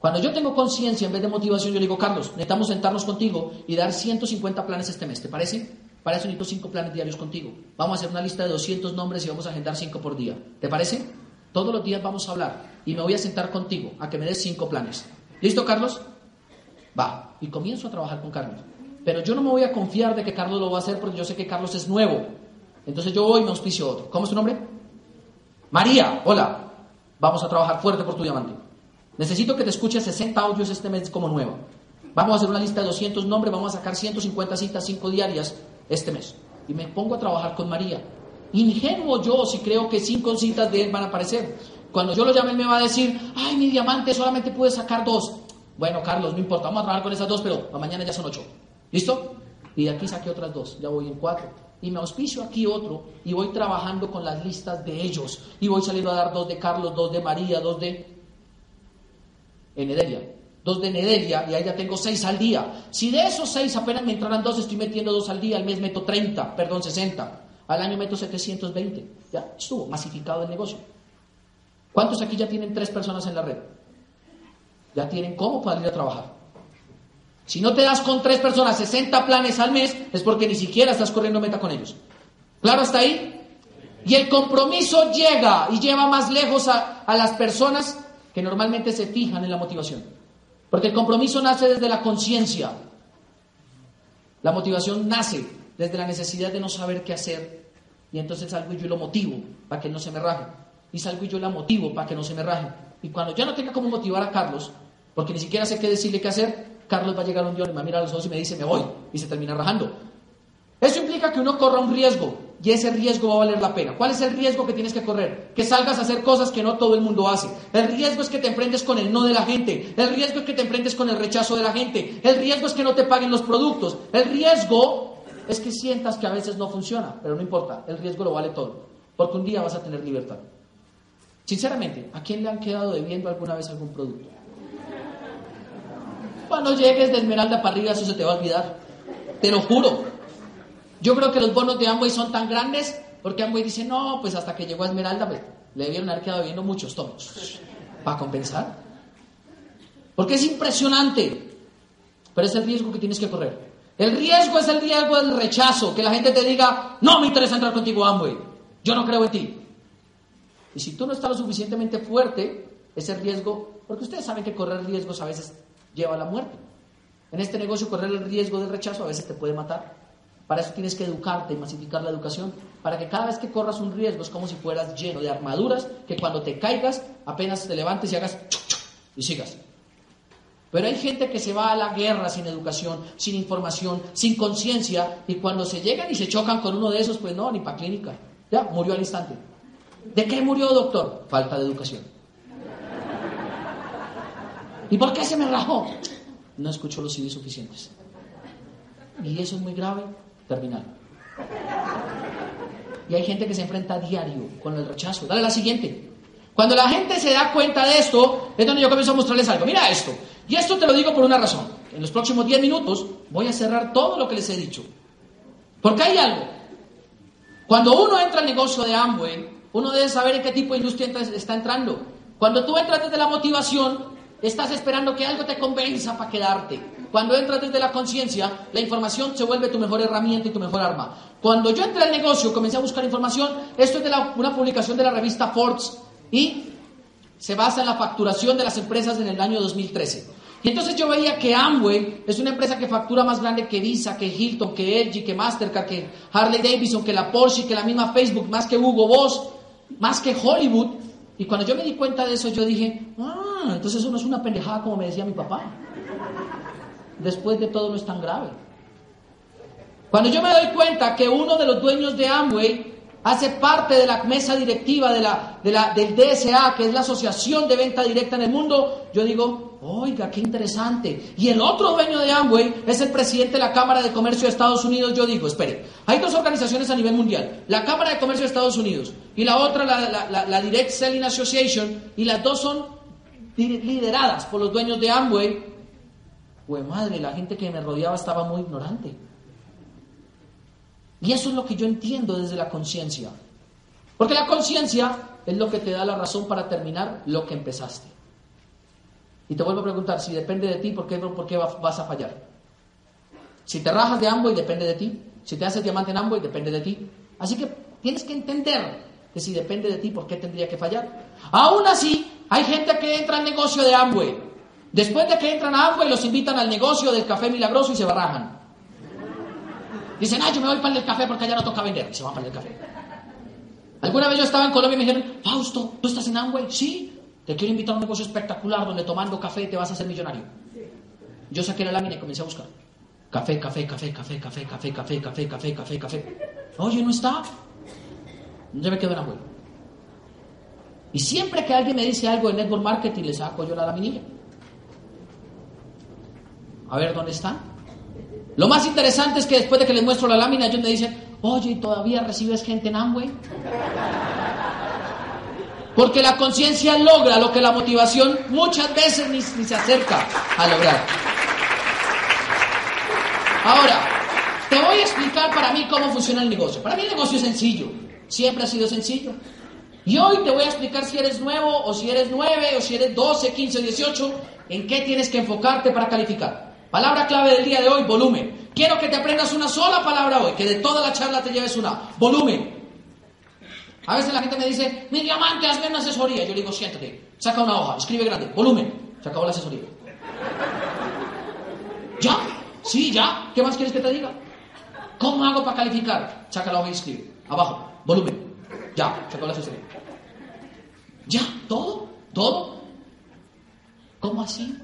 Cuando yo tengo conciencia en vez de motivación, yo le digo, Carlos, necesitamos sentarnos contigo y dar 150 planes este mes, ¿te parece? Para eso necesito 5 planes diarios contigo. Vamos a hacer una lista de 200 nombres y vamos a agendar 5 por día. ¿Te parece? Todos los días vamos a hablar y me voy a sentar contigo a que me des 5 planes. ¿Listo, Carlos? Va. Y comienzo a trabajar con Carlos. Pero yo no me voy a confiar de que Carlos lo va a hacer porque yo sé que Carlos es nuevo. Entonces yo voy y me auspicio otro. ¿Cómo es tu nombre? María, hola. Vamos a trabajar fuerte por tu diamante. Necesito que te escuches 60 audios este mes como nuevo. Vamos a hacer una lista de 200 nombres, vamos a sacar 150 citas, 5 diarias este mes. Y me pongo a trabajar con María. Ingenuo yo si creo que 5 citas de él van a aparecer. Cuando yo lo llame, él me va a decir, ay, mi diamante solamente pude sacar dos. Bueno, Carlos, no importa, vamos a trabajar con esas dos, pero mañana ya son ocho. ¿Listo? Y de aquí saqué otras dos, ya voy en cuatro. Y me auspicio aquí otro y voy trabajando con las listas de ellos. Y voy saliendo a dar dos de Carlos, dos de María, dos de Nedelia. Dos de Nedelia y ahí ya tengo seis al día. Si de esos seis apenas me entraran dos, estoy metiendo dos al día. Al mes meto 30, perdón, 60. Al año meto 720. Ya estuvo masificado el negocio. ¿Cuántos aquí ya tienen tres personas en la red? Ya tienen cómo para ir a trabajar. Si no te das con tres personas 60 planes al mes, es porque ni siquiera estás corriendo meta con ellos. ¿Claro hasta ahí? Y el compromiso llega y lleva más lejos a, a las personas que normalmente se fijan en la motivación. Porque el compromiso nace desde la conciencia. La motivación nace desde la necesidad de no saber qué hacer. Y entonces salgo y yo lo motivo para que no se me raje. Y salgo y yo la motivo para que no se me raje. Y cuando ya no tenga cómo motivar a Carlos, porque ni siquiera sé qué decirle qué hacer, Carlos va a llegar un día y me va a a los ojos y me dice, me voy, y se termina rajando. Eso implica que uno corra un riesgo, y ese riesgo va a valer la pena. ¿Cuál es el riesgo que tienes que correr? Que salgas a hacer cosas que no todo el mundo hace. El riesgo es que te enfrentes con el no de la gente. El riesgo es que te enfrentes con el rechazo de la gente. El riesgo es que no te paguen los productos. El riesgo es que sientas que a veces no funciona, pero no importa, el riesgo lo vale todo, porque un día vas a tener libertad. Sinceramente, ¿a quién le han quedado debiendo alguna vez algún producto? Cuando llegues de Esmeralda para arriba, eso se te va a olvidar. Te lo juro. Yo creo que los bonos de Amway son tan grandes porque Amway dice, no, pues hasta que llegó a Esmeralda, pues, le debieron haber quedado viendo muchos tomos. ¿Para compensar? Porque es impresionante. Pero es el riesgo que tienes que correr. El riesgo es el riesgo del rechazo, que la gente te diga, no me interesa entrar contigo Amway, yo no creo en ti. Y si tú no estás lo suficientemente fuerte, ese riesgo, porque ustedes saben que correr riesgos a veces lleva a la muerte. En este negocio correr el riesgo del rechazo a veces te puede matar. Para eso tienes que educarte y masificar la educación, para que cada vez que corras un riesgo es como si fueras lleno de armaduras, que cuando te caigas apenas te levantes y hagas y sigas. Pero hay gente que se va a la guerra sin educación, sin información, sin conciencia, y cuando se llegan y se chocan con uno de esos, pues no, ni para clínica. Ya, murió al instante. ¿De qué murió, doctor? Falta de educación. ¿Y por qué se me rajó? No escuchó los CDs suficientes. Y eso es muy grave, terminal. Y hay gente que se enfrenta a diario con el rechazo. Dale la siguiente. Cuando la gente se da cuenta de esto, es donde yo comienzo a mostrarles algo. Mira esto. Y esto te lo digo por una razón. En los próximos 10 minutos voy a cerrar todo lo que les he dicho. Porque hay algo. Cuando uno entra al negocio de Amway, uno debe saber en qué tipo de industria está entrando. Cuando tú entras desde la motivación, estás esperando que algo te convenza para quedarte. Cuando entras desde la conciencia, la información se vuelve tu mejor herramienta y tu mejor arma. Cuando yo entré al negocio, comencé a buscar información, esto es de una publicación de la revista Forbes y se basa en la facturación de las empresas en el año 2013. Y entonces yo veía que Amway es una empresa que factura más grande que Visa, que Hilton, que LG, que Mastercard, que Harley Davidson, que la Porsche, que la misma Facebook, más que Hugo Boss, más que Hollywood. Y cuando yo me di cuenta de eso, yo dije, ah, entonces eso no es una pendejada como me decía mi papá. Después de todo no es tan grave. Cuando yo me doy cuenta que uno de los dueños de Amway hace parte de la mesa directiva del DSA, que es la Asociación de Venta Directa en el Mundo, yo digo, oiga, qué interesante. Y el otro dueño de Amway es el presidente de la Cámara de Comercio de Estados Unidos. Yo digo, espere, hay dos organizaciones a nivel mundial, la Cámara de Comercio de Estados Unidos y la otra, la, la Direct Selling Association, y las dos son lideradas por los dueños de Amway. Pues madre, la gente que me rodeaba estaba muy ignorante. Y eso es lo que yo entiendo desde la conciencia. Porque la conciencia es lo que te da la razón para terminar lo que empezaste. Y te vuelvo a preguntar, si depende de ti, ¿por qué, por qué vas a fallar? Si te rajas de y depende de ti. Si te haces diamante en y depende de ti. Así que tienes que entender que si depende de ti, ¿por qué tendría que fallar? Aún así, hay gente que entra al negocio de Amway. Después de que entran a Amway, los invitan al negocio del café milagroso y se barrajan. Dicen, ah, yo me voy para el café porque allá no toca vender. Se van para el café. Alguna vez yo estaba en Colombia y me dijeron, Fausto, ¿tú estás en Amway? Sí. Te quiero invitar a un negocio espectacular donde tomando café te vas a hacer millonario. Yo saqué la lámina y comencé a buscar. Café, café, café, café, café, café, café, café, café, café, café. Oye, no está. Yo me quedo en Amway. Y siempre que alguien me dice algo de network marketing, le saco yo la laminilla. A ver, ¿dónde está? Lo más interesante es que después de que les muestro la lámina, ellos me dicen, oye, ¿todavía recibes gente en Amway? Porque la conciencia logra lo que la motivación muchas veces ni, se acerca a lograr. Ahora, te voy a explicar para mí cómo funciona el negocio. Para mí el negocio es sencillo, siempre ha sido sencillo. Y hoy te voy a explicar si eres nuevo o si eres 9 o si eres 12, 15, 18, en qué tienes que enfocarte para calificar. Palabra clave del día de hoy, volumen. Quiero que te aprendas una sola palabra hoy, que de toda la charla te lleves una. Volumen. A veces la gente me dice, mi diamante, hazme una asesoría. Yo le digo, siéntate, saca una hoja, escribe grande, volumen. Se acabó la asesoría. ¿Ya? Sí, ya. ¿Qué más quieres que te diga? ¿Cómo hago para calificar? Saca la hoja y escribe. Abajo, volumen. Ya, se acabó la asesoría. ¿Ya? ¿Todo? ¿Todo? ¿Cómo así?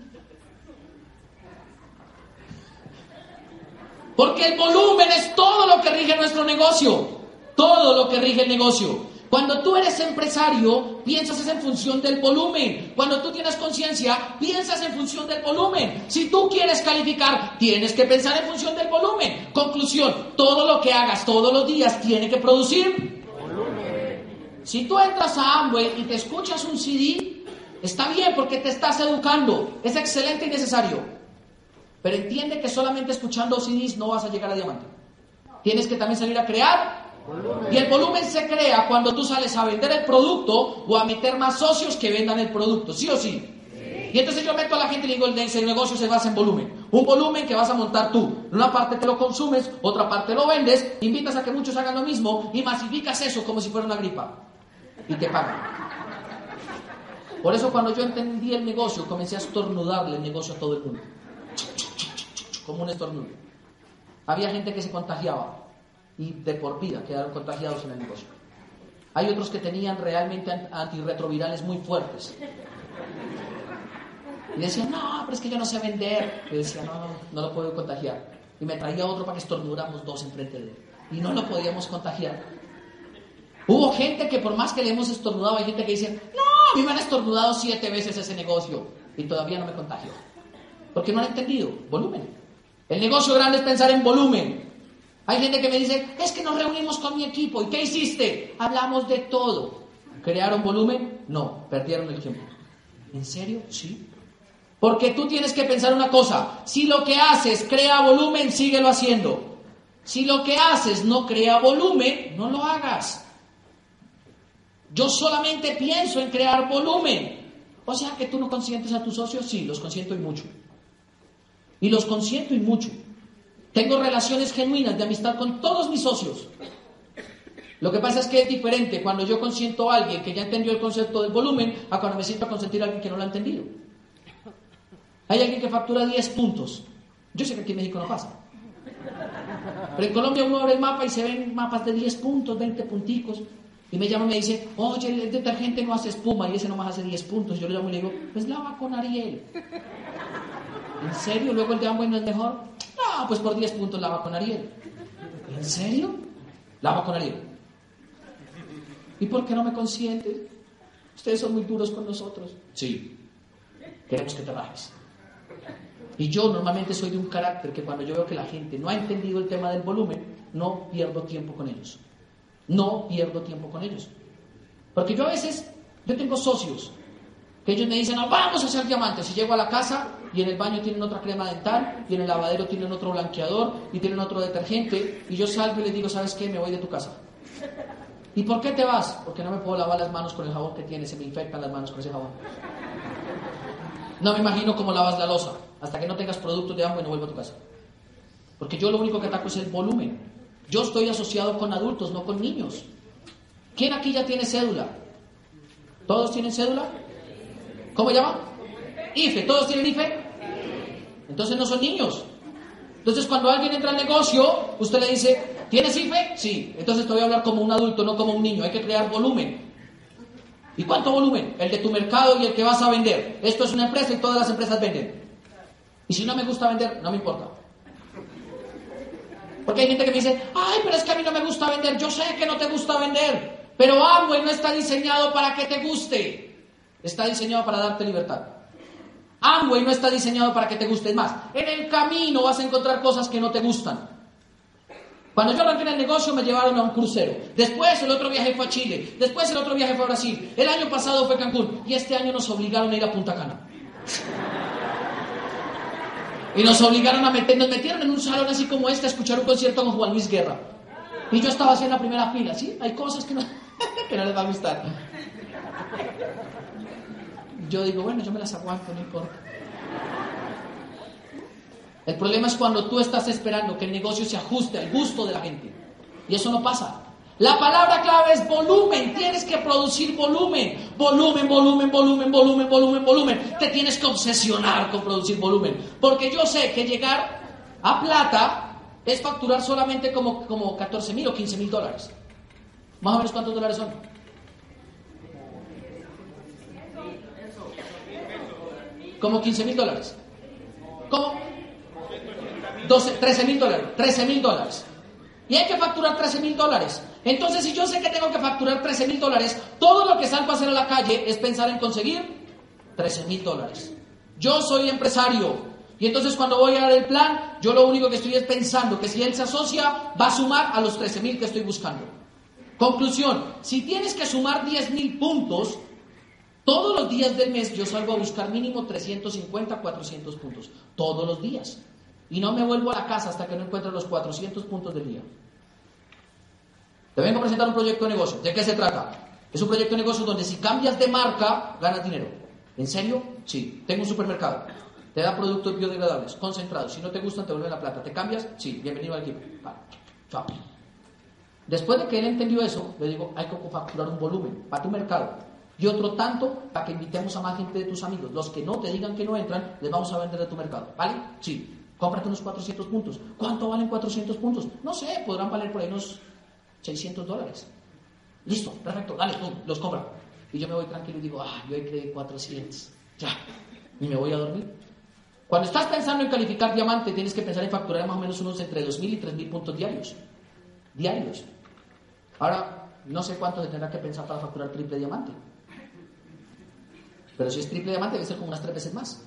Porque el volumen es todo lo que rige nuestro negocio. Todo lo que rige el negocio. Cuando tú eres empresario, piensas en función del volumen. Cuando tú tienes conciencia, piensas en función del volumen. Si tú quieres calificar, tienes que pensar en función del volumen. Conclusión, todo lo que hagas todos los días tiene que producir volumen. Si tú entras a Amway y te escuchas un CD, está bien porque te estás educando. Es excelente y necesario. Pero entiende que solamente escuchando CDs no vas a llegar a diamante. Tienes que también salir a crear. Y el volumen se crea cuando tú sales a vender el producto o a meter más socios que vendan el producto. ¿Sí o sí? Y entonces yo meto a la gente y le digo, el negocio se basa en volumen. Un volumen que vas a montar tú. Una parte te lo consumes, otra parte lo vendes, invitas a que muchos hagan lo mismo y masificas eso como si fuera una gripa. Y te pagan. Por eso cuando yo entendí el negocio, comencé a estornudarle el negocio a todo el mundo. Como un estornudo. Había gente que se contagiaba y de por vida quedaron contagiados en el negocio. Hay otros que tenían realmente antirretrovirales muy fuertes. Y decían, no, pero es que yo no sé vender. Y decía, no, no, no lo puedo contagiar. Y me traía otro para que estornudáramos dos enfrente de él. Y no lo podíamos contagiar. Hubo gente que por más que le hemos estornudado, hay gente que dice, no, a mí me han estornudado siete veces ese negocio y todavía no me contagió. Porque no han entendido volumen. El negocio grande es pensar en volumen. Hay gente que me dice, es que nos reunimos con mi equipo. ¿Y qué hiciste? Hablamos de todo. ¿Crearon volumen? No, perdieron el tiempo. ¿En serio? Sí. Porque tú tienes que pensar una cosa. Si lo que haces crea volumen, síguelo haciendo. Si lo que haces no crea volumen, no lo hagas. Yo solamente pienso en crear volumen. O sea que tú no consientes a tus socios, sí, los consiento y mucho. Y los consiento y mucho. Tengo relaciones genuinas de amistad con todos mis socios. Lo que pasa es que es diferente cuando yo consiento a alguien que ya entendió el concepto del volumen a cuando me siento a consentir a alguien que no lo ha entendido. Hay alguien que factura 10 puntos. Yo sé que aquí en México no pasa. Pero en Colombia uno abre el mapa y se ven mapas de 10 puntos, 20 punticos. Y me llama y me dice, oye, el detergente no hace espuma y ese nomás hace 10 puntos. Yo le llamo y le digo, pues lava con Ariel. ¿En serio? ¿Luego el de Amway no es mejor? No, pues por 10 puntos lava con Ariel. ¿En serio? Lava con Ariel. ¿Y por qué no me consientes? Ustedes son muy duros con nosotros. Sí. Queremos que te bajes. Y yo normalmente soy de un carácter que cuando yo veo que la gente no ha entendido el tema del volumen, no pierdo tiempo con ellos. No pierdo tiempo con ellos. Porque yo a veces, yo tengo socios que ellos me dicen, no, vamos a hacer diamantes. Y llego a la casa y en el baño tienen otra crema dental y en el lavadero tienen otro blanqueador y tienen otro detergente. Y yo salgo y les digo, ¿sabes qué? Me voy de tu casa. ¿Y por qué te vas? Porque no me puedo lavar las manos con el jabón que tienes, se me infectan las manos con ese jabón. No me imagino cómo lavas la losa. Hasta que no tengas productos de agua y no vuelvo a tu casa. Porque yo lo único que ataco es el volumen. Yo estoy asociado con adultos, no con niños. ¿Quién aquí ya tiene cédula? ¿Todos tienen cédula? ¿Cómo llama? IFE. ¿Todos tienen IFE? Entonces no son niños. Entonces cuando alguien entra al negocio, usted le dice, ¿tienes IFE? Sí. Entonces te voy a hablar como un adulto, no como un niño. Hay que crear volumen. ¿Y cuánto volumen? El de tu mercado y el que vas a vender. Esto es una empresa y todas las empresas venden. Y si no me gusta vender, no me importa. Porque hay gente que me dice, ay, pero es que a mí no me gusta vender. Yo sé que no te gusta vender, pero Amway no está diseñado para que te guste. Está diseñado para darte libertad. Amway no está diseñado para que te guste más. En el camino vas a encontrar cosas que no te gustan. Cuando yo arranqué en el negocio me llevaron a un crucero. Después el otro viaje fue a Chile. Después el otro viaje fue a Brasil. El año pasado fue Cancún. Y este año nos obligaron a ir a Punta Cana. Y nos obligaron a meter, nos metieron en un salón así como este a escuchar un concierto con Juan Luis Guerra. Y yo estaba así en la primera fila, ¿sí? Hay cosas que no, que no les va a gustar. Yo digo, bueno, yo me las aguanto, no importa. El problema es cuando tú estás esperando que el negocio se ajuste al gusto de la gente. Y eso no pasa. La palabra clave es volumen. Tienes que producir volumen. Volumen, volumen, volumen, volumen, volumen, volumen. Te tienes que obsesionar con producir volumen. Porque yo sé que llegar a plata es facturar solamente como, como 14 mil o 15 mil dólares. Más o menos cuántos dólares son. Como 15 mil dólares. ¿Cómo? 12, 13 mil dólares. 13 mil dólares. Y hay que facturar 13 mil dólares. Entonces, si yo sé que tengo que facturar 13 mil dólares, todo lo que salgo a hacer a la calle es pensar en conseguir 13 mil dólares. Yo soy empresario. Y entonces cuando voy a dar el plan, yo lo único que estoy es pensando que si él se asocia, va a sumar a los 13 mil que estoy buscando. Conclusión, si tienes que sumar 10 mil puntos, todos los días del mes yo salgo a buscar mínimo 350, 400 puntos. Todos los días. Y no me vuelvo a la casa hasta que no encuentre los 400 puntos del día. Te vengo a presentar un proyecto de negocio. ¿De qué se trata? Es un proyecto de negocio donde si cambias de marca, ganas dinero. ¿En serio? Sí. Tengo un supermercado. Te da productos biodegradables, concentrados. Si no te gustan, te vuelven la plata. ¿Te cambias? Sí. Bienvenido al equipo. Vale. Después de que él entendió eso, le digo, hay que facturar un volumen para tu mercado. Y otro tanto para que invitemos a más gente de tus amigos. Los que no te digan que no entran, les vamos a vender de tu mercado. ¿Vale? Sí. Cómprate unos 400 puntos. ¿Cuánto valen 400 puntos? No sé, podrán valer por ahí unos 600 dólares. Listo, perfecto, dale, tú, los compra. Y yo me voy tranquilo y digo, ah, yo he creído 400. Ya. Y me voy a dormir. Cuando estás pensando en calificar diamante, tienes que pensar en facturar más o menos unos entre 2.000 y 3.000 puntos diarios. Diarios. Ahora, no sé cuánto se tendrá que pensar para facturar triple diamante. Pero si es triple diamante, debe ser como unas tres veces más.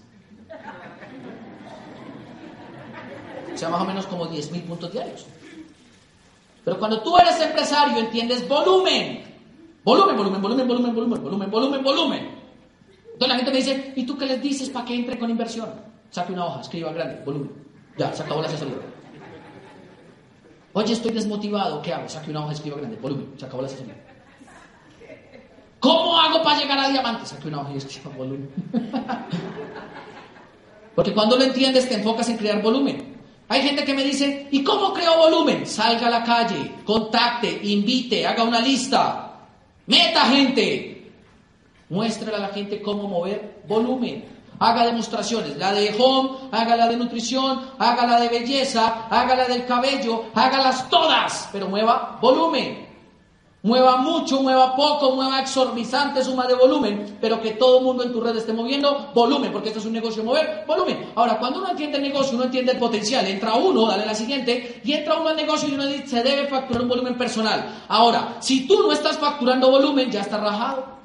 O sea, más o menos como 10.000 puntos diarios. Pero cuando tú eres empresario, entiendes volumen. Volumen, volumen, volumen, volumen, volumen, volumen, volumen, volumen. Entonces la gente me dice, ¿y tú qué les dices para que entre con inversión? Saque una hoja, escriba grande, volumen. Ya, se acabó la asesoría. Oye, estoy desmotivado, ¿qué hago? Saque una hoja, escriba grande, volumen, se acabó la asesoría. ¿Cómo hago para llegar a diamante? Saque una hoja y volumen. Porque cuando lo entiendes te enfocas en crear volumen. Hay gente que me dice, ¿y cómo creo volumen? Salga a la calle, contacte, invite, haga una lista, meta gente. Muéstrale a la gente cómo mover volumen. Haga demostraciones, la de home, haga la de nutrición, haga la de belleza, haga la del cabello, hágalas todas, pero mueva volumen. Mueva mucho, mueva poco, mueva exorbitante suma de volumen, pero que todo el mundo en tu red esté moviendo volumen, porque esto es un negocio mover volumen. Ahora, cuando uno entiende el negocio, uno entiende el potencial. Entra uno, dale la siguiente, y entra uno al negocio y uno dice, se debe facturar un volumen personal. Ahora, si tú no estás facturando volumen, ya estás rajado.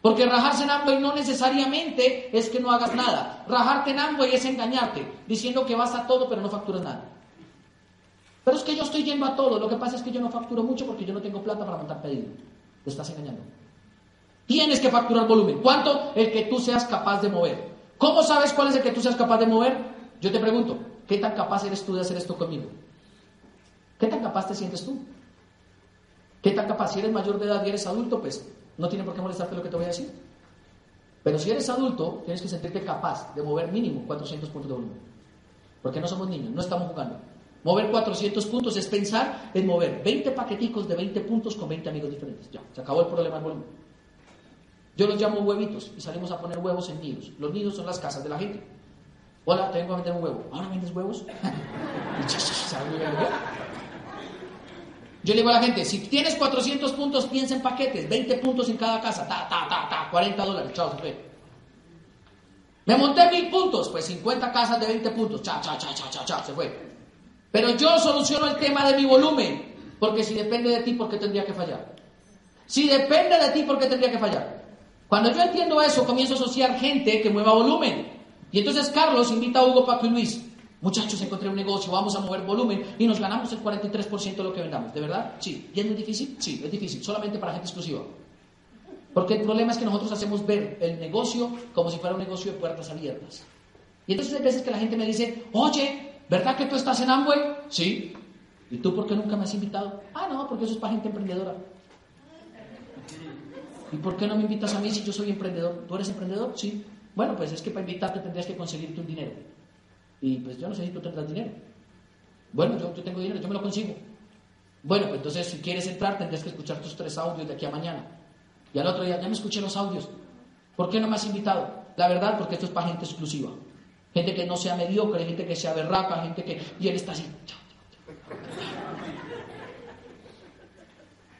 Porque rajarse en Amway no necesariamente es que no hagas nada. Rajarte en Amway es engañarte, diciendo que vas a todo pero no facturas nada. Pero es que yo estoy yendo a todo. Lo que pasa es que yo no facturo mucho porque yo no tengo plata para montar pedido. Te estás engañando. Tienes que facturar volumen. ¿Cuánto? El que tú seas capaz de mover. ¿Cómo sabes cuál es el que tú seas capaz de mover? Yo te pregunto, ¿qué tan capaz eres tú de hacer esto conmigo? ¿Qué tan capaz te sientes tú? ¿Qué tan capaz? Si eres mayor de edad y eres adulto, pues no tiene por qué molestarte lo que te voy a decir. Pero si eres adulto, tienes que sentirte capaz de mover mínimo 400 puntos de volumen. Porque no somos niños, no estamos jugando. Mover 400 puntos es pensar en mover 20 paqueticos de 20 puntos con 20 amigos diferentes. Ya, se acabó el problema del volumen. Yo los llamo huevitos y salimos a poner huevos en nidos. Los nidos son las casas de la gente. Hola, te vengo a vender un huevo. ¿Ahora vendes huevos? Yo le digo a la gente, si tienes 400 puntos, piensa en paquetes, 20 puntos en cada casa, ta, ta, ta, ta, 40 dólares, chao, se fue. Me monté mil puntos, pues 50 casas de 20 puntos, cha, cha, cha, cha, cha, cha, se fue. Pero yo soluciono el tema de mi volumen, porque si depende de ti, ¿por qué tendría que fallar? Si depende de ti, ¿por qué tendría que fallar? Cuando yo entiendo eso, comienzo a asociar gente que mueva volumen. Y entonces Carlos invita a Hugo, Paco y Luis. Muchachos, encontré un negocio, vamos a mover volumen y nos ganamos el 43% de lo que vendamos. ¿De verdad? Sí. ¿Y es muy difícil? Sí, es difícil. Solamente para gente exclusiva. Porque el problema es que nosotros hacemos ver el negocio como si fuera un negocio de puertas abiertas. Y entonces hay veces que la gente me dice, oye, ¿Verdad que tú estás en Amway? Sí. ¿Y tú por qué nunca me has invitado? Ah, no, porque eso es para gente emprendedora. ¿Y por qué no me invitas a mí si yo soy emprendedor? ¿Tú eres emprendedor? Sí. Bueno, pues es que para invitarte tendrías que conseguirte un dinero. Y pues yo no sé si tú tendrás dinero. Bueno, yo, yo tengo dinero, yo me lo consigo. Bueno, pues entonces si quieres entrar tendrías que escuchar tus tres audios de aquí a mañana. Y al otro día, ya me escuché los audios. ¿Por qué no me has invitado? La verdad, porque esto es para gente exclusiva. Gente que no sea mediocre, gente que sea berraca, gente que... Y él está así.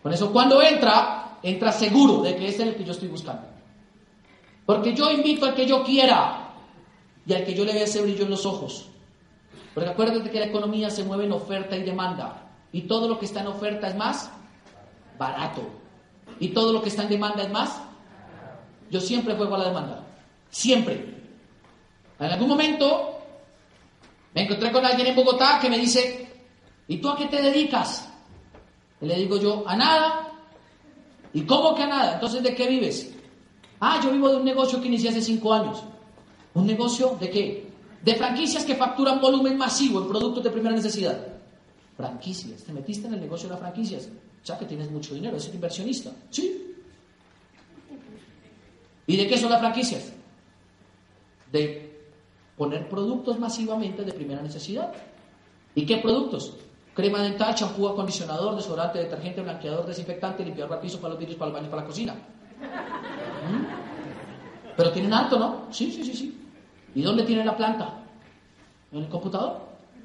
Con eso, cuando entra, entra seguro de que es el que yo estoy buscando. Porque yo invito al que yo quiera y al que yo le vea ese brillo en los ojos. Porque acuérdate que la economía se mueve en oferta y demanda. Y todo lo que está en oferta es más barato. Y todo lo que está en demanda es más. Yo siempre juego a la demanda. Siempre. En algún momento me encontré con alguien en Bogotá que me dice, ¿y tú a qué te dedicas? Y le digo yo, a nada. ¿Y cómo que a nada? Entonces, ¿de qué vives? Ah, yo vivo de un negocio que inicié hace cinco años. ¿Un negocio de qué? De franquicias que facturan volumen masivo en productos de primera necesidad. Franquicias. Te metiste en el negocio de las franquicias. O sea que tienes mucho dinero, eres inversionista. Sí. ¿Y de qué son las franquicias? de poner productos masivamente de primera necesidad. ¿Y qué productos? Crema dental, champú, acondicionador, desodorante, detergente, blanqueador, desinfectante, limpiador para piso, para los vidrios, para los baños, para la cocina. ¿Mm? Pero tienen alto, ¿no? Sí, sí, sí, sí. ¿Y dónde tiene la planta? ¿En el computador?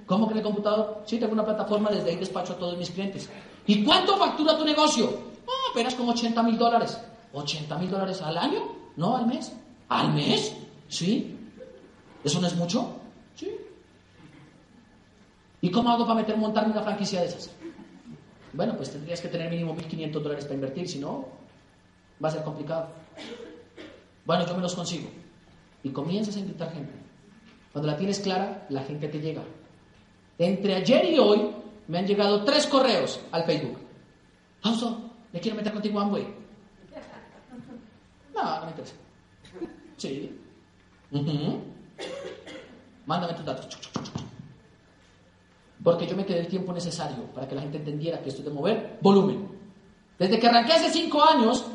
¿Cómo que en el computador? Sí, tengo una plataforma, desde ahí despacho a todos mis clientes. ¿Y cuánto factura tu negocio? Apenas como 80 mil dólares. ¿80 mil dólares al año? No, al mes. ¿Al mes? Sí. ¿Eso no es mucho? Sí. ¿Y cómo hago para meter, montarme una franquicia de esas? Bueno, pues tendrías que tener mínimo 1.500 dólares para invertir, si no, va a ser complicado. Bueno, yo me los consigo. Y comienzas a invitar gente. Cuando la tienes clara, la gente te llega. Entre ayer y hoy me han llegado tres correos al Facebook. Fausto, me quiero meter contigo a Amway. No, no me interesa. Sí. Mándame tus datos. Porque yo me quedé el tiempo necesario para que la gente entendiera que esto es de mover volumen. Desde que arranqué hace cinco años,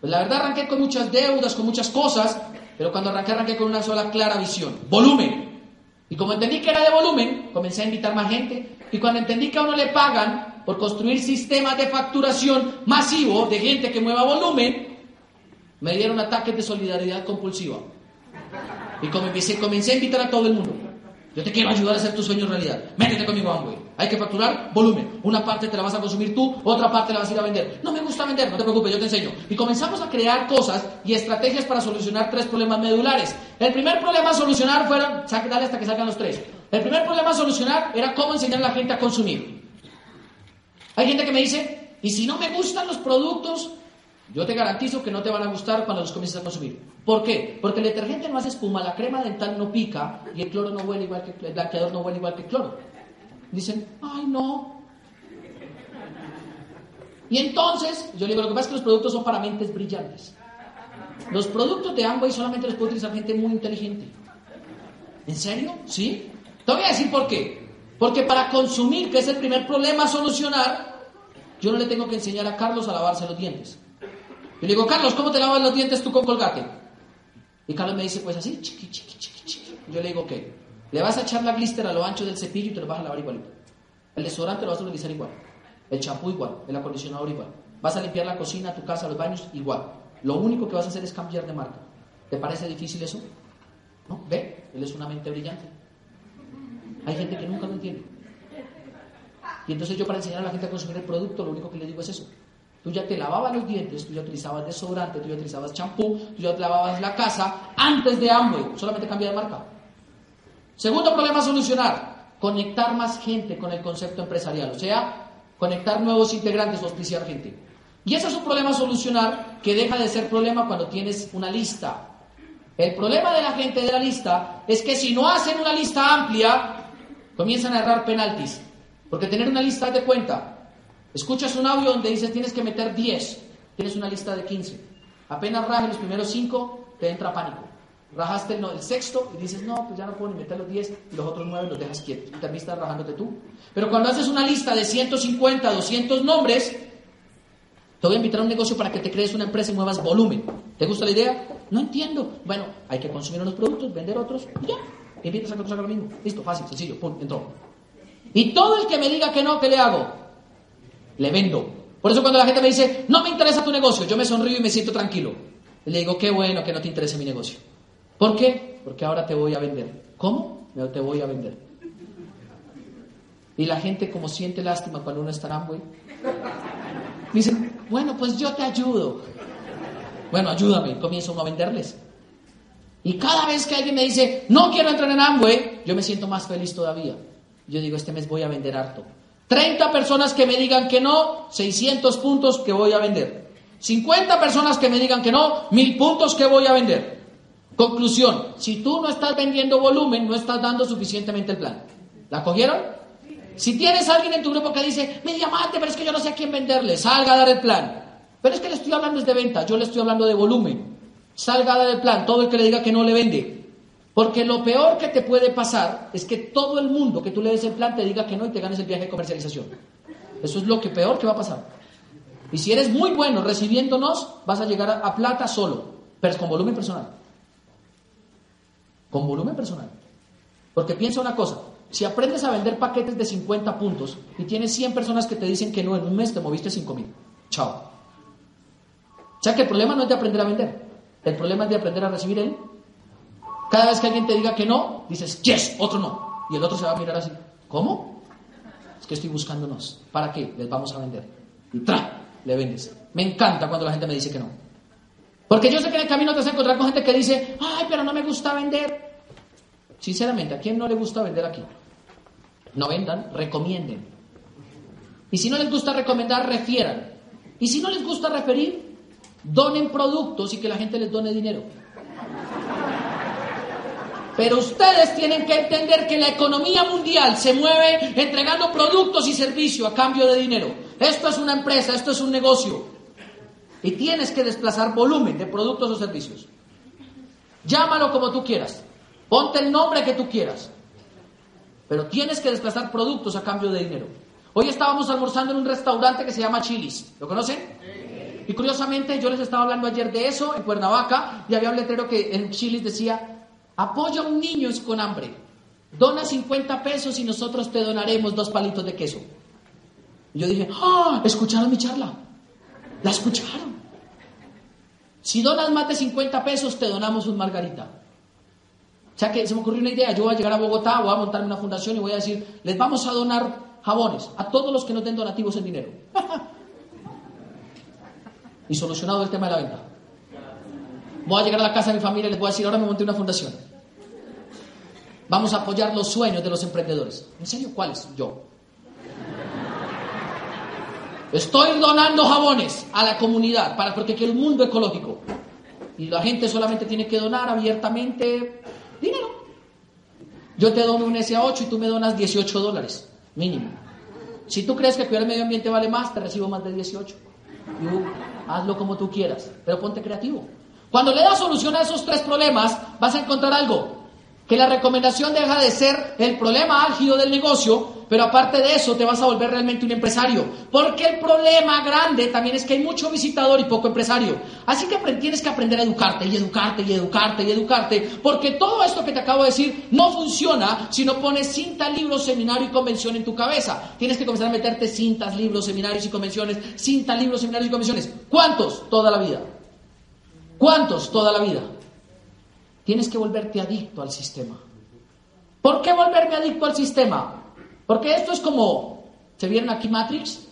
pues la verdad arranqué con muchas deudas, con muchas cosas, pero cuando arranqué arranqué con una sola clara visión, volumen. Y como entendí que era de volumen, comencé a invitar más gente. Y cuando entendí que a uno le pagan por construir sistemas de facturación masivo de gente que mueva volumen, me dieron ataques de solidaridad compulsiva. Y comencé, a invitar a todo el mundo. Yo te quiero ayudar a hacer tus sueños realidad. Métete conmigo, Amway. Hay que facturar volumen. Una parte te la vas a consumir tú, otra parte la vas a ir a vender. No me gusta vender, no te preocupes, yo te enseño. Y comenzamos a crear cosas y estrategias para solucionar tres problemas medulares. El primer problema a solucionar fueron, dale hasta que salgan los tres. El primer problema a solucionar era cómo enseñar a la gente a consumir. Hay gente que me dice, ¿y si no me gustan los productos? Yo te garantizo que no te van a gustar cuando los comiences a consumir. ¿Por qué? Porque el detergente no hace espuma, la crema dental no pica y el cloro no huele igual que el blanqueador no huele igual que el cloro. Dicen, ay no. Y entonces, yo le digo, lo que pasa es que los productos son para mentes brillantes. Los productos de Amway solamente los puede utilizar gente muy inteligente. ¿En serio? ¿Sí? Te voy a decir por qué. Porque para consumir, que es el primer problema a solucionar, yo no le tengo que enseñar a Carlos a lavarse los dientes. Yo le digo, Carlos, ¿cómo te lavas los dientes tú con colgate? Y Carlos me dice, pues así, chiqui, chiqui, chiqui, chiqui. Yo le digo, ¿qué? Le vas a echar la glister a lo ancho del cepillo y te lo vas a lavar igualito. El desodorante lo vas a utilizar igual. El champú igual. El acondicionador igual. Vas a limpiar la cocina, tu casa, los baños igual. Lo único que vas a hacer es cambiar de marca. ¿Te parece difícil eso? ¿No? ¿Ve? Él es una mente brillante. Hay gente que nunca lo entiende. Y entonces yo para enseñar a la gente a consumir el producto, lo único que le digo es eso. Tú ya te lavabas los dientes, tú ya utilizabas desodorante, tú ya utilizabas champú, tú ya te lavabas la casa antes de Amway. Solamente cambia de marca. Segundo problema a solucionar, conectar más gente con el concepto empresarial, o sea, conectar nuevos integrantes auspiciar gente. Y ese es un problema a solucionar que deja de ser problema cuando tienes una lista. El problema de la gente de la lista es que si no hacen una lista amplia, comienzan a errar penaltis. Porque tener una lista de cuenta, Escuchas un audio donde dices tienes que meter 10, tienes una lista de 15. Apenas rajes los primeros 5, te entra pánico. Rajaste el, sexto y dices, no, pues ya no puedo ni meter los 10 y los otros 9 los dejas quietos. Y también estás rajándote tú. Pero cuando haces una lista de 150, 200 nombres, te voy a invitar a un negocio para que te crees una empresa y muevas volumen. ¿Te gusta la idea? No entiendo. Bueno, hay que consumir unos productos, vender otros y ya. Invitas a hagan lo mismo. Listo, fácil, sencillo, pum, entró. Y todo el que me diga que no, ¿qué le hago? Le vendo. Por eso cuando la gente me dice, no me interesa tu negocio, yo me sonrío y me siento tranquilo. le digo, qué bueno que no te interese mi negocio. ¿Por qué? Porque ahora te voy a vender. ¿Cómo? Te voy a vender. Y la gente como siente lástima cuando uno está en Amway, dice, bueno, pues yo te ayudo. Bueno, ayúdame, comienzo a venderles. Y cada vez que alguien me dice, no quiero entrar en Amway, yo me siento más feliz todavía. Yo digo, este mes voy a vender harto. 30 personas que me digan que no, 600 puntos que voy a vender. 50 personas que me digan que no, 1000 puntos que voy a vender. Conclusión, si tú no estás vendiendo volumen, no estás dando suficientemente el plan. ¿La cogieron? Si tienes alguien en tu grupo que dice, me diamante, pero es que yo no sé a quién venderle, salga a dar el plan. Pero es que le estoy hablando de venta, yo le estoy hablando de volumen. Salga a dar el plan, todo el que le diga que no le vende. Porque lo peor que te puede pasar es que todo el mundo que tú le des el plan te diga que no y te ganes el viaje de comercialización. Eso es lo que peor que va a pasar. Y si eres muy bueno recibiéndonos, vas a llegar a, plata solo, pero con volumen personal. con volumen personal. Porque piensa una cosa, si aprendes a vender paquetes de 50 puntos y tienes 100 personas que te dicen que no, en un mes te moviste 5 mil. Chao. O sea que el problema no es de aprender a vender, el problema es de aprender a recibir él. Cada vez que alguien te diga que no, dices, yes, otro no. Y el otro se va a mirar así, ¿cómo? Es que estoy buscándonos. ¿Para qué? Les vamos a vender. Y ¡tra! Le vendes. Me encanta cuando la gente me dice que no. Porque yo sé que en el camino te vas a encontrar con gente que dice, ay, pero no me gusta vender. Sinceramente, ¿a quién no le gusta vender aquí? No vendan, recomienden. Y si no les gusta recomendar, refieran. Y si no les gusta referir, donen productos y que la gente les done dinero. Pero ustedes tienen que entender que la economía mundial se mueve entregando productos y servicios a cambio de dinero. Esto es una empresa, esto es un negocio. Y tienes que desplazar volumen de productos o servicios. Llámalo como tú quieras. Ponte el nombre que tú quieras. Pero tienes que desplazar productos a cambio de dinero. Hoy estábamos almorzando en un restaurante que se llama Chilis. ¿Lo conocen? Y curiosamente yo les estaba hablando ayer de eso en Cuernavaca y había un letrero que en Chilis decía, apoya a un niño con hambre. Dona 50 pesos y nosotros te donaremos dos palitos de queso. Y yo dije, ¡ah! ¿Escucharon mi charla? ¿La escucharon? Si donas más de 50 pesos, te donamos un margarita. O sea que se me ocurrió una idea, yo voy a llegar a Bogotá, voy a montar una fundación y voy a decir, les vamos a donar jabones a todos los que nos den donativos en dinero. y solucionado el tema de la venta. Voy a llegar a la casa de mi familia y les voy a decir, ahora me monté una fundación. Vamos a apoyar los sueños de los emprendedores. ¿En serio? ¿Cuáles? Yo. Estoy donando jabones a la comunidad para quiero un mundo ecológico. Y la gente solamente tiene que donar abiertamente Dinero. Yo te dono un SA8 y tú me donas 18 dólares, mínimo. Si tú crees que cuidar el medio ambiente vale más, te recibo más de 18. hazlo como tú quieras, pero ponte creativo. Cuando le das solución a esos tres problemas, vas a encontrar algo que la recomendación deja de ser el problema álgido del negocio, pero aparte de eso te vas a volver realmente un empresario. Porque el problema grande también es que hay mucho visitador y poco empresario. Así que tienes que aprender a educarte y educarte y educarte y educarte, porque todo esto que te acabo de decir no funciona si no pones cinta, libros, seminario y convención en tu cabeza. Tienes que comenzar a meterte cintas, libros, seminarios y convenciones, cinta, libros, seminarios y convenciones. ¿Cuántos? Toda la vida. ¿Cuántos? Toda la vida. Tienes que volverte adicto al sistema. ¿Por qué volverme adicto al sistema? Porque esto es como, ¿se vieron aquí Matrix?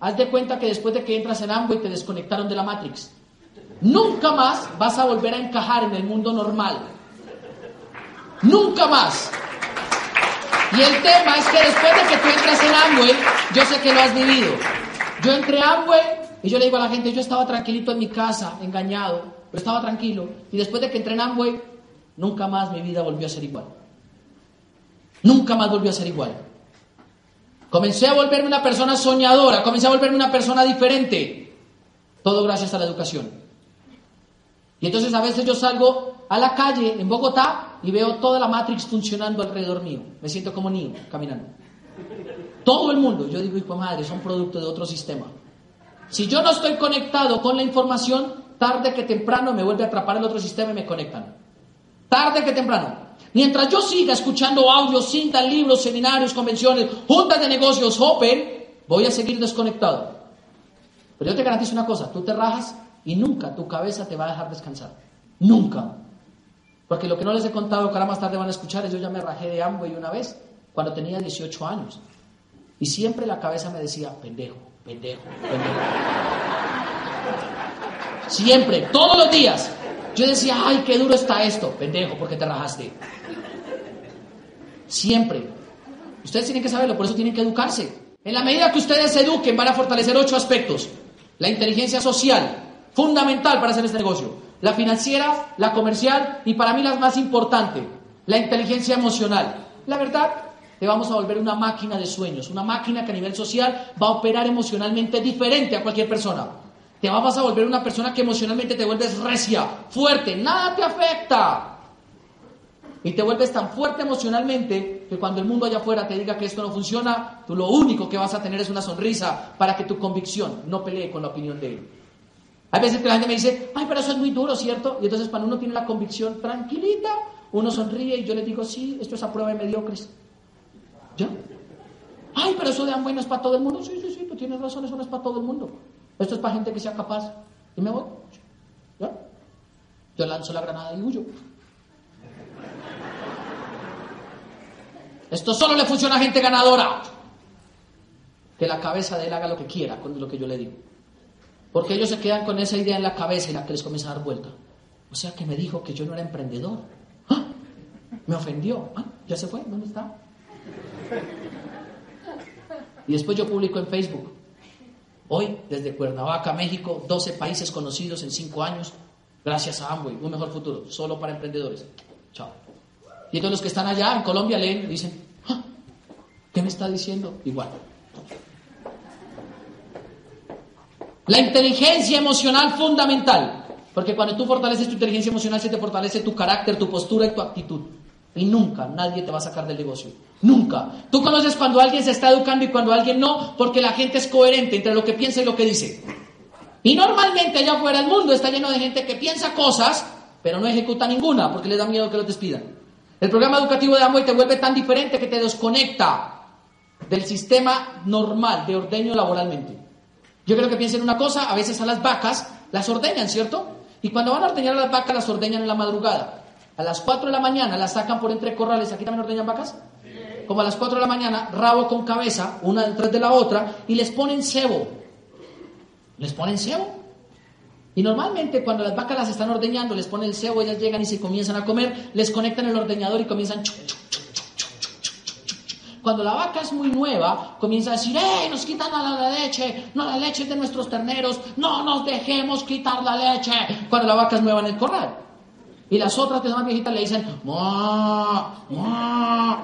Haz de cuenta que después de que entras en y te desconectaron de la Matrix. Nunca más vas a volver a encajar en el mundo normal. Nunca más. Y el tema es que después de que tú entras en Amway, yo sé que lo has vivido. Yo entré a Amway y yo le digo a la gente, yo estaba tranquilito en mi casa, engañado, pero estaba tranquilo. Y después de que entré en nunca más mi vida volvió a ser igual. Nunca más volvió a ser igual. Comencé a volverme una persona soñadora, comencé a volverme una persona diferente. Todo gracias a la educación. Y entonces a veces yo salgo a la calle en Bogotá y veo toda la Matrix funcionando alrededor mío. Me siento como niño caminando. Todo el mundo. Yo digo, hijo madre, son producto de otro sistema. Si yo no estoy conectado con la información, tarde que temprano me vuelve a atrapar el otro sistema y me conectan. Tarde que temprano. Mientras yo siga escuchando audios, cintas, libros, seminarios, convenciones, juntas de negocios, open, voy a seguir desconectado. Pero yo te garantizo una cosa, tú te rajas y nunca tu cabeza te va a dejar descansar. Nunca. Porque lo que no les he contado, que ahora más tarde van a escuchar, es yo ya me rajé de y una vez, cuando tenía 18 años. Y siempre la cabeza me decía, pendejo, pendejo, pendejo. Siempre, todos los días. Yo decía, ay, qué duro está esto, pendejo, porque te rajaste. Siempre. Ustedes tienen que saberlo, por eso tienen que educarse. En la medida que ustedes se eduquen, van a fortalecer ocho aspectos. La inteligencia social, fundamental para hacer este negocio. La financiera, la comercial y para mí la más importante, la inteligencia emocional. La verdad, te vamos a volver una máquina de sueños, una máquina que a nivel social va a operar emocionalmente diferente a cualquier persona. Te vas a volver una persona que emocionalmente te vuelves recia, fuerte, nada te afecta. Y te vuelves tan fuerte emocionalmente que cuando el mundo allá afuera te diga que esto no funciona, tú lo único que vas a tener es una sonrisa para que tu convicción no pelee con la opinión de él. Hay veces que la gente me dice, ay, pero eso es muy duro, ¿cierto? Y entonces cuando uno tiene la convicción tranquilita, uno sonríe y yo le digo, sí, esto es a prueba de mediocres. ¿Ya? Ay, pero eso de Amway no es para todo el mundo. Sí, sí, sí, tú tienes razón, eso no es para todo el mundo. Esto es para gente que sea capaz. Y me voy. ¿Ya? Yo lanzo la granada y huyo. Esto solo le funciona a gente ganadora. Que la cabeza de él haga lo que quiera con lo que yo le digo. Porque ellos se quedan con esa idea en la cabeza y la que les comienza a dar vuelta. O sea que me dijo que yo no era emprendedor. ¡Ah! Me ofendió. ¿Ah? ¿Ya se fue? ¿Dónde está? Y después yo publico en Facebook. Hoy, desde Cuernavaca, México, 12 países conocidos en 5 años, gracias a Amway, un mejor futuro, solo para emprendedores. Chao. Y todos los que están allá en Colombia leen y dicen, ah, ¿qué me está diciendo? Igual. La inteligencia emocional fundamental. Porque cuando tú fortaleces tu inteligencia emocional, se te fortalece tu carácter, tu postura y tu actitud. Y nunca nadie te va a sacar del negocio. Nunca. Tú conoces cuando alguien se está educando y cuando alguien no, porque la gente es coherente entre lo que piensa y lo que dice. Y normalmente allá afuera el mundo está lleno de gente que piensa cosas, pero no ejecuta ninguna, porque le da miedo que lo despidan. El programa educativo de Amway te vuelve tan diferente que te desconecta del sistema normal de ordeño laboralmente. Yo creo que piensen una cosa, a veces a las vacas las ordeñan, ¿cierto? Y cuando van a ordeñar a las vacas las ordeñan en la madrugada. A las 4 de la mañana las sacan por entre corrales. ¿Aquí también ordeñan vacas? Como a las 4 de la mañana, rabo con cabeza, una detrás de la otra, y les ponen cebo. Les ponen cebo. Y normalmente cuando las vacas las están ordeñando, les ponen el cebo, ellas llegan y se comienzan a comer, les conectan el ordeñador y comienzan... Cuando la vaca es muy nueva, comienza a decir, ¡eh! Nos quitan la leche, no la leche de nuestros terneros, no nos dejemos quitar la leche. Cuando la vaca es nueva en el corral. Y las otras que son más viejitas le dicen,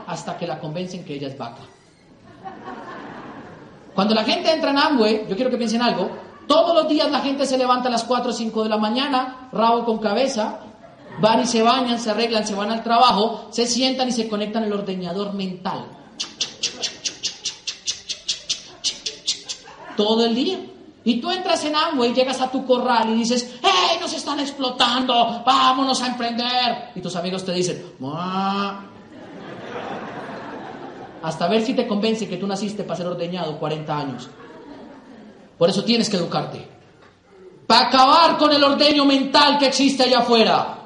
hasta que la convencen que ella es vaca. Cuando la gente entra en Amway, yo quiero que piensen algo, todos los días la gente se levanta a las 4 o 5 de la mañana, rabo con cabeza, van y se bañan, se arreglan, se van al trabajo, se sientan y se conectan el ordeñador mental. Todo el día. Y tú entras en Amway, llegas a tu corral y dices, ¡Hey, nos están explotando! ¡Vámonos a emprender! Y tus amigos te dicen, Hasta ver si te convence que tú naciste para ser ordeñado 40 años. Por eso tienes que educarte. Para acabar con el ordeño mental que existe allá afuera.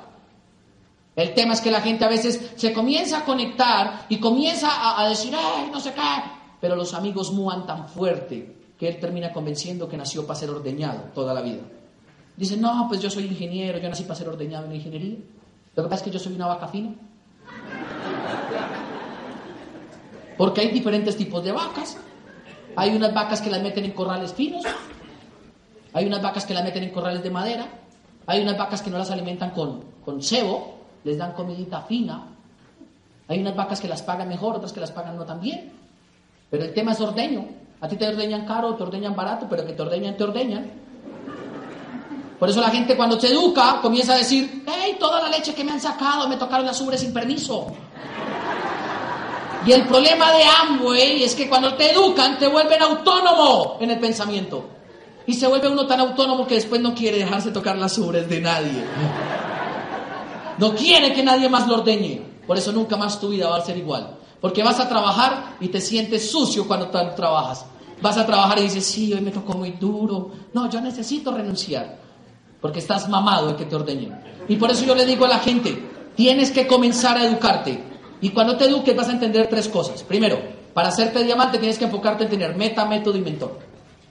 El tema es que la gente a veces se comienza a conectar y comienza a, decir, ¡Hey, no sé qué! Pero los amigos muan tan fuerte que él termina convenciendo que nació para ser ordeñado toda la vida. Dice, no, pues yo soy ingeniero, yo nací para ser ordeñado en ingeniería. Lo que pasa es que yo soy una vaca fina. Porque hay diferentes tipos de vacas. Hay unas vacas que las meten en corrales finos. Hay unas vacas que las meten en corrales de madera. Hay unas vacas que no las alimentan con, con cebo, les dan comidita fina. Hay unas vacas que las pagan mejor, otras que las pagan no tan bien. Pero el tema es ordeño. A ti te ordeñan caro, te ordeñan barato, pero que te ordeñan, te ordeñan. Por eso la gente cuando se educa comienza a decir, hey, toda la leche que me han sacado, me tocaron las ubres sin permiso. Y el problema de Amway es que cuando te educan te vuelven autónomo en el pensamiento. Y se vuelve uno tan autónomo que después no quiere dejarse tocar las ubres de nadie. No quiere que nadie más lo ordeñe. Por eso nunca más tu vida va a ser igual. Porque vas a trabajar y te sientes sucio cuando trabajas. Vas a trabajar y dices, sí, hoy me tocó muy duro. No, yo necesito renunciar. Porque estás mamado de que te ordenen. Y por eso yo le digo a la gente, tienes que comenzar a educarte. Y cuando te eduques vas a entender tres cosas. Primero, para hacerte diamante tienes que enfocarte en tener meta, método y mentor.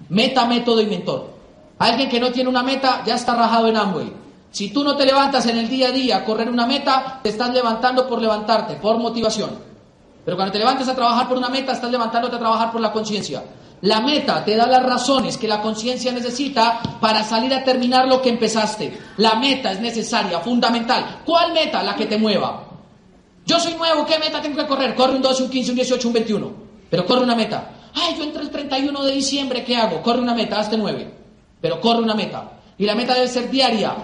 Meta, método y mentor. Alguien que no tiene una meta ya está rajado en Amway. Si tú no te levantas en el día a día a correr una meta, te estás levantando por levantarte, por motivación. Pero cuando te levantes a trabajar por una meta, estás levantándote a trabajar por la conciencia. La meta te da las razones que la conciencia necesita para salir a terminar lo que empezaste. La meta es necesaria, fundamental. ¿Cuál meta? La que te mueva. Yo soy nuevo, ¿qué meta tengo que correr? Corre un 12, un 15, un 18, un 21. Pero corre una meta. Ay, yo entre el 31 de diciembre, ¿qué hago? Corre una meta, hazte 9. Pero corre una meta. Y la meta debe ser diaria.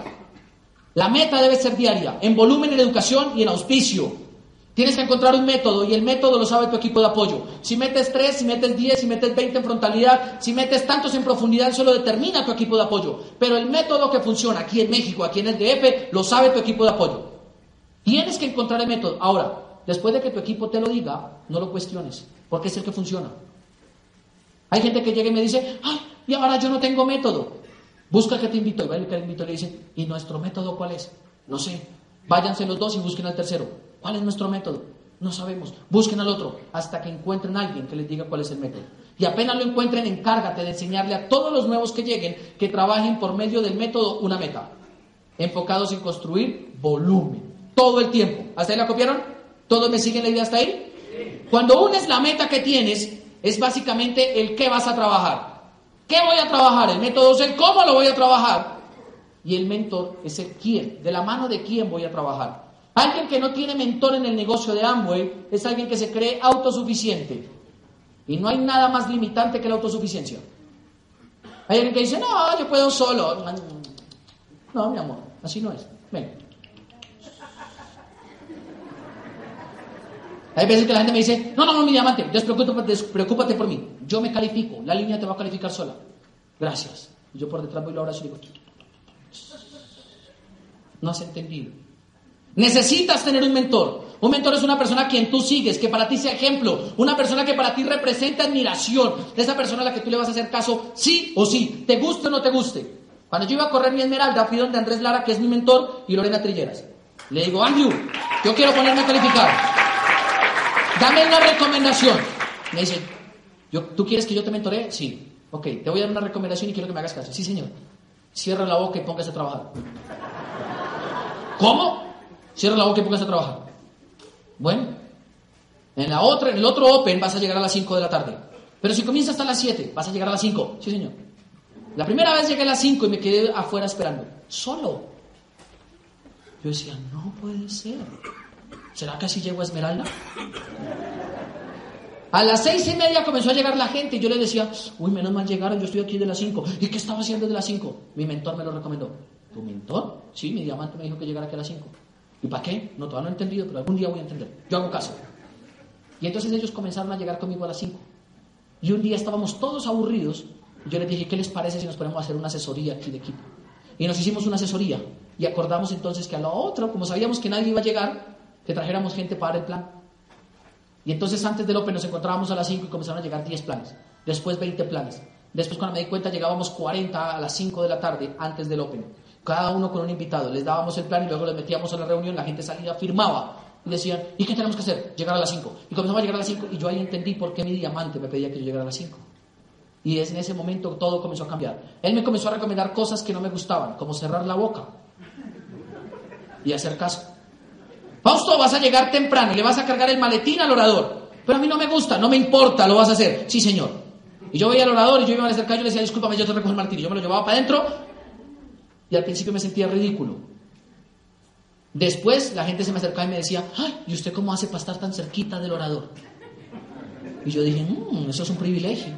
La meta debe ser diaria, en volumen, en educación y en auspicio. Tienes que encontrar un método y el método lo sabe tu equipo de apoyo. Si metes 3, si metes 10, si metes 20 en frontalidad, si metes tantos en profundidad, eso lo determina tu equipo de apoyo. Pero el método que funciona aquí en México, aquí en el DF, lo sabe tu equipo de apoyo. Tienes que encontrar el método. Ahora, después de que tu equipo te lo diga, no lo cuestiones, porque es el que funciona. Hay gente que llega y me dice, ay, y ahora yo no tengo método. Busca que te invito, y va el que te invito y le dice, ¿y nuestro método cuál es? No sé. Váyanse los dos y busquen al tercero. ¿Cuál es nuestro método? No sabemos. Busquen al otro hasta que encuentren a alguien que les diga cuál es el método. Y apenas lo encuentren, encárgate de enseñarle a todos los nuevos que lleguen que trabajen por medio del método una meta. Enfocados en construir volumen. Todo el tiempo. ¿Hasta ahí la copiaron? ¿Todos me siguen la idea hasta ahí? Cuando unes la meta que tienes, es básicamente el qué vas a trabajar. ¿Qué voy a trabajar? El método es el cómo lo voy a trabajar. Y el mentor es el quién. De la mano de quién voy a trabajar. Alguien que no tiene mentor en el negocio de Amway es alguien que se cree autosuficiente. Y no hay nada más limitante que la autosuficiencia. Hay alguien que dice, no, yo puedo solo. No, mi amor, así no es. Ven. Hay veces que la gente me dice, no, no, no, mi diamante, despreocúpate, despreocúpate por mí. Yo me califico, la línea te va a calificar sola. Gracias. Y yo por detrás voy la abrazo y digo, no has entendido. Necesitas tener un mentor. Un mentor es una persona a quien tú sigues, que para ti sea ejemplo, una persona que para ti representa admiración, esa persona a la que tú le vas a hacer caso sí o sí, te guste o no te guste. Cuando yo iba a correr mi Esmeralda, fui donde Andrés Lara, que es mi mentor, y Lorena Trilleras. Le digo, Andrew, yo quiero ponerme a calificar. Dame una recomendación. Me dice, ¿tú quieres que yo te mentoree? Sí. Ok, te voy a dar una recomendación y quiero que me hagas caso. Sí, señor. Cierra la boca y póngase a trabajar. ¿Cómo? Cierra la boca y póngase a trabajar. Bueno, en la otra, en el otro Open vas a llegar a las 5 de la tarde. Pero si comienza hasta las 7, vas a llegar a las 5. Sí, señor. La primera vez llegué a las 5 y me quedé afuera esperando. Solo. Yo decía, no puede ser. ¿Será que así llego a Esmeralda? A las seis y media comenzó a llegar la gente y yo le decía, uy, menos mal llegaron, yo estoy aquí de las 5. ¿Y qué estaba haciendo de las 5? Mi mentor me lo recomendó. ¿Tu mentor? Sí, mi diamante me dijo que llegara aquí a las 5. ¿Y para qué? No, todavía no he entendido, pero algún día voy a entender. Yo hago caso. Y entonces ellos comenzaron a llegar conmigo a las 5. Y un día estábamos todos aburridos. Yo les dije, ¿qué les parece si nos ponemos a hacer una asesoría aquí de equipo? Y nos hicimos una asesoría. Y acordamos entonces que a lo otro, como sabíamos que nadie iba a llegar, que trajéramos gente para el plan. Y entonces antes del Open nos encontrábamos a las 5 y comenzaron a llegar 10 planes. Después 20 planes. Después cuando me di cuenta llegábamos 40 a las 5 de la tarde antes del Open cada uno con un invitado. Les dábamos el plan y luego les metíamos a la reunión, la gente salía, firmaba y decían, ¿y qué tenemos que hacer? Llegar a las 5. Y comenzamos a llegar a las 5 y yo ahí entendí por qué mi diamante me pedía que yo llegara a las 5. Y es en ese momento todo comenzó a cambiar. Él me comenzó a recomendar cosas que no me gustaban, como cerrar la boca y hacer caso. Fausto, vas a llegar temprano y le vas a cargar el maletín al orador. Pero a mí no me gusta, no me importa, lo vas a hacer. Sí, señor. Y yo veía al orador y yo iba a acercar yo le decía, discúlpame, yo te recojo el. Y yo me lo llevaba para adentro y al principio me sentía ridículo. Después la gente se me acercaba y me decía, ay, ¿y usted cómo hace para estar tan cerquita del orador? Y yo dije, mmm, eso es un privilegio.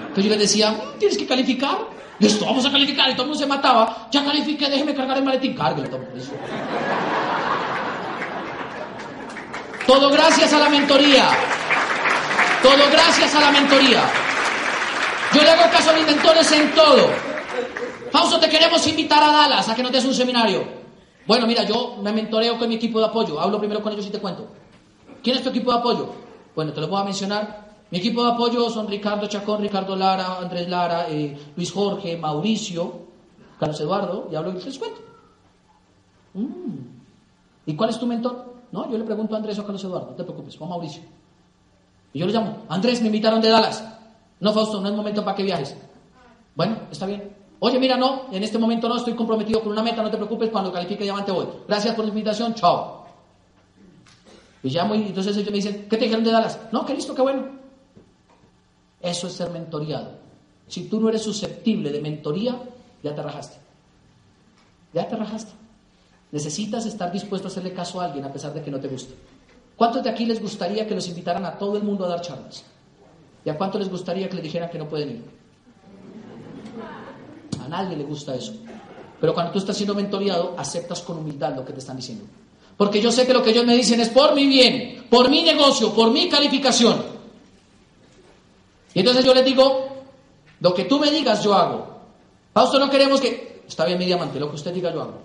Entonces yo les decía, mm, tienes que calificar. Listo, vamos a calificar. Y todo el mundo se mataba. Ya califiqué, déjeme cargar el maletín. Cárguelo, todo. Todo gracias a la mentoría. Todo gracias a la mentoría. Yo le hago caso a mis mentores en todo. Fausto, te queremos invitar a Dallas a que nos des un seminario. Bueno, mira, yo me mentoreo con mi equipo de apoyo. Hablo primero con ellos y te cuento. ¿Quién es tu equipo de apoyo? Bueno, te lo voy a mencionar. Mi equipo de apoyo son Ricardo Chacón, Ricardo Lara, Andrés Lara, eh, Luis Jorge, Mauricio, Carlos Eduardo, y hablo y les cuento. Mm. ¿Y cuál es tu mentor? No, yo le pregunto a Andrés o a Carlos Eduardo, no te preocupes, o a Mauricio. Y yo le llamo, Andrés, me invitaron de Dallas. No, Fausto, no es momento para que viajes. Bueno, está bien. Oye, mira, no, en este momento no, estoy comprometido con una meta, no te preocupes, cuando califique diamante voy. Gracias por la invitación, chao. Y ya muy, entonces ellos me dicen, ¿qué te dijeron de Dallas? No, que listo, qué bueno. Eso es ser mentoriado. Si tú no eres susceptible de mentoría, ya te rajaste. Ya te rajaste. Necesitas estar dispuesto a hacerle caso a alguien a pesar de que no te guste. ¿Cuántos de aquí les gustaría que los invitaran a todo el mundo a dar charlas? ¿Y a cuántos les gustaría que les dijeran que no pueden ir? A nadie le gusta eso. Pero cuando tú estás siendo mentoreado, aceptas con humildad lo que te están diciendo. Porque yo sé que lo que ellos me dicen es por mi bien, por mi negocio, por mi calificación. Y entonces yo les digo, lo que tú me digas yo hago. Fausto, no queremos que... Está bien, mi diamante, lo que usted diga yo hago.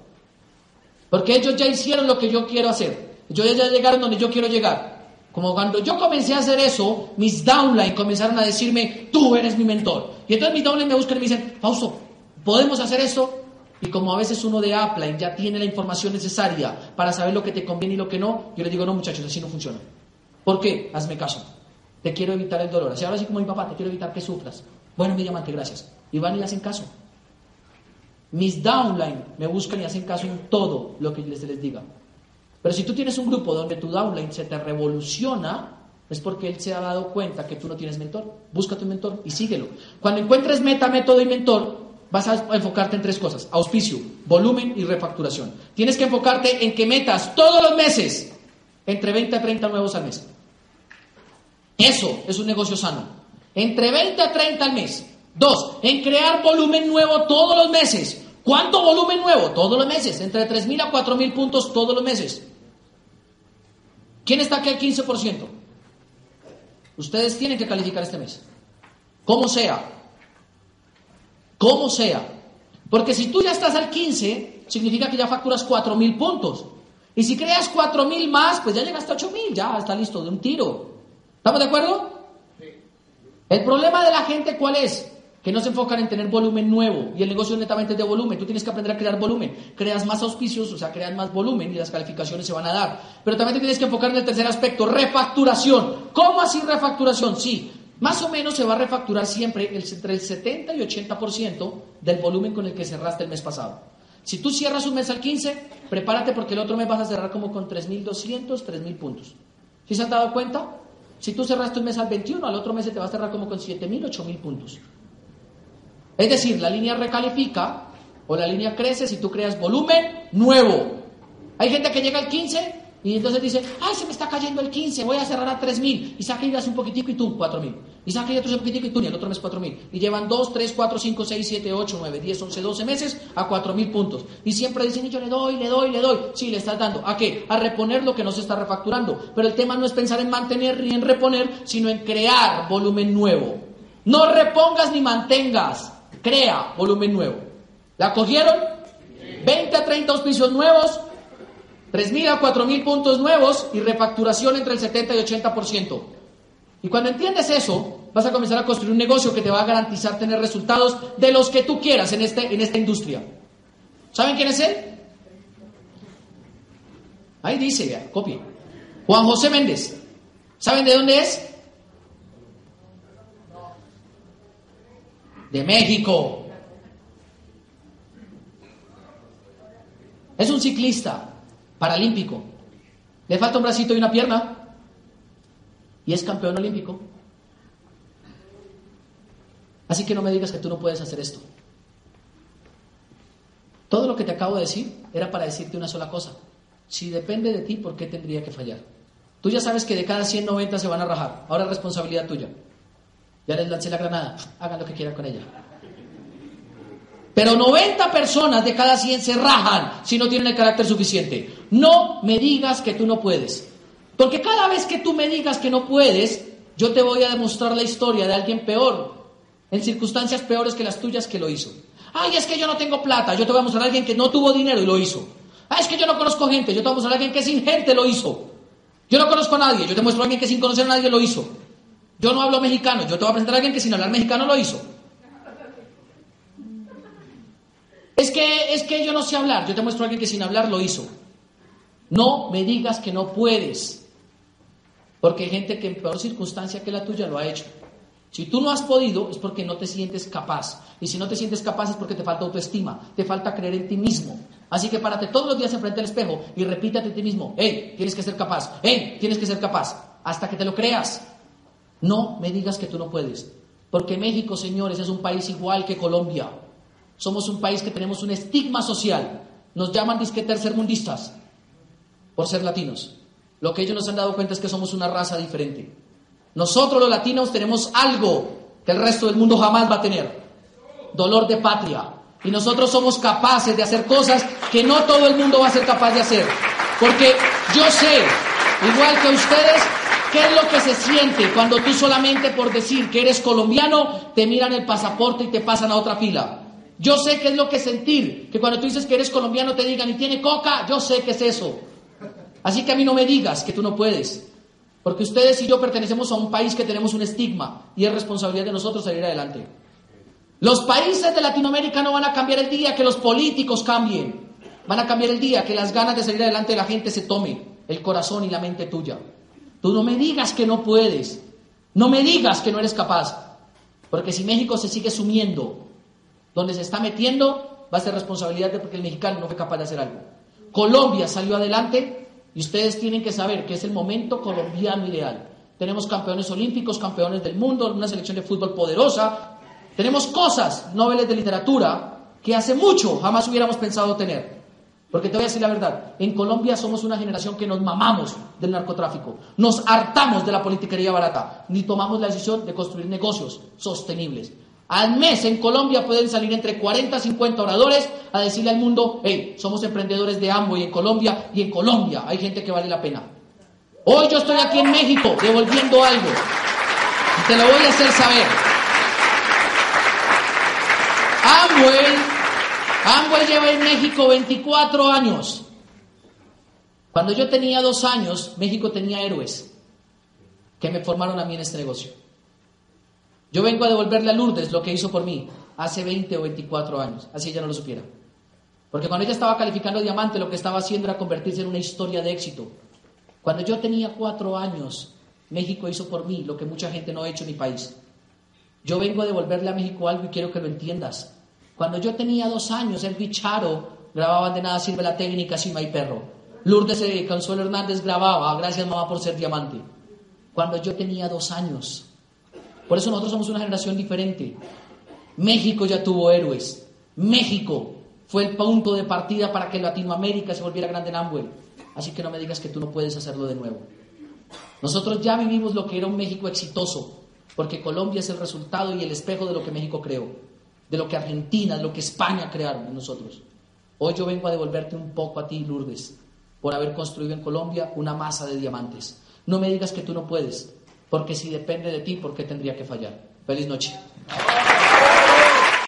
Porque ellos ya hicieron lo que yo quiero hacer. Ellos ya llegaron donde yo quiero llegar. Como cuando yo comencé a hacer eso, mis downline comenzaron a decirme, tú eres mi mentor. Y entonces mis downline me buscan y me dicen, Fausto, ¿podemos hacer esto? Y como a veces uno de Apple ya tiene la información necesaria para saber lo que te conviene y lo que no, yo le digo, no muchachos, así no funciona. ¿Por qué? Hazme caso. Te quiero evitar el dolor. Así ahora así como mi papá, te quiero evitar que sufras. Bueno, mi diamante, gracias. Y van y hacen caso. Mis downline me buscan y hacen caso en todo lo que les, les diga. Pero si tú tienes un grupo donde tu downline se te revoluciona, es porque él se ha dado cuenta que tú no tienes mentor. Busca tu mentor y síguelo. Cuando encuentres meta, método y mentor, vas a enfocarte en tres cosas. Auspicio, volumen y refacturación. Tienes que enfocarte en que metas todos los meses entre 20 a 30 nuevos al mes. Eso es un negocio sano. Entre 20 a 30 al mes. Dos, en crear volumen nuevo todos los meses. ¿Cuánto volumen nuevo? Todos los meses. Entre 3.000 a 4.000 puntos todos los meses. ¿Quién está aquí al 15%? Ustedes tienen que calificar este mes. Como sea. Como sea. Porque si tú ya estás al 15, significa que ya facturas 4.000 puntos. Y si creas 4.000 más, pues ya llegaste a 8.000. Ya está listo de un tiro. ¿Estamos de acuerdo? El problema de la gente, ¿cuál es? que no se enfocan en tener volumen nuevo y el negocio netamente de volumen. Tú tienes que aprender a crear volumen. Creas más auspicios, o sea, creas más volumen y las calificaciones se van a dar. Pero también te tienes que enfocar en el tercer aspecto, refacturación. ¿Cómo así refacturación? Sí, más o menos se va a refacturar siempre entre el 70 y 80% del volumen con el que cerraste el mes pasado. Si tú cierras un mes al 15, prepárate porque el otro mes vas a cerrar como con 3.200, 3.000 puntos. ¿Sí se han dado cuenta? Si tú cerraste un mes al 21, al otro mes se te va a cerrar como con 7.000, 8.000 puntos. Es decir, la línea recalifica o la línea crece si tú creas volumen nuevo. Hay gente que llega al 15 y entonces dice, ay, se me está cayendo el 15, voy a cerrar a 3.000. Y saca y das un poquitico y tú, 4.000. Y saca y otro un poquitico y tú, y el otro mes 4.000. Y llevan 2, 3, 4, 5, 6, 7, 8, 9, 10, 11, 12 meses a 4.000 puntos. Y siempre dicen, y yo le doy, le doy, le doy. Sí, le estás dando. ¿A qué? A reponer lo que no se está refacturando. Pero el tema no es pensar en mantener ni en reponer, sino en crear volumen nuevo. No repongas ni mantengas crea volumen nuevo. ¿La cogieron? 20 a 30 auspicios nuevos, 3.000 a 4.000 puntos nuevos y refacturación entre el 70 y 80%. Y cuando entiendes eso, vas a comenzar a construir un negocio que te va a garantizar tener resultados de los que tú quieras en, este, en esta industria. ¿Saben quién es él? Ahí dice, vea, copie. Juan José Méndez. ¿Saben de dónde es? de México. Es un ciclista paralímpico. Le falta un bracito y una pierna. Y es campeón olímpico. Así que no me digas que tú no puedes hacer esto. Todo lo que te acabo de decir era para decirte una sola cosa. Si depende de ti, ¿por qué tendría que fallar? Tú ya sabes que de cada 190 se van a rajar. Ahora es responsabilidad tuya. Ya les lancé la granada, hagan lo que quieran con ella. Pero 90 personas de cada 100 se rajan si no tienen el carácter suficiente. No me digas que tú no puedes. Porque cada vez que tú me digas que no puedes, yo te voy a demostrar la historia de alguien peor, en circunstancias peores que las tuyas que lo hizo. Ay, es que yo no tengo plata, yo te voy a mostrar a alguien que no tuvo dinero y lo hizo. Ay, es que yo no conozco gente, yo te voy a mostrar a alguien que sin gente lo hizo. Yo no conozco a nadie, yo te muestro a alguien que sin conocer a nadie lo hizo. Yo no hablo mexicano, yo te voy a presentar a alguien que sin hablar mexicano lo hizo. Es que, es que yo no sé hablar, yo te muestro a alguien que sin hablar lo hizo. No me digas que no puedes, porque hay gente que en peor circunstancia que la tuya lo ha hecho. Si tú no has podido es porque no te sientes capaz. Y si no te sientes capaz es porque te falta autoestima, te falta creer en ti mismo. Así que párate todos los días enfrente al espejo y repítate a ti mismo, hey, tienes que ser capaz, hey, tienes que ser capaz, hasta que te lo creas. No me digas que tú no puedes. Porque México, señores, es un país igual que Colombia. Somos un país que tenemos un estigma social. Nos llaman disque tercermundistas por ser latinos. Lo que ellos nos han dado cuenta es que somos una raza diferente. Nosotros los latinos tenemos algo que el resto del mundo jamás va a tener. Dolor de patria. Y nosotros somos capaces de hacer cosas que no todo el mundo va a ser capaz de hacer. Porque yo sé, igual que ustedes, qué es lo que se siente cuando tú solamente por decir que eres colombiano te miran el pasaporte y te pasan a otra fila. Yo sé qué es lo que sentir, que cuando tú dices que eres colombiano te digan y tiene coca, yo sé qué es eso. Así que a mí no me digas que tú no puedes, porque ustedes y yo pertenecemos a un país que tenemos un estigma y es responsabilidad de nosotros salir adelante. Los países de Latinoamérica no van a cambiar el día que los políticos cambien. Van a cambiar el día que las ganas de salir adelante de la gente se tome el corazón y la mente tuya. Tú no me digas que no puedes. No me digas que no eres capaz. Porque si México se sigue sumiendo donde se está metiendo, va a ser responsabilidad de porque el mexicano no fue capaz de hacer algo. Colombia salió adelante y ustedes tienen que saber que es el momento colombiano ideal. Tenemos campeones olímpicos, campeones del mundo, una selección de fútbol poderosa. Tenemos cosas, noveles de literatura, que hace mucho jamás hubiéramos pensado tener. Porque te voy a decir la verdad, en Colombia somos una generación que nos mamamos del narcotráfico, nos hartamos de la politiquería barata, ni tomamos la decisión de construir negocios sostenibles. Al mes en Colombia pueden salir entre 40 y 50 oradores a decirle al mundo, hey, somos emprendedores de Amway en Colombia y en Colombia hay gente que vale la pena. Hoy yo estoy aquí en México devolviendo algo y te lo voy a hacer saber. Amway, Amway lleva en México 24 años. Cuando yo tenía dos años, México tenía héroes que me formaron a mí en este negocio. Yo vengo a devolverle a Lourdes lo que hizo por mí hace 20 o 24 años, así ella no lo supiera. Porque cuando ella estaba calificando diamante, lo que estaba haciendo era convertirse en una historia de éxito. Cuando yo tenía cuatro años, México hizo por mí lo que mucha gente no ha hecho en mi país. Yo vengo a devolverle a México algo y quiero que lo entiendas. Cuando yo tenía dos años, el bicharo grababa de nada sirve la técnica si no hay perro. Lourdes eh, Consuelo Hernández grababa, gracias mamá por ser diamante. Cuando yo tenía dos años, por eso nosotros somos una generación diferente. México ya tuvo héroes. México fue el punto de partida para que Latinoamérica se volviera grande en Amway. Así que no me digas que tú no puedes hacerlo de nuevo. Nosotros ya vivimos lo que era un México exitoso, porque Colombia es el resultado y el espejo de lo que México creó, de lo que Argentina, de lo que España crearon en nosotros. Hoy yo vengo a devolverte un poco a ti, Lourdes, por haber construido en Colombia una masa de diamantes. No me digas que tú no puedes, porque si depende de ti, ¿por qué tendría que fallar? Feliz noche.